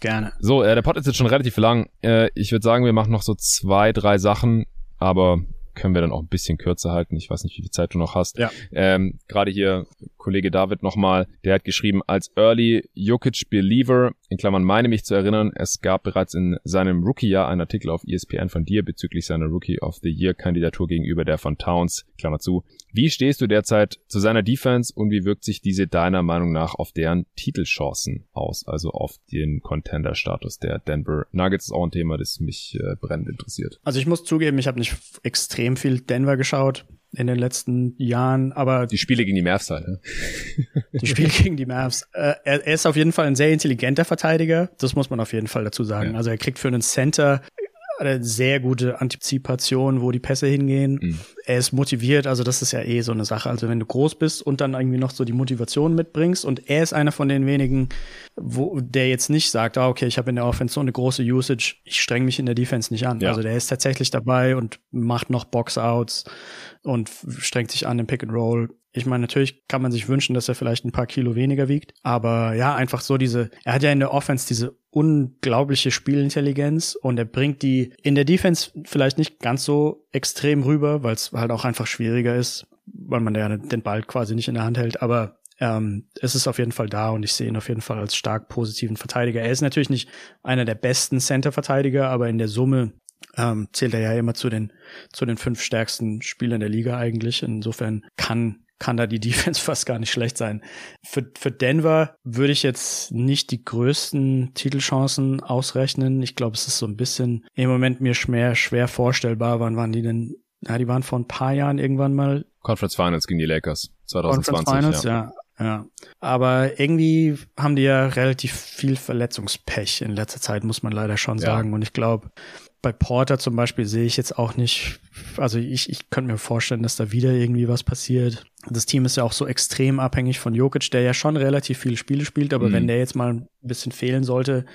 gerne. So, äh, der Pod ist jetzt schon relativ lang. Äh, ich würde sagen, wir machen noch so zwei, drei Sachen, aber können wir dann auch ein bisschen kürzer halten. Ich weiß nicht, wie viel Zeit du noch hast. Ja. Ähm, Gerade hier Kollege David nochmal, der hat geschrieben, als Early Jokic Believer, in Klammern meine mich zu erinnern, es gab bereits in seinem Rookie-Jahr einen Artikel auf ESPN von dir bezüglich seiner Rookie of the Year Kandidatur gegenüber der von Towns, Klammer zu. Wie stehst du derzeit zu seiner Defense und wie wirkt sich diese deiner Meinung nach auf deren Titelchancen aus, also auf den Contender-Status der Denver Nuggets? Ist auch ein Thema, das mich äh, brennend interessiert. Also ich muss zugeben, ich habe nicht extrem viel Denver geschaut in den letzten Jahren, aber die Spiele gegen die Mavs halt. Ne? Die Spiele gegen die Mavs. Äh, er, er, ist auf jeden Fall ein sehr intelligenter Verteidiger. Das muss man auf jeden Fall dazu sagen. Ja. Also er kriegt für einen Center eine sehr gute Antizipation, wo die Pässe hingehen. Mhm. Er ist motiviert, also das ist ja eh so eine Sache. Also wenn du groß bist und dann irgendwie noch so die Motivation mitbringst und er ist einer von den wenigen, wo der jetzt nicht sagt, ah, okay, ich habe in der Offense so eine große Usage, ich streng mich in der Defense nicht an. Ja. Also der ist tatsächlich dabei und macht noch Boxouts und strengt sich an im Pick and Roll. Ich meine, natürlich kann man sich wünschen, dass er vielleicht ein paar Kilo weniger wiegt, aber ja, einfach so diese, er hat ja in der Offense diese unglaubliche Spielintelligenz und er bringt die in der Defense vielleicht nicht ganz so extrem rüber, weil es halt auch einfach schwieriger ist, weil man ja den Ball quasi nicht in der Hand hält, aber ähm, es ist auf jeden Fall da und ich sehe ihn auf jeden Fall als stark positiven Verteidiger. Er ist natürlich nicht einer der besten Center-Verteidiger, aber in der Summe ähm, zählt er ja immer zu den zu den fünf stärksten Spielern der Liga eigentlich. Insofern kann kann da die Defense fast gar nicht schlecht sein. Für, für Denver würde ich jetzt nicht die größten Titelchancen ausrechnen. Ich glaube, es ist so ein bisschen im Moment mir schwer, schwer vorstellbar. Wann waren die denn? Ja, die waren vor ein paar Jahren irgendwann mal. Conference Finals gegen die Lakers 2020. Conference Finals, ja. ja. Ja, aber irgendwie haben die ja relativ viel Verletzungspech in letzter Zeit, muss man leider schon sagen. Ja. Und ich glaube, bei Porter zum Beispiel sehe ich jetzt auch nicht, also ich, ich könnte mir vorstellen, dass da wieder irgendwie was passiert. Das Team ist ja auch so extrem abhängig von Jokic, der ja schon relativ viele Spiele spielt, aber mhm. wenn der jetzt mal ein bisschen fehlen sollte,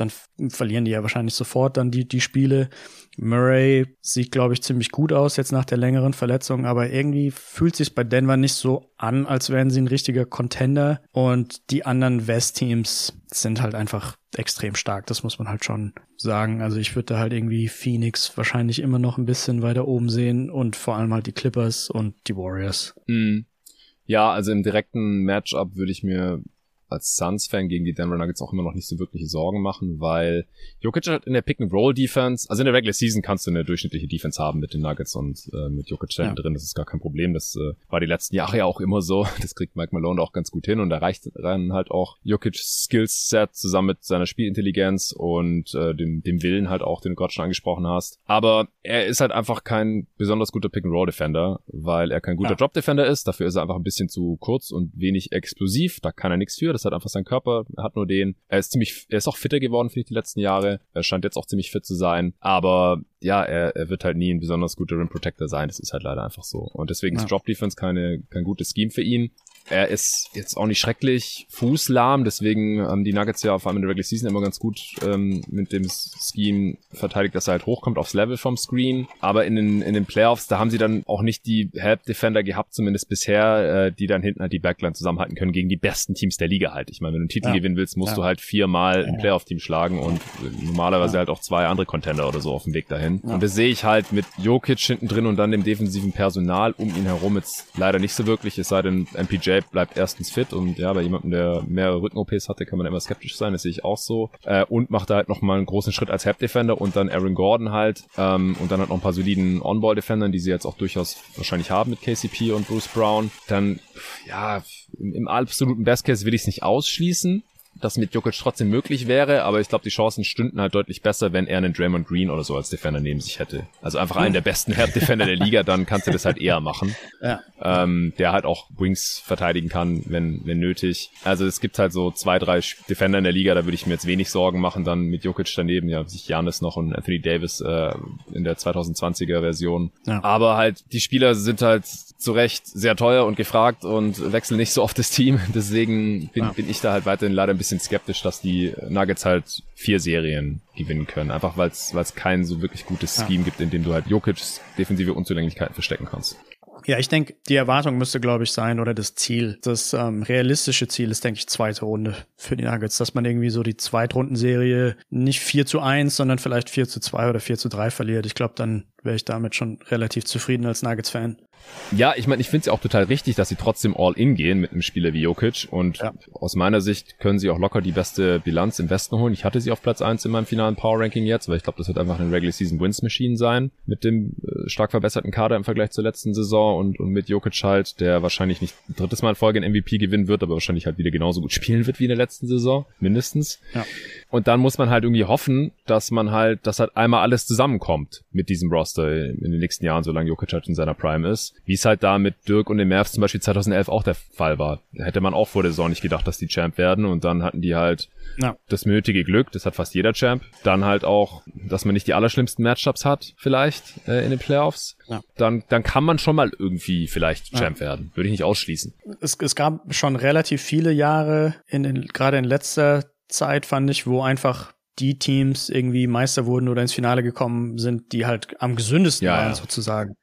dann verlieren die ja wahrscheinlich sofort dann die, die Spiele. Murray sieht, glaube ich, ziemlich gut aus jetzt nach der längeren Verletzung, aber irgendwie fühlt sich bei Denver nicht so an, als wären sie ein richtiger Contender. Und die anderen West-Teams sind halt einfach extrem stark. Das muss man halt schon sagen. Also ich würde da halt irgendwie Phoenix wahrscheinlich immer noch ein bisschen weiter oben sehen und vor allem halt die Clippers und die Warriors. Mhm. Ja, also im direkten Matchup würde ich mir als Suns-Fan gegen die Denver Nuggets auch immer noch nicht so wirkliche Sorgen machen, weil Jokic hat in der Pick-and-Roll-Defense, also in der Regular Season kannst du eine durchschnittliche Defense haben mit den Nuggets und äh, mit Jokic ja. drin, das ist gar kein Problem. Das äh, war die letzten Jahre ja auch immer so. Das kriegt Mike Malone auch ganz gut hin und da reicht dann halt auch Jokic's Skillset zusammen mit seiner Spielintelligenz und äh, dem, dem Willen halt auch, den du gerade schon angesprochen hast. Aber er ist halt einfach kein besonders guter Pick-and-Roll-Defender, weil er kein guter ja. Drop-Defender ist. Dafür ist er einfach ein bisschen zu kurz und wenig explosiv. Da kann er nichts für das hat einfach sein Körper, er hat nur den. Er ist ziemlich, er ist auch fitter geworden, finde ich, die letzten Jahre. Er scheint jetzt auch ziemlich fit zu sein. Aber ja, er, er wird halt nie ein besonders guter Rim Protector sein. Das ist halt leider einfach so. Und deswegen ja. ist Drop Defense keine, kein gutes Scheme für ihn. Er ist jetzt auch nicht schrecklich fußlahm, deswegen haben die Nuggets ja vor allem in der Regular Season immer ganz gut ähm, mit dem Scheme verteidigt, dass er halt hochkommt aufs Level vom Screen. Aber in den, in den Playoffs, da haben sie dann auch nicht die Help Defender gehabt, zumindest bisher, äh, die dann hinten halt die Backline zusammenhalten können gegen die besten Teams der Liga halt. Ich meine, wenn du einen Titel ja. gewinnen willst, musst ja. du halt viermal ein Playoff-Team schlagen und normalerweise ja. halt auch zwei andere Contender oder so auf dem Weg dahin. Und das sehe ich halt mit Jokic hinten drin und dann dem defensiven Personal um ihn herum jetzt leider nicht so wirklich, es sei denn MPJ bleibt erstens fit und ja, bei jemandem, der mehrere Rücken-OPs hatte, kann man immer skeptisch sein, das sehe ich auch so. Äh, und macht da halt nochmal einen großen Schritt als Help-Defender und dann Aaron Gordon halt ähm, und dann halt noch ein paar soliden On-Ball-Defendern, die sie jetzt auch durchaus wahrscheinlich haben mit KCP und Bruce Brown. Dann, ja, im, im absoluten Best Case will ich es nicht ausschließen, das mit Jokic trotzdem möglich wäre, aber ich glaube, die Chancen stünden halt deutlich besser, wenn er einen Draymond Green oder so als Defender neben sich hätte. Also einfach einen der besten Defender der Liga, dann kannst du das halt eher machen. Ja. Ähm, der halt auch Wings verteidigen kann, wenn, wenn nötig. Also es gibt halt so zwei, drei Defender in der Liga, da würde ich mir jetzt wenig Sorgen machen, dann mit Jokic daneben, ja, sich Janis noch und Anthony Davis äh, in der 2020er Version. Ja. Aber halt, die Spieler sind halt zu Recht sehr teuer und gefragt und wechseln nicht so oft das Team. Deswegen bin, ja. bin ich da halt weiterhin leider ein bisschen skeptisch, dass die Nuggets halt vier Serien gewinnen können. Einfach weil es kein so wirklich gutes Scheme ja. gibt, in dem du halt Jokic's defensive Unzulänglichkeiten verstecken kannst. Ja, ich denke, die Erwartung müsste, glaube ich, sein oder das Ziel. Das ähm, realistische Ziel ist, denke ich, zweite Runde für die Nuggets, dass man irgendwie so die Zweitrundenserie nicht 4 zu 1, sondern vielleicht 4 zu 2 oder 4 zu 3 verliert. Ich glaube, dann wäre ich damit schon relativ zufrieden als Nuggets-Fan. Ja, ich meine, ich finde es ja auch total richtig, dass sie trotzdem all in gehen mit einem Spieler wie Jokic und ja. aus meiner Sicht können sie auch locker die beste Bilanz im Westen holen. Ich hatte sie auf Platz eins in meinem finalen Power Ranking jetzt, weil ich glaube, das wird einfach eine Regular Season Wins Machine sein mit dem äh, stark verbesserten Kader im Vergleich zur letzten Saison und, und mit Jokic halt, der wahrscheinlich nicht drittes Mal in Folge ein MVP gewinnen wird, aber wahrscheinlich halt wieder genauso gut spielen wird wie in der letzten Saison, mindestens. Ja. Und dann muss man halt irgendwie hoffen, dass man halt, dass halt einmal alles zusammenkommt mit diesem Roster in den nächsten Jahren, solange Jokic halt in seiner Prime ist. Wie es halt da mit Dirk und den Mavs zum Beispiel 2011 auch der Fall war. Hätte man auch vor der Saison nicht gedacht, dass die Champ werden und dann hatten die halt ja. das nötige Glück, das hat fast jeder Champ. Dann halt auch, dass man nicht die allerschlimmsten Matchups hat, vielleicht äh, in den Playoffs. Ja. Dann, dann kann man schon mal irgendwie vielleicht Champ ja. werden. Würde ich nicht ausschließen. Es, es gab schon relativ viele Jahre, in den, gerade in letzter Zeit fand ich, wo einfach die Teams irgendwie Meister wurden oder ins Finale gekommen sind, die halt am gesündesten ja, waren, ja. sozusagen.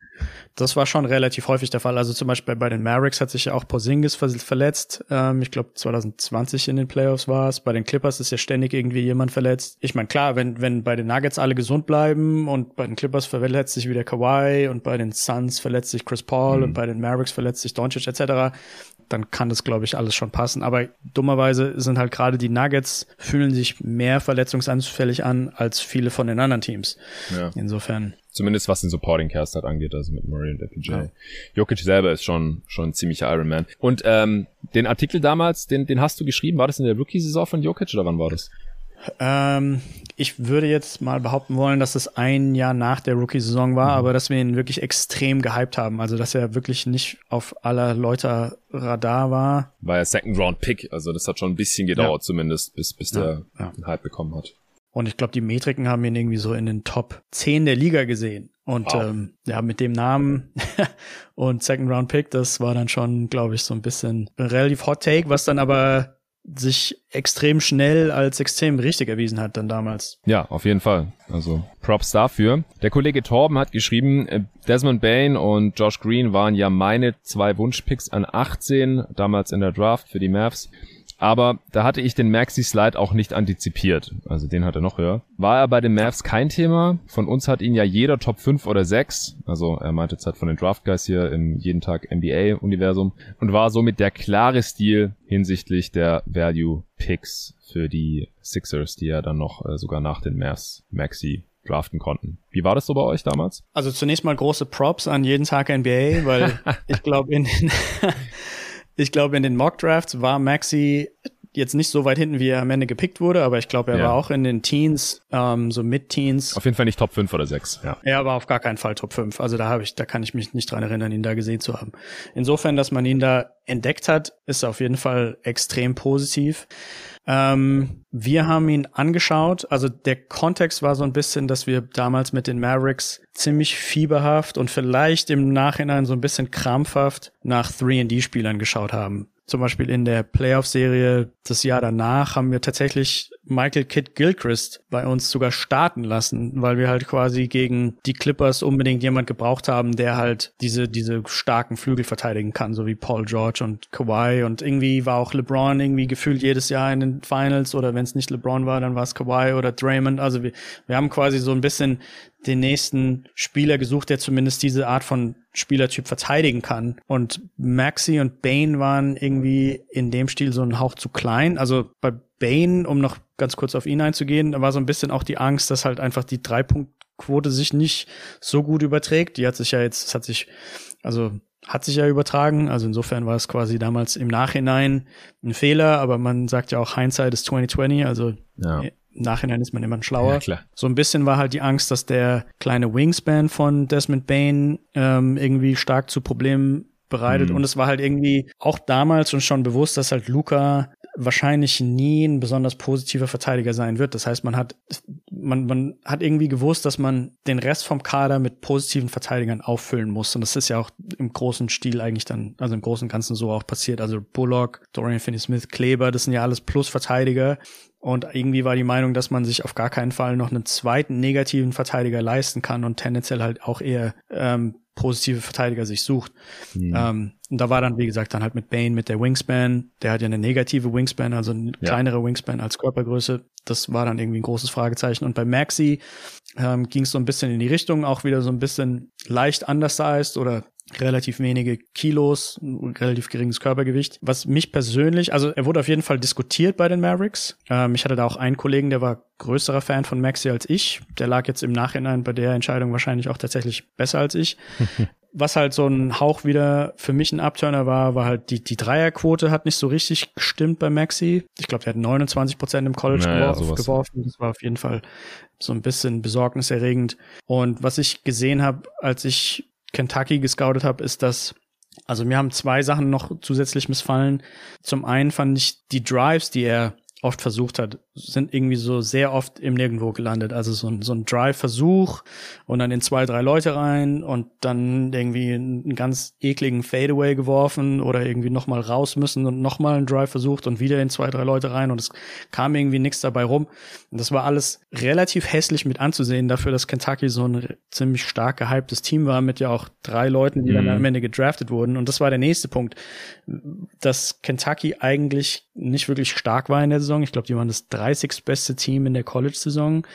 Das war schon relativ häufig der Fall. Also zum Beispiel bei den Mavericks hat sich ja auch Porzingis verletzt. Ähm, ich glaube 2020 in den Playoffs war es. Bei den Clippers ist ja ständig irgendwie jemand verletzt. Ich meine, klar, wenn, wenn bei den Nuggets alle gesund bleiben und bei den Clippers verletzt sich wieder Kawhi und bei den Suns verletzt sich Chris Paul mhm. und bei den Mavericks verletzt sich Doncic etc., dann kann das, glaube ich, alles schon passen. Aber dummerweise sind halt gerade die Nuggets fühlen sich mehr verletzungsanfällig an als viele von den anderen Teams. Ja. Insofern. Zumindest was den Supporting Cast halt angeht, also mit Murray und FPJ. Ja. Jokic selber ist schon, schon ein ziemlicher Iron Man. Und ähm, den Artikel damals, den, den hast du geschrieben, war das in der Rookie-Saison von Jokic oder wann war das? Ähm, ich würde jetzt mal behaupten wollen, dass es ein Jahr nach der Rookie-Saison war, mhm. aber dass wir ihn wirklich extrem gehypt haben. Also, dass er wirklich nicht auf aller Leute Radar war. War ja Second Round Pick, also das hat schon ein bisschen gedauert ja. zumindest, bis, bis ja, der ja. den Hype bekommen hat. Und ich glaube, die Metriken haben ihn irgendwie so in den Top 10 der Liga gesehen. Und wow. ähm, ja, mit dem Namen und Second Round Pick, das war dann schon, glaube ich, so ein bisschen ein relativ Hot Take, was dann aber sich extrem schnell als extrem richtig erwiesen hat dann damals. Ja, auf jeden Fall. Also Props dafür. Der Kollege Torben hat geschrieben, äh, Desmond Bain und Josh Green waren ja meine zwei Wunschpicks an 18 damals in der Draft für die Mavs. Aber da hatte ich den Maxi-Slide auch nicht antizipiert. Also den hat er noch höher. War er bei den Mavs kein Thema. Von uns hat ihn ja jeder Top 5 oder 6. Also er meinte jetzt halt von den Draft Guys hier im jeden Tag NBA-Universum. Und war somit der klare Stil hinsichtlich der Value Picks für die Sixers, die ja dann noch äh, sogar nach den Mavs Maxi draften konnten. Wie war das so bei euch damals? Also zunächst mal große Props an jeden Tag NBA, weil ich glaube in den ich glaube, in den Mock Drafts war Maxi jetzt nicht so weit hinten, wie er am Ende gepickt wurde, aber ich glaube, er ja. war auch in den Teens, ähm, so Mid-Teens. Auf jeden Fall nicht Top 5 oder 6, ja. Er war auf gar keinen Fall Top 5. Also da habe ich, da kann ich mich nicht dran erinnern, ihn da gesehen zu haben. Insofern, dass man ihn da entdeckt hat, ist auf jeden Fall extrem positiv. Ähm, wir haben ihn angeschaut. Also der Kontext war so ein bisschen, dass wir damals mit den Mavericks ziemlich fieberhaft und vielleicht im Nachhinein so ein bisschen krampfhaft nach 3D-Spielern geschaut haben. Zum Beispiel in der Playoff-Serie das Jahr danach haben wir tatsächlich Michael Kidd Gilchrist bei uns sogar starten lassen, weil wir halt quasi gegen die Clippers unbedingt jemand gebraucht haben, der halt diese, diese starken Flügel verteidigen kann, so wie Paul George und Kawhi. Und irgendwie war auch LeBron irgendwie gefühlt jedes Jahr in den Finals oder wenn es nicht LeBron war, dann war es Kawhi oder Draymond. Also wir, wir haben quasi so ein bisschen den nächsten Spieler gesucht, der zumindest diese Art von Spielertyp verteidigen kann. Und Maxi und Bane waren irgendwie in dem Stil so ein Hauch zu klein. Also bei Bane, um noch ganz kurz auf ihn einzugehen, da war so ein bisschen auch die Angst, dass halt einfach die Dreipunktquote sich nicht so gut überträgt. Die hat sich ja jetzt, es hat sich, also hat sich ja übertragen. Also insofern war es quasi damals im Nachhinein ein Fehler, aber man sagt ja auch Hindsight ist 2020, also ja. Im Nachhinein ist man immer schlauer. Ja. So ein bisschen war halt die Angst, dass der kleine Wingspan von Desmond Bain ähm, irgendwie stark zu Problemen bereitet. Mhm. Und es war halt irgendwie auch damals uns schon bewusst, dass halt Luca wahrscheinlich nie ein besonders positiver Verteidiger sein wird. Das heißt, man hat, man, man hat irgendwie gewusst, dass man den Rest vom Kader mit positiven Verteidigern auffüllen muss. Und das ist ja auch im großen Stil eigentlich dann, also im großen Ganzen so auch passiert. Also Bullock, Dorian Finney-Smith, Kleber, das sind ja alles Plus-Verteidiger. Und irgendwie war die Meinung, dass man sich auf gar keinen Fall noch einen zweiten negativen Verteidiger leisten kann und tendenziell halt auch eher ähm, positive Verteidiger sich sucht. Mhm. Ähm, und da war dann, wie gesagt, dann halt mit Bane mit der Wingspan. Der hat ja eine negative Wingspan, also eine ja. kleinere Wingspan als Körpergröße. Das war dann irgendwie ein großes Fragezeichen. Und bei Maxi ähm, ging es so ein bisschen in die Richtung, auch wieder so ein bisschen leicht undersized oder relativ wenige Kilos, relativ geringes Körpergewicht. Was mich persönlich, also er wurde auf jeden Fall diskutiert bei den Mavericks. Ähm, ich hatte da auch einen Kollegen, der war größerer Fan von Maxi als ich. Der lag jetzt im Nachhinein bei der Entscheidung wahrscheinlich auch tatsächlich besser als ich. Was halt so ein Hauch wieder für mich ein Abturner war, war halt die, die Dreierquote hat nicht so richtig gestimmt bei Maxi. Ich glaube, der hat 29 Prozent im College naja, geworfen, geworfen. Das war auf jeden Fall so ein bisschen besorgniserregend. Und was ich gesehen habe, als ich Kentucky gescoutet habe, ist, dass also mir haben zwei Sachen noch zusätzlich missfallen. Zum einen fand ich die Drives, die er oft versucht hat, sind irgendwie so sehr oft im Nirgendwo gelandet. Also so ein, so ein Drive-Versuch und dann in zwei, drei Leute rein und dann irgendwie einen ganz ekligen Fadeaway geworfen oder irgendwie nochmal raus müssen und nochmal einen Drive versucht und wieder in zwei, drei Leute rein und es kam irgendwie nichts dabei rum. Und das war alles relativ hässlich mit anzusehen dafür, dass Kentucky so ein ziemlich stark gehyptes Team war mit ja auch drei Leuten, die mhm. dann am Ende gedraftet wurden. Und das war der nächste Punkt, dass Kentucky eigentlich nicht wirklich stark war in der Saison. Ich glaube, die waren das 30. beste Team in der College-Saison.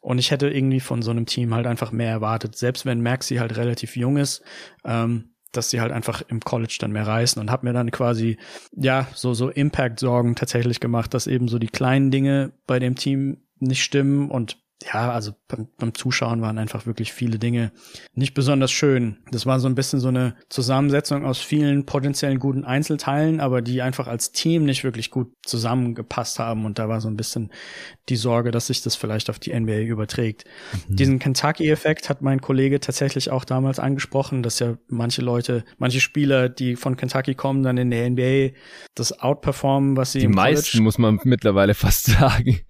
Und ich hätte irgendwie von so einem Team halt einfach mehr erwartet, selbst wenn Maxi halt relativ jung ist, ähm, dass sie halt einfach im College dann mehr reißen und habe mir dann quasi ja so so Impact Sorgen tatsächlich gemacht, dass eben so die kleinen Dinge bei dem Team nicht stimmen und ja, also beim, beim Zuschauen waren einfach wirklich viele Dinge nicht besonders schön. Das war so ein bisschen so eine Zusammensetzung aus vielen potenziellen guten Einzelteilen, aber die einfach als Team nicht wirklich gut zusammengepasst haben. Und da war so ein bisschen die Sorge, dass sich das vielleicht auf die NBA überträgt. Mhm. Diesen Kentucky-Effekt hat mein Kollege tatsächlich auch damals angesprochen, dass ja manche Leute, manche Spieler, die von Kentucky kommen, dann in der NBA das outperformen, was sie die im meisten College muss man mittlerweile fast sagen.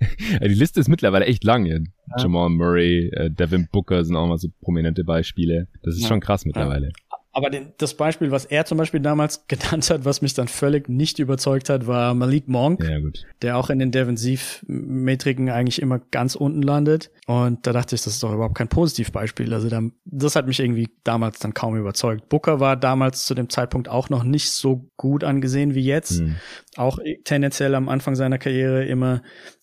die Liste ist mittlerweile echt lang. Ja. Jamal Murray, äh, Devin Booker sind auch mal so prominente Beispiele. Das ist ja. schon krass mittlerweile. Ja. Aber den, das Beispiel, was er zum Beispiel damals genannt hat, was mich dann völlig nicht überzeugt hat, war Malik Monk, ja, der auch in den Defensivmetriken eigentlich immer ganz unten landet. Und da dachte ich, das ist doch überhaupt kein Positivbeispiel. Also da, das hat mich irgendwie damals dann kaum überzeugt. Booker war damals zu dem Zeitpunkt auch noch nicht so gut angesehen wie jetzt. Hm. Auch tendenziell am Anfang seiner Karriere immer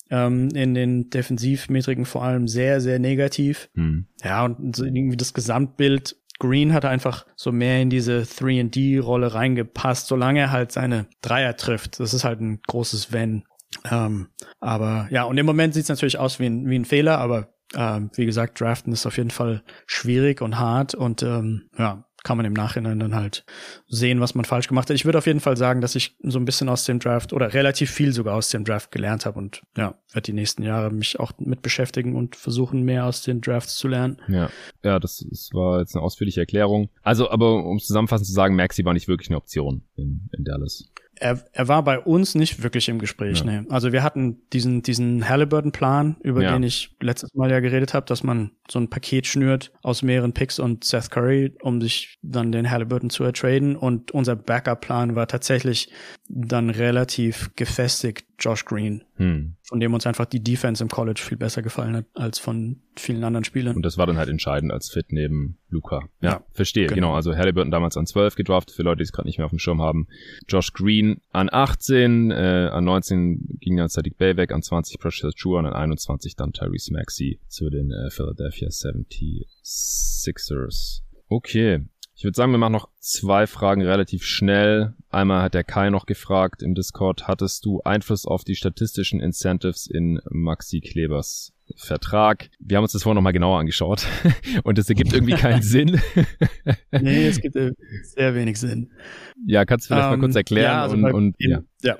ähm, in den Defensivmetriken vor allem sehr, sehr negativ. Hm. Ja, und irgendwie das Gesamtbild Green hat einfach so mehr in diese 3D-Rolle reingepasst, solange er halt seine Dreier trifft. Das ist halt ein großes Wenn. Ähm, aber ja, und im Moment sieht es natürlich aus wie ein, wie ein Fehler, aber ähm, wie gesagt, Draften ist auf jeden Fall schwierig und hart und ähm, ja, kann man im Nachhinein dann halt sehen, was man falsch gemacht hat. Ich würde auf jeden Fall sagen, dass ich so ein bisschen aus dem Draft oder relativ viel sogar aus dem Draft gelernt habe und ja, werde die nächsten Jahre mich auch mit beschäftigen und versuchen, mehr aus den Drafts zu lernen. Ja, ja, das, das war jetzt eine ausführliche Erklärung. Also, aber um zusammenfassend zu sagen, Maxi war nicht wirklich eine Option in, in Dallas er, er war bei uns nicht wirklich im Gespräch. Ja. Nee. Also wir hatten diesen, diesen Halliburton-Plan, über ja. den ich letztes Mal ja geredet habe, dass man so ein Paket schnürt aus mehreren Picks und Seth Curry, um sich dann den Halliburton zu ertraden. Und unser Backup-Plan war tatsächlich dann relativ gefestigt Josh Green, hm. von dem uns einfach die Defense im College viel besser gefallen hat als von vielen anderen Spielern. Und das war dann halt entscheidend als Fit neben Luca. Ja, ja verstehe. Genau. genau. Also Halliburton damals an 12 gedraftet, für Leute, die es gerade nicht mehr auf dem Schirm haben. Josh Green an 18, äh, an 19 ging dann Sadiq Bay weg, an 20 Precious Chua und an 21 dann Tyrese Maxey zu den äh, Philadelphia 76ers. Okay, ich würde sagen, wir machen noch zwei Fragen relativ schnell. Einmal hat der Kai noch gefragt im Discord, hattest du Einfluss auf die statistischen Incentives in Maxi Klebers Vertrag? Wir haben uns das vorhin nochmal genauer angeschaut und es ergibt irgendwie keinen Sinn. nee, es gibt sehr wenig Sinn. Ja, kannst du vielleicht um, mal kurz ähm, erklären? Ja, also und, und, ja. ja.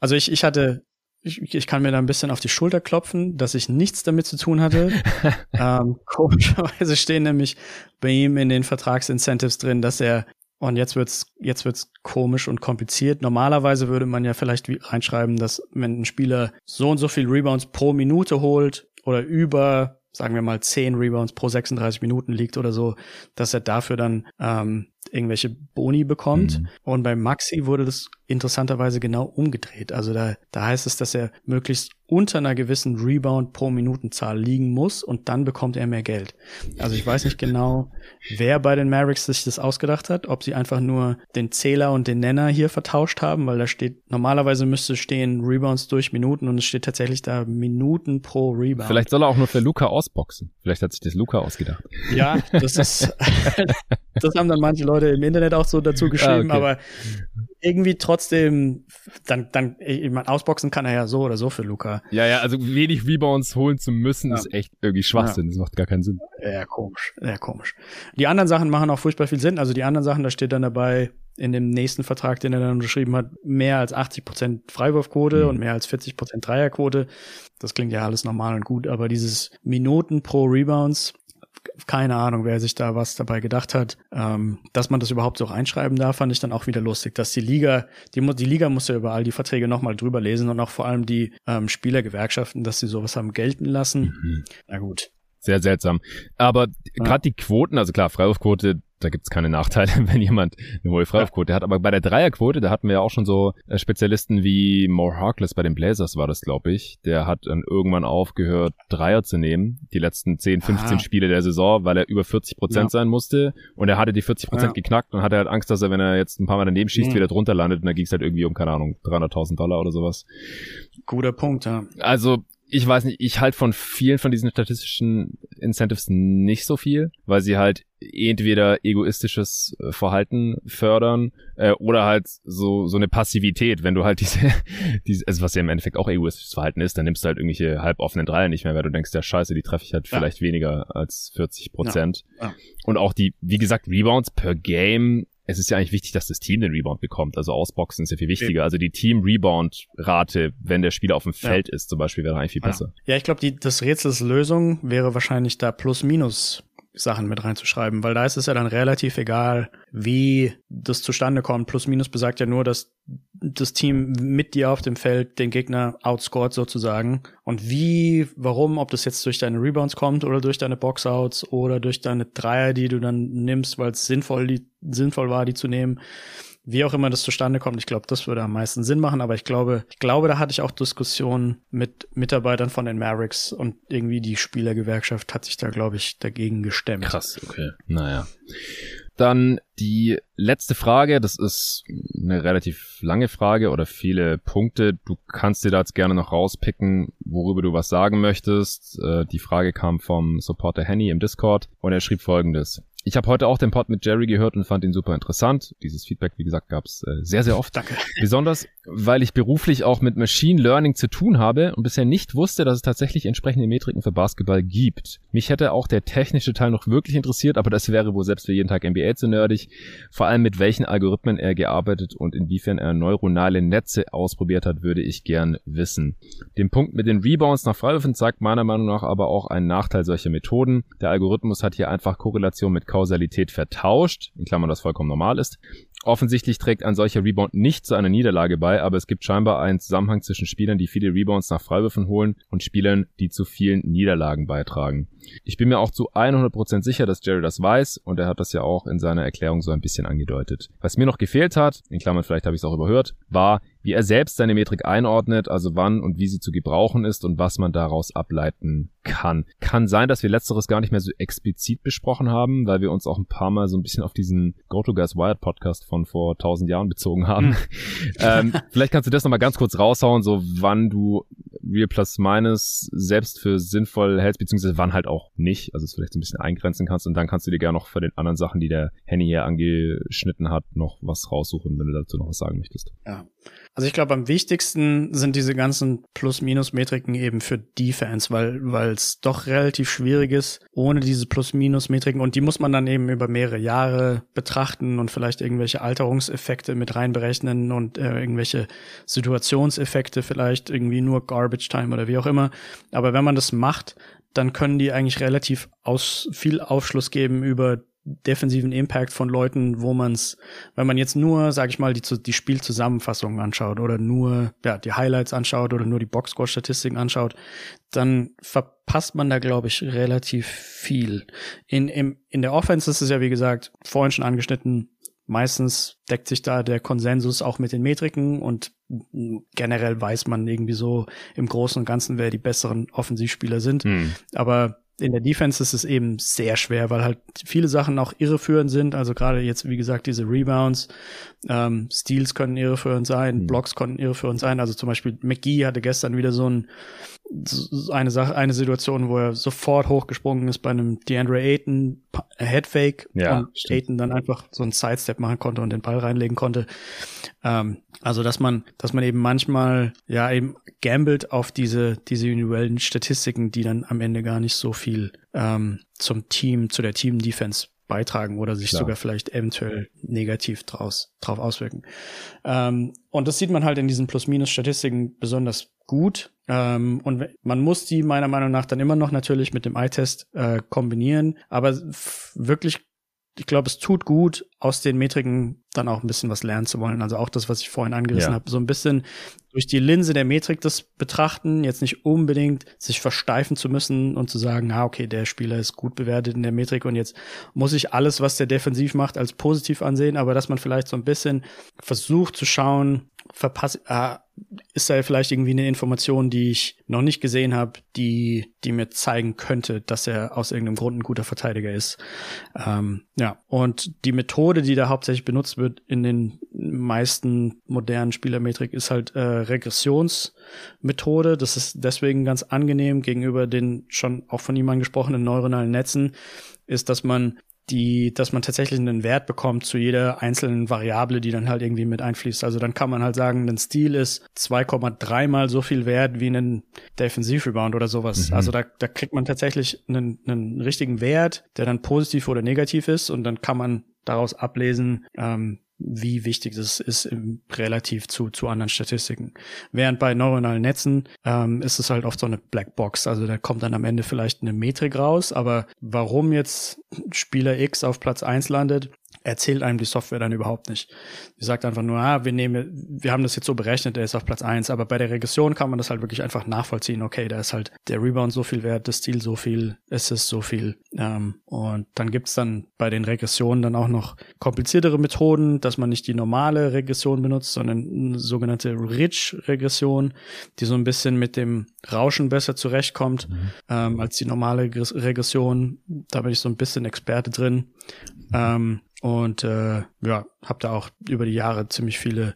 Also ich, ich hatte ich, ich kann mir da ein bisschen auf die Schulter klopfen, dass ich nichts damit zu tun hatte. ähm, komischerweise stehen nämlich bei ihm in den Vertragsincentives drin, dass er und jetzt wird's jetzt wird's komisch und kompliziert. Normalerweise würde man ja vielleicht reinschreiben, dass wenn ein Spieler so und so viel Rebounds pro Minute holt oder über sagen wir mal 10 Rebounds pro 36 Minuten liegt oder so, dass er dafür dann ähm, irgendwelche Boni bekommt. Mhm. Und bei Maxi wurde das interessanterweise genau umgedreht. Also da, da heißt es, dass er möglichst unter einer gewissen Rebound pro Minutenzahl liegen muss und dann bekommt er mehr Geld. Also ich weiß nicht genau, wer bei den Mavericks sich das ausgedacht hat, ob sie einfach nur den Zähler und den Nenner hier vertauscht haben, weil da steht, normalerweise müsste stehen Rebounds durch Minuten und es steht tatsächlich da Minuten pro Rebound. Vielleicht soll er auch nur für Luca ausboxen. Vielleicht hat sich das Luca ausgedacht. Ja, das ist, das haben dann manche Leute im Internet auch so dazu geschrieben, ah, okay. aber irgendwie trotzdem, dann, dann, ich meine, ausboxen kann er ja so oder so für Luca. Ja, ja, also wenig Rebounds holen zu müssen, ja. ist echt irgendwie Schwachsinn. Ja. Das macht gar keinen Sinn. Ja, komisch, ja, komisch. Die anderen Sachen machen auch furchtbar viel Sinn. Also die anderen Sachen, da steht dann dabei, in dem nächsten Vertrag, den er dann unterschrieben hat, mehr als 80 Prozent Freiwurfquote mhm. und mehr als 40 Prozent Dreierquote. Das klingt ja alles normal und gut, aber dieses Minuten pro Rebounds, keine Ahnung, wer sich da was dabei gedacht hat. Ähm, dass man das überhaupt so reinschreiben darf, fand ich dann auch wieder lustig, dass die Liga, die, die Liga muss ja über all die Verträge nochmal drüber lesen und auch vor allem die ähm, Spielergewerkschaften, dass sie sowas haben gelten lassen. Mhm. Na gut. Sehr seltsam. Aber ja. gerade die Quoten, also klar, Freiwurfquote, da gibt's keine Nachteile, wenn jemand eine hohe Freiwurfquote hat. Aber bei der Dreierquote, da hatten wir ja auch schon so äh, Spezialisten wie More Harkless bei den Blazers war das, glaube ich. Der hat dann irgendwann aufgehört, Dreier zu nehmen, die letzten 10, 15 ah. Spiele der Saison, weil er über 40 Prozent ja. sein musste. Und er hatte die 40 Prozent ja. geknackt und hatte halt Angst, dass er, wenn er jetzt ein paar Mal daneben schießt, mhm. wieder drunter landet. Und da ging's halt irgendwie um, keine Ahnung, 300.000 Dollar oder sowas. Guter Punkt, ja. Also ich weiß nicht, ich halte von vielen von diesen statistischen Incentives nicht so viel, weil sie halt entweder egoistisches äh, Verhalten fördern äh, oder halt so so eine Passivität, wenn du halt diese, diese also was ja im Endeffekt auch egoistisches Verhalten ist, dann nimmst du halt irgendwelche halboffenen Dreier nicht mehr, weil du denkst, ja scheiße, die treffe ich halt ja. vielleicht weniger als 40 Prozent. Ja. Ja. Und auch die, wie gesagt, Rebounds per Game es ist ja eigentlich wichtig, dass das Team den Rebound bekommt. Also Ausboxen ist ja viel wichtiger. Also die Team-Rebound-Rate, wenn der Spieler auf dem Feld ja. ist, zum Beispiel, wäre eigentlich viel besser. Ja, ich glaube, das Rätsels Lösung wäre wahrscheinlich da plus-minus Sachen mit reinzuschreiben, weil da ist es ja dann relativ egal, wie das zustande kommt. Plus minus besagt ja nur, dass das Team mit dir auf dem Feld den Gegner outscored sozusagen. Und wie, warum, ob das jetzt durch deine Rebounds kommt oder durch deine Boxouts oder durch deine Dreier, die du dann nimmst, weil es sinnvoll, sinnvoll war, die zu nehmen wie auch immer das zustande kommt, ich glaube, das würde am meisten Sinn machen, aber ich glaube, ich glaube, da hatte ich auch Diskussionen mit Mitarbeitern von den Mavericks und irgendwie die Spielergewerkschaft hat sich da, glaube ich, dagegen gestemmt. Krass, okay. Naja. Dann die letzte Frage, das ist eine relativ lange Frage oder viele Punkte. Du kannst dir da jetzt gerne noch rauspicken, worüber du was sagen möchtest. Äh, die Frage kam vom Supporter Henny im Discord und er schrieb folgendes. Ich habe heute auch den Pod mit Jerry gehört und fand ihn super interessant. Dieses Feedback, wie gesagt, gab es äh, sehr, sehr oft. Danke. Besonders, weil ich beruflich auch mit Machine Learning zu tun habe und bisher nicht wusste, dass es tatsächlich entsprechende Metriken für Basketball gibt. Mich hätte auch der technische Teil noch wirklich interessiert, aber das wäre wohl selbst für jeden Tag NBA zu nerdig. Vor allem mit welchen Algorithmen er gearbeitet und inwiefern er neuronale Netze ausprobiert hat, würde ich gern wissen. Den Punkt mit den Rebounds nach Freiwürfen zeigt meiner Meinung nach aber auch einen Nachteil solcher Methoden. Der Algorithmus hat hier einfach Korrelation mit Kausalität vertauscht, in Klammern das vollkommen normal ist. Offensichtlich trägt ein solcher Rebound nicht zu einer Niederlage bei, aber es gibt scheinbar einen Zusammenhang zwischen Spielern, die viele Rebounds nach Freiwürfen holen und Spielern, die zu vielen Niederlagen beitragen. Ich bin mir auch zu 100% sicher, dass Jerry das weiß und er hat das ja auch in seiner Erklärung so ein bisschen angedeutet. Was mir noch gefehlt hat, in Klammern vielleicht habe ich es auch überhört, war, wie er selbst seine Metrik einordnet, also wann und wie sie zu gebrauchen ist und was man daraus ableiten kann. Kann sein, dass wir letzteres gar nicht mehr so explizit besprochen haben, weil wir uns auch ein paar Mal so ein bisschen auf diesen Go to Guys Wired Podcast von vor tausend Jahren bezogen haben. Hm. ähm, vielleicht kannst du das nochmal ganz kurz raushauen, so wann du Real Plus Minus selbst für sinnvoll hältst, beziehungsweise wann halt auch nicht, also es vielleicht so ein bisschen eingrenzen kannst und dann kannst du dir gerne noch für den anderen Sachen, die der Henny hier angeschnitten hat, noch was raussuchen, wenn du dazu noch was sagen möchtest. Ja. Also ich glaube, am wichtigsten sind diese ganzen Plus-Minus-Metriken eben für Defense, weil weil es doch relativ schwierig ist, ohne diese Plus-Minus-Metriken und die muss man dann eben über mehrere Jahre betrachten und vielleicht irgendwelche Alterungseffekte mit reinberechnen und äh, irgendwelche Situationseffekte, vielleicht irgendwie nur Garbage Time oder wie auch immer. Aber wenn man das macht, dann können die eigentlich relativ aus, viel Aufschluss geben über defensiven Impact von Leuten, wo man es, wenn man jetzt nur, sag ich mal, die, die Spielzusammenfassungen anschaut oder nur ja, die Highlights anschaut oder nur die Boxscore-Statistiken anschaut, dann verpasst man da, glaube ich, relativ viel. In, im, in der Offense ist es ja, wie gesagt, vorhin schon angeschnitten, meistens deckt sich da der Konsensus auch mit den Metriken und generell weiß man irgendwie so im Großen und Ganzen, wer die besseren Offensivspieler sind. Hm. Aber in der Defense ist es eben sehr schwer, weil halt viele Sachen auch irreführend sind. Also gerade jetzt, wie gesagt, diese Rebounds, ähm, Steals können irreführend sein, mhm. Blocks konnten irreführend sein. Also zum Beispiel McGee hatte gestern wieder so ein eine Sache, eine Situation, wo er sofort hochgesprungen ist bei einem DeAndre Ayton Headfake ja, und stimmt. Ayton dann einfach so einen Sidestep machen konnte und den Ball reinlegen konnte. Ähm, also dass man, dass man eben manchmal ja eben gambelt auf diese diese individuellen Statistiken, die dann am Ende gar nicht so viel ähm, zum Team, zu der Team Defense beitragen oder sich Klar. sogar vielleicht eventuell negativ draus, drauf auswirken. Ähm, und das sieht man halt in diesen Plus-Minus-Statistiken besonders gut. Ähm, und man muss die meiner Meinung nach dann immer noch natürlich mit dem Eye-Test äh, kombinieren. Aber wirklich ich glaube, es tut gut, aus den Metriken dann auch ein bisschen was lernen zu wollen. Also auch das, was ich vorhin angerissen ja. habe, so ein bisschen durch die Linse der Metrik das betrachten, jetzt nicht unbedingt sich versteifen zu müssen und zu sagen, ah, okay, der Spieler ist gut bewertet in der Metrik und jetzt muss ich alles, was der defensiv macht, als positiv ansehen, aber dass man vielleicht so ein bisschen versucht zu schauen, verpasse, äh, ist da vielleicht irgendwie eine Information, die ich noch nicht gesehen habe, die, die mir zeigen könnte, dass er aus irgendeinem Grund ein guter Verteidiger ist. Ähm, ja, und die Methode, die da hauptsächlich benutzt wird in den meisten modernen Spielermetrik, ist halt äh, Regressionsmethode. Das ist deswegen ganz angenehm gegenüber den schon auch von ihm angesprochenen neuronalen Netzen, ist, dass man die, dass man tatsächlich einen Wert bekommt zu jeder einzelnen Variable, die dann halt irgendwie mit einfließt. Also dann kann man halt sagen, ein Stil ist 2,3 mal so viel wert wie ein Defensivrebound oder sowas. Mhm. Also da, da kriegt man tatsächlich einen, einen richtigen Wert, der dann positiv oder negativ ist und dann kann man daraus ablesen, ähm, wie wichtig das ist im, relativ zu, zu anderen Statistiken. Während bei neuronalen Netzen ähm, ist es halt oft so eine Blackbox. Also da kommt dann am Ende vielleicht eine Metrik raus, aber warum jetzt Spieler X auf Platz eins landet, erzählt einem die Software dann überhaupt nicht. Sie sagt einfach nur, ah, wir nehmen, wir haben das jetzt so berechnet, der ist auf Platz eins. aber bei der Regression kann man das halt wirklich einfach nachvollziehen. Okay, da ist halt der Rebound so viel wert, das Stil so viel, es ist so viel. Ähm, und dann gibt's dann bei den Regressionen dann auch noch kompliziertere Methoden, dass man nicht die normale Regression benutzt, sondern eine sogenannte Rich-Regression, die so ein bisschen mit dem Rauschen besser zurechtkommt mhm. ähm, als die normale Regression. Da bin ich so ein bisschen Experte drin. Ähm, und äh, ja, habe da auch über die Jahre ziemlich viele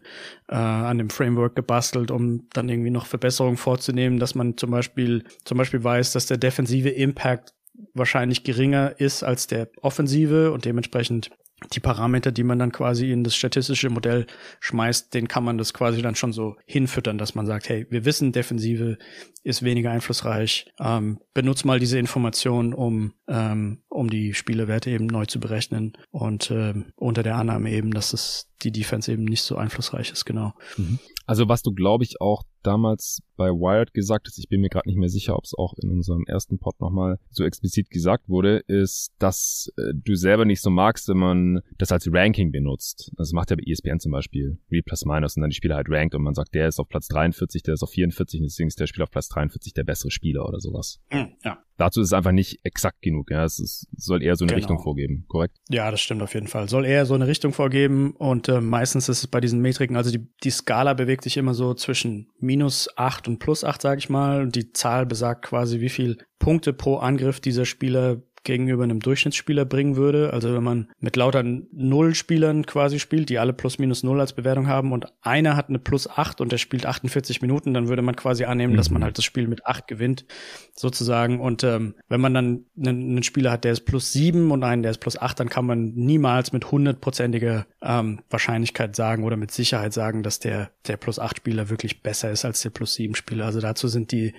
äh, an dem Framework gebastelt, um dann irgendwie noch Verbesserungen vorzunehmen, dass man zum Beispiel zum Beispiel weiß, dass der defensive Impact wahrscheinlich geringer ist als der offensive und dementsprechend die Parameter, die man dann quasi in das statistische Modell schmeißt, den kann man das quasi dann schon so hinfüttern, dass man sagt, hey, wir wissen, Defensive ist weniger einflussreich. Ähm, benutzt mal diese Information, um, ähm, um die Spielewerte eben neu zu berechnen und ähm, unter der Annahme eben, dass es die Defense eben nicht so einflussreich ist, genau. Mhm. Also was du, glaube ich, auch damals bei Wired gesagt hast, ich bin mir gerade nicht mehr sicher, ob es auch in unserem ersten Pod nochmal so explizit gesagt wurde, ist, dass äh, du selber nicht so magst, wenn man das als Ranking benutzt. Das macht ja bei ESPN zum Beispiel, Real Plus Minus und dann die Spieler halt rankt und man sagt, der ist auf Platz 43, der ist auf 44 und deswegen ist der Spieler auf Platz 43 der bessere Spieler oder sowas. Hm, ja. Dazu ist es einfach nicht exakt genug. Ja, es ist, soll eher so eine genau. Richtung vorgeben, korrekt? Ja, das stimmt auf jeden Fall. Soll eher so eine Richtung vorgeben und äh, meistens ist es bei diesen Metriken, also die, die Skala bewegt sich immer so zwischen minus acht und plus acht, sage ich mal. Die Zahl besagt quasi, wie viel Punkte pro Angriff dieser Spieler gegenüber einem Durchschnittsspieler bringen würde. Also wenn man mit lauter Null-Spielern quasi spielt, die alle plus minus null als Bewertung haben und einer hat eine plus acht und der spielt 48 Minuten, dann würde man quasi annehmen, mhm. dass man mhm. halt das Spiel mit acht gewinnt, sozusagen. Und ähm, wenn man dann einen, einen, Spieler hat, der ist plus sieben und einen, der ist plus acht, dann kann man niemals mit hundertprozentiger ähm, Wahrscheinlichkeit sagen oder mit Sicherheit sagen, dass der, der plus acht Spieler wirklich besser ist als der plus sieben Spieler. Also dazu sind die,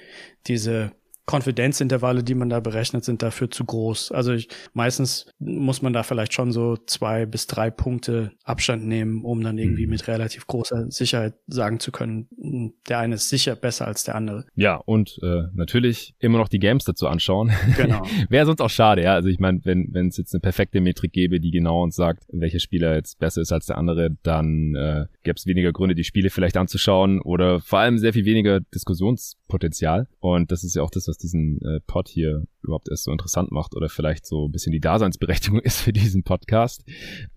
diese Konfidenzintervalle, die man da berechnet, sind dafür zu groß. Also ich, meistens muss man da vielleicht schon so zwei bis drei Punkte Abstand nehmen, um dann irgendwie mhm. mit relativ großer Sicherheit sagen zu können, der eine ist sicher besser als der andere. Ja, und äh, natürlich immer noch die Games dazu anschauen. Genau. Wäre sonst auch schade, ja. Also ich meine, wenn wenn es jetzt eine perfekte Metrik gäbe, die genau uns sagt, welcher Spieler jetzt besser ist als der andere, dann äh, gäbe es weniger Gründe, die Spiele vielleicht anzuschauen oder vor allem sehr viel weniger Diskussionspotenzial. Und das ist ja auch das, was diesen äh, Pod hier überhaupt erst so interessant macht oder vielleicht so ein bisschen die Daseinsberechtigung ist für diesen Podcast.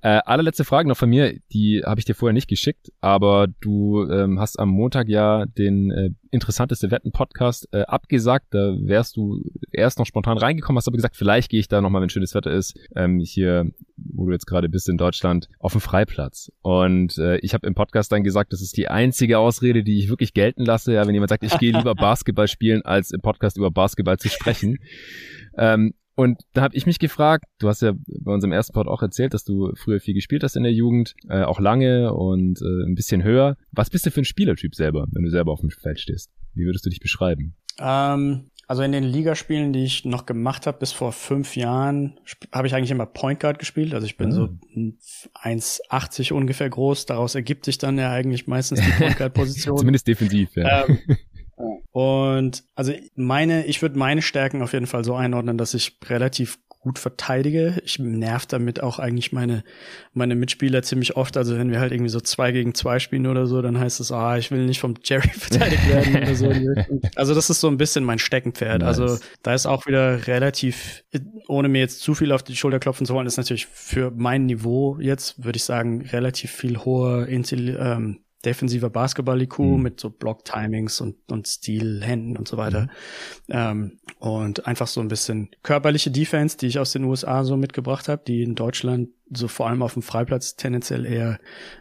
Äh, allerletzte Frage noch von mir, die habe ich dir vorher nicht geschickt, aber du ähm, hast am Montag ja den äh, interessanteste Wetten-Podcast äh, abgesagt. Da wärst du erst noch spontan reingekommen, hast aber gesagt, vielleicht gehe ich da nochmal, wenn schönes Wetter ist, ähm, hier, wo du jetzt gerade bist in Deutschland, auf den Freiplatz. Und äh, ich habe im Podcast dann gesagt, das ist die einzige Ausrede, die ich wirklich gelten lasse. Ja, wenn jemand sagt, ich gehe lieber Basketball spielen, als im Podcast über Basketball zu sprechen. Ähm, und da habe ich mich gefragt, du hast ja bei unserem ersten Pod auch erzählt, dass du früher viel gespielt hast in der Jugend, äh, auch lange und äh, ein bisschen höher. Was bist du für ein Spielertyp selber, wenn du selber auf dem Feld stehst? Wie würdest du dich beschreiben? Ähm, also in den Ligaspielen, die ich noch gemacht habe bis vor fünf Jahren, habe ich eigentlich immer Point Guard gespielt. Also ich bin ah. so 1,80 ungefähr groß. Daraus ergibt sich dann ja eigentlich meistens die Point Guard Position. Zumindest defensiv, ja. Ähm, und also meine, ich würde meine Stärken auf jeden Fall so einordnen, dass ich relativ gut verteidige. Ich nerv damit auch eigentlich meine, meine Mitspieler ziemlich oft. Also wenn wir halt irgendwie so zwei gegen zwei spielen oder so, dann heißt es, ah, ich will nicht vom Jerry verteidigt werden oder so. Also das ist so ein bisschen mein Steckenpferd. Nice. Also da ist auch wieder relativ, ohne mir jetzt zu viel auf die Schulter klopfen zu wollen, ist natürlich für mein Niveau jetzt, würde ich sagen, relativ viel hoher Intelli ähm, defensiver Basketball-IQ mhm. mit so Block-Timings und, und Stilhänden und so weiter. Mhm. Ähm, und einfach so ein bisschen körperliche Defense, die ich aus den USA so mitgebracht habe, die in Deutschland so vor allem auf dem Freiplatz tendenziell eher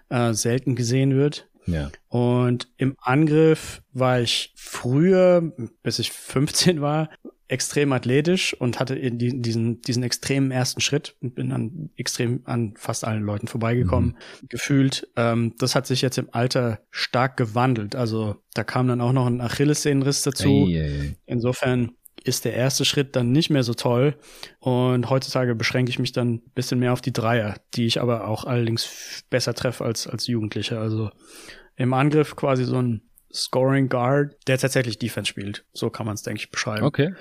äh, selten gesehen wird. Ja. Und im Angriff war ich früher, bis ich 15 war, extrem athletisch und hatte diesen, diesen extremen ersten Schritt und bin dann extrem an fast allen Leuten vorbeigekommen, mhm. gefühlt. Ähm, das hat sich jetzt im Alter stark gewandelt. Also da kam dann auch noch ein Achillessehnenriss dazu. Ei, ei, ei. Insofern ist der erste Schritt dann nicht mehr so toll. Und heutzutage beschränke ich mich dann ein bisschen mehr auf die Dreier, die ich aber auch allerdings besser treffe als, als Jugendliche. Also im Angriff quasi so ein Scoring Guard, der tatsächlich Defense spielt. So kann man es, denke ich, beschreiben. Okay,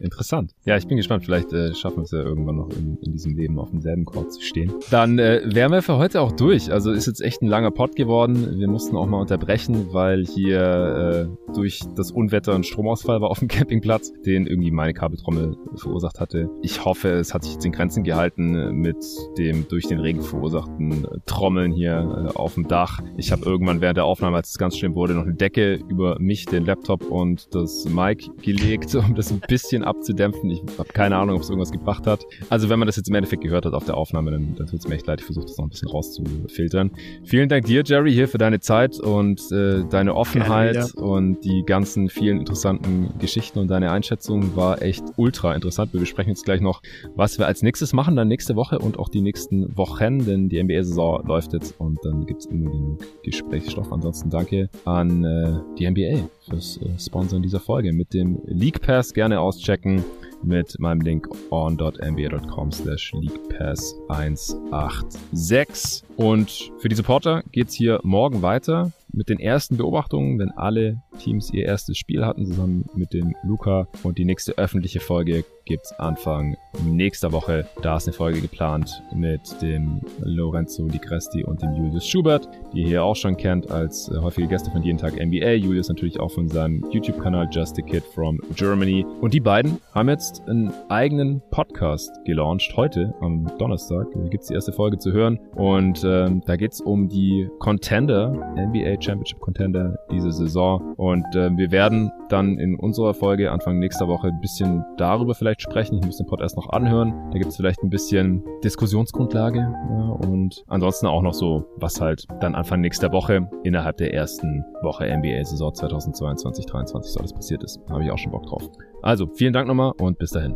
interessant. Ja, ich bin gespannt. Vielleicht äh, schaffen wir es ja irgendwann noch in, in diesem Leben auf demselben Court zu stehen. Dann äh, wären wir für heute auch durch. Also ist jetzt echt ein langer Pod geworden. Wir mussten auch mal unterbrechen, weil hier äh, durch das Unwetter ein Stromausfall war auf dem Campingplatz, den irgendwie meine Kabeltrommel verursacht hatte. Ich hoffe, es hat sich jetzt in Grenzen gehalten mit dem durch den Regen verursachten Trommeln hier äh, auf dem Dach. Ich habe irgendwann während der Aufnahme, als es ganz schlimm wurde, noch eine Decke Decke über mich, den Laptop und das Mic gelegt, um das ein bisschen abzudämpfen. Ich habe keine Ahnung, ob es irgendwas gebracht hat. Also wenn man das jetzt im Endeffekt gehört hat auf der Aufnahme, dann, dann tut es mir echt leid. Ich versuche das noch ein bisschen rauszufiltern. Vielen Dank dir, Jerry, hier für deine Zeit und äh, deine Offenheit und die ganzen vielen interessanten Geschichten und deine Einschätzung war echt ultra interessant. Wir besprechen jetzt gleich noch, was wir als nächstes machen, dann nächste Woche und auch die nächsten Wochen, denn die NBA-Saison läuft jetzt und dann gibt es immer genug Gesprächsstoff. Ansonsten danke an äh, die NBA fürs äh, Sponsoren dieser Folge. Mit dem League Pass gerne auschecken mit meinem Link on.nba.com slash leaguepass 186. Und für die Supporter geht's hier morgen weiter mit den ersten Beobachtungen, wenn alle Teams ihr erstes Spiel hatten, zusammen mit dem Luca. Und die nächste öffentliche Folge gibt's Anfang nächster Woche. Da ist eine Folge geplant mit dem Lorenzo Di Cresti und dem Julius Schubert, die ihr hier auch schon kennt als äh, häufige Gäste von jeden Tag NBA. Julius natürlich auch von seinem YouTube-Kanal Just a Kid from Germany. Und die beiden haben jetzt einen eigenen Podcast gelauncht. Heute am Donnerstag gibt's die erste Folge zu hören. Und ähm, da geht's um die Contender, NBA Championship Contender diese Saison. Und äh, wir werden dann in unserer Folge Anfang nächster Woche ein bisschen darüber vielleicht sprechen. Ich muss den Pod erst noch anhören. Da gibt es vielleicht ein bisschen Diskussionsgrundlage. Ja, und ansonsten auch noch so, was halt dann Anfang nächster Woche innerhalb der ersten Woche NBA-Saison 2022-23 so alles passiert ist. Da habe ich auch schon Bock drauf. Also, vielen Dank nochmal und bis dahin.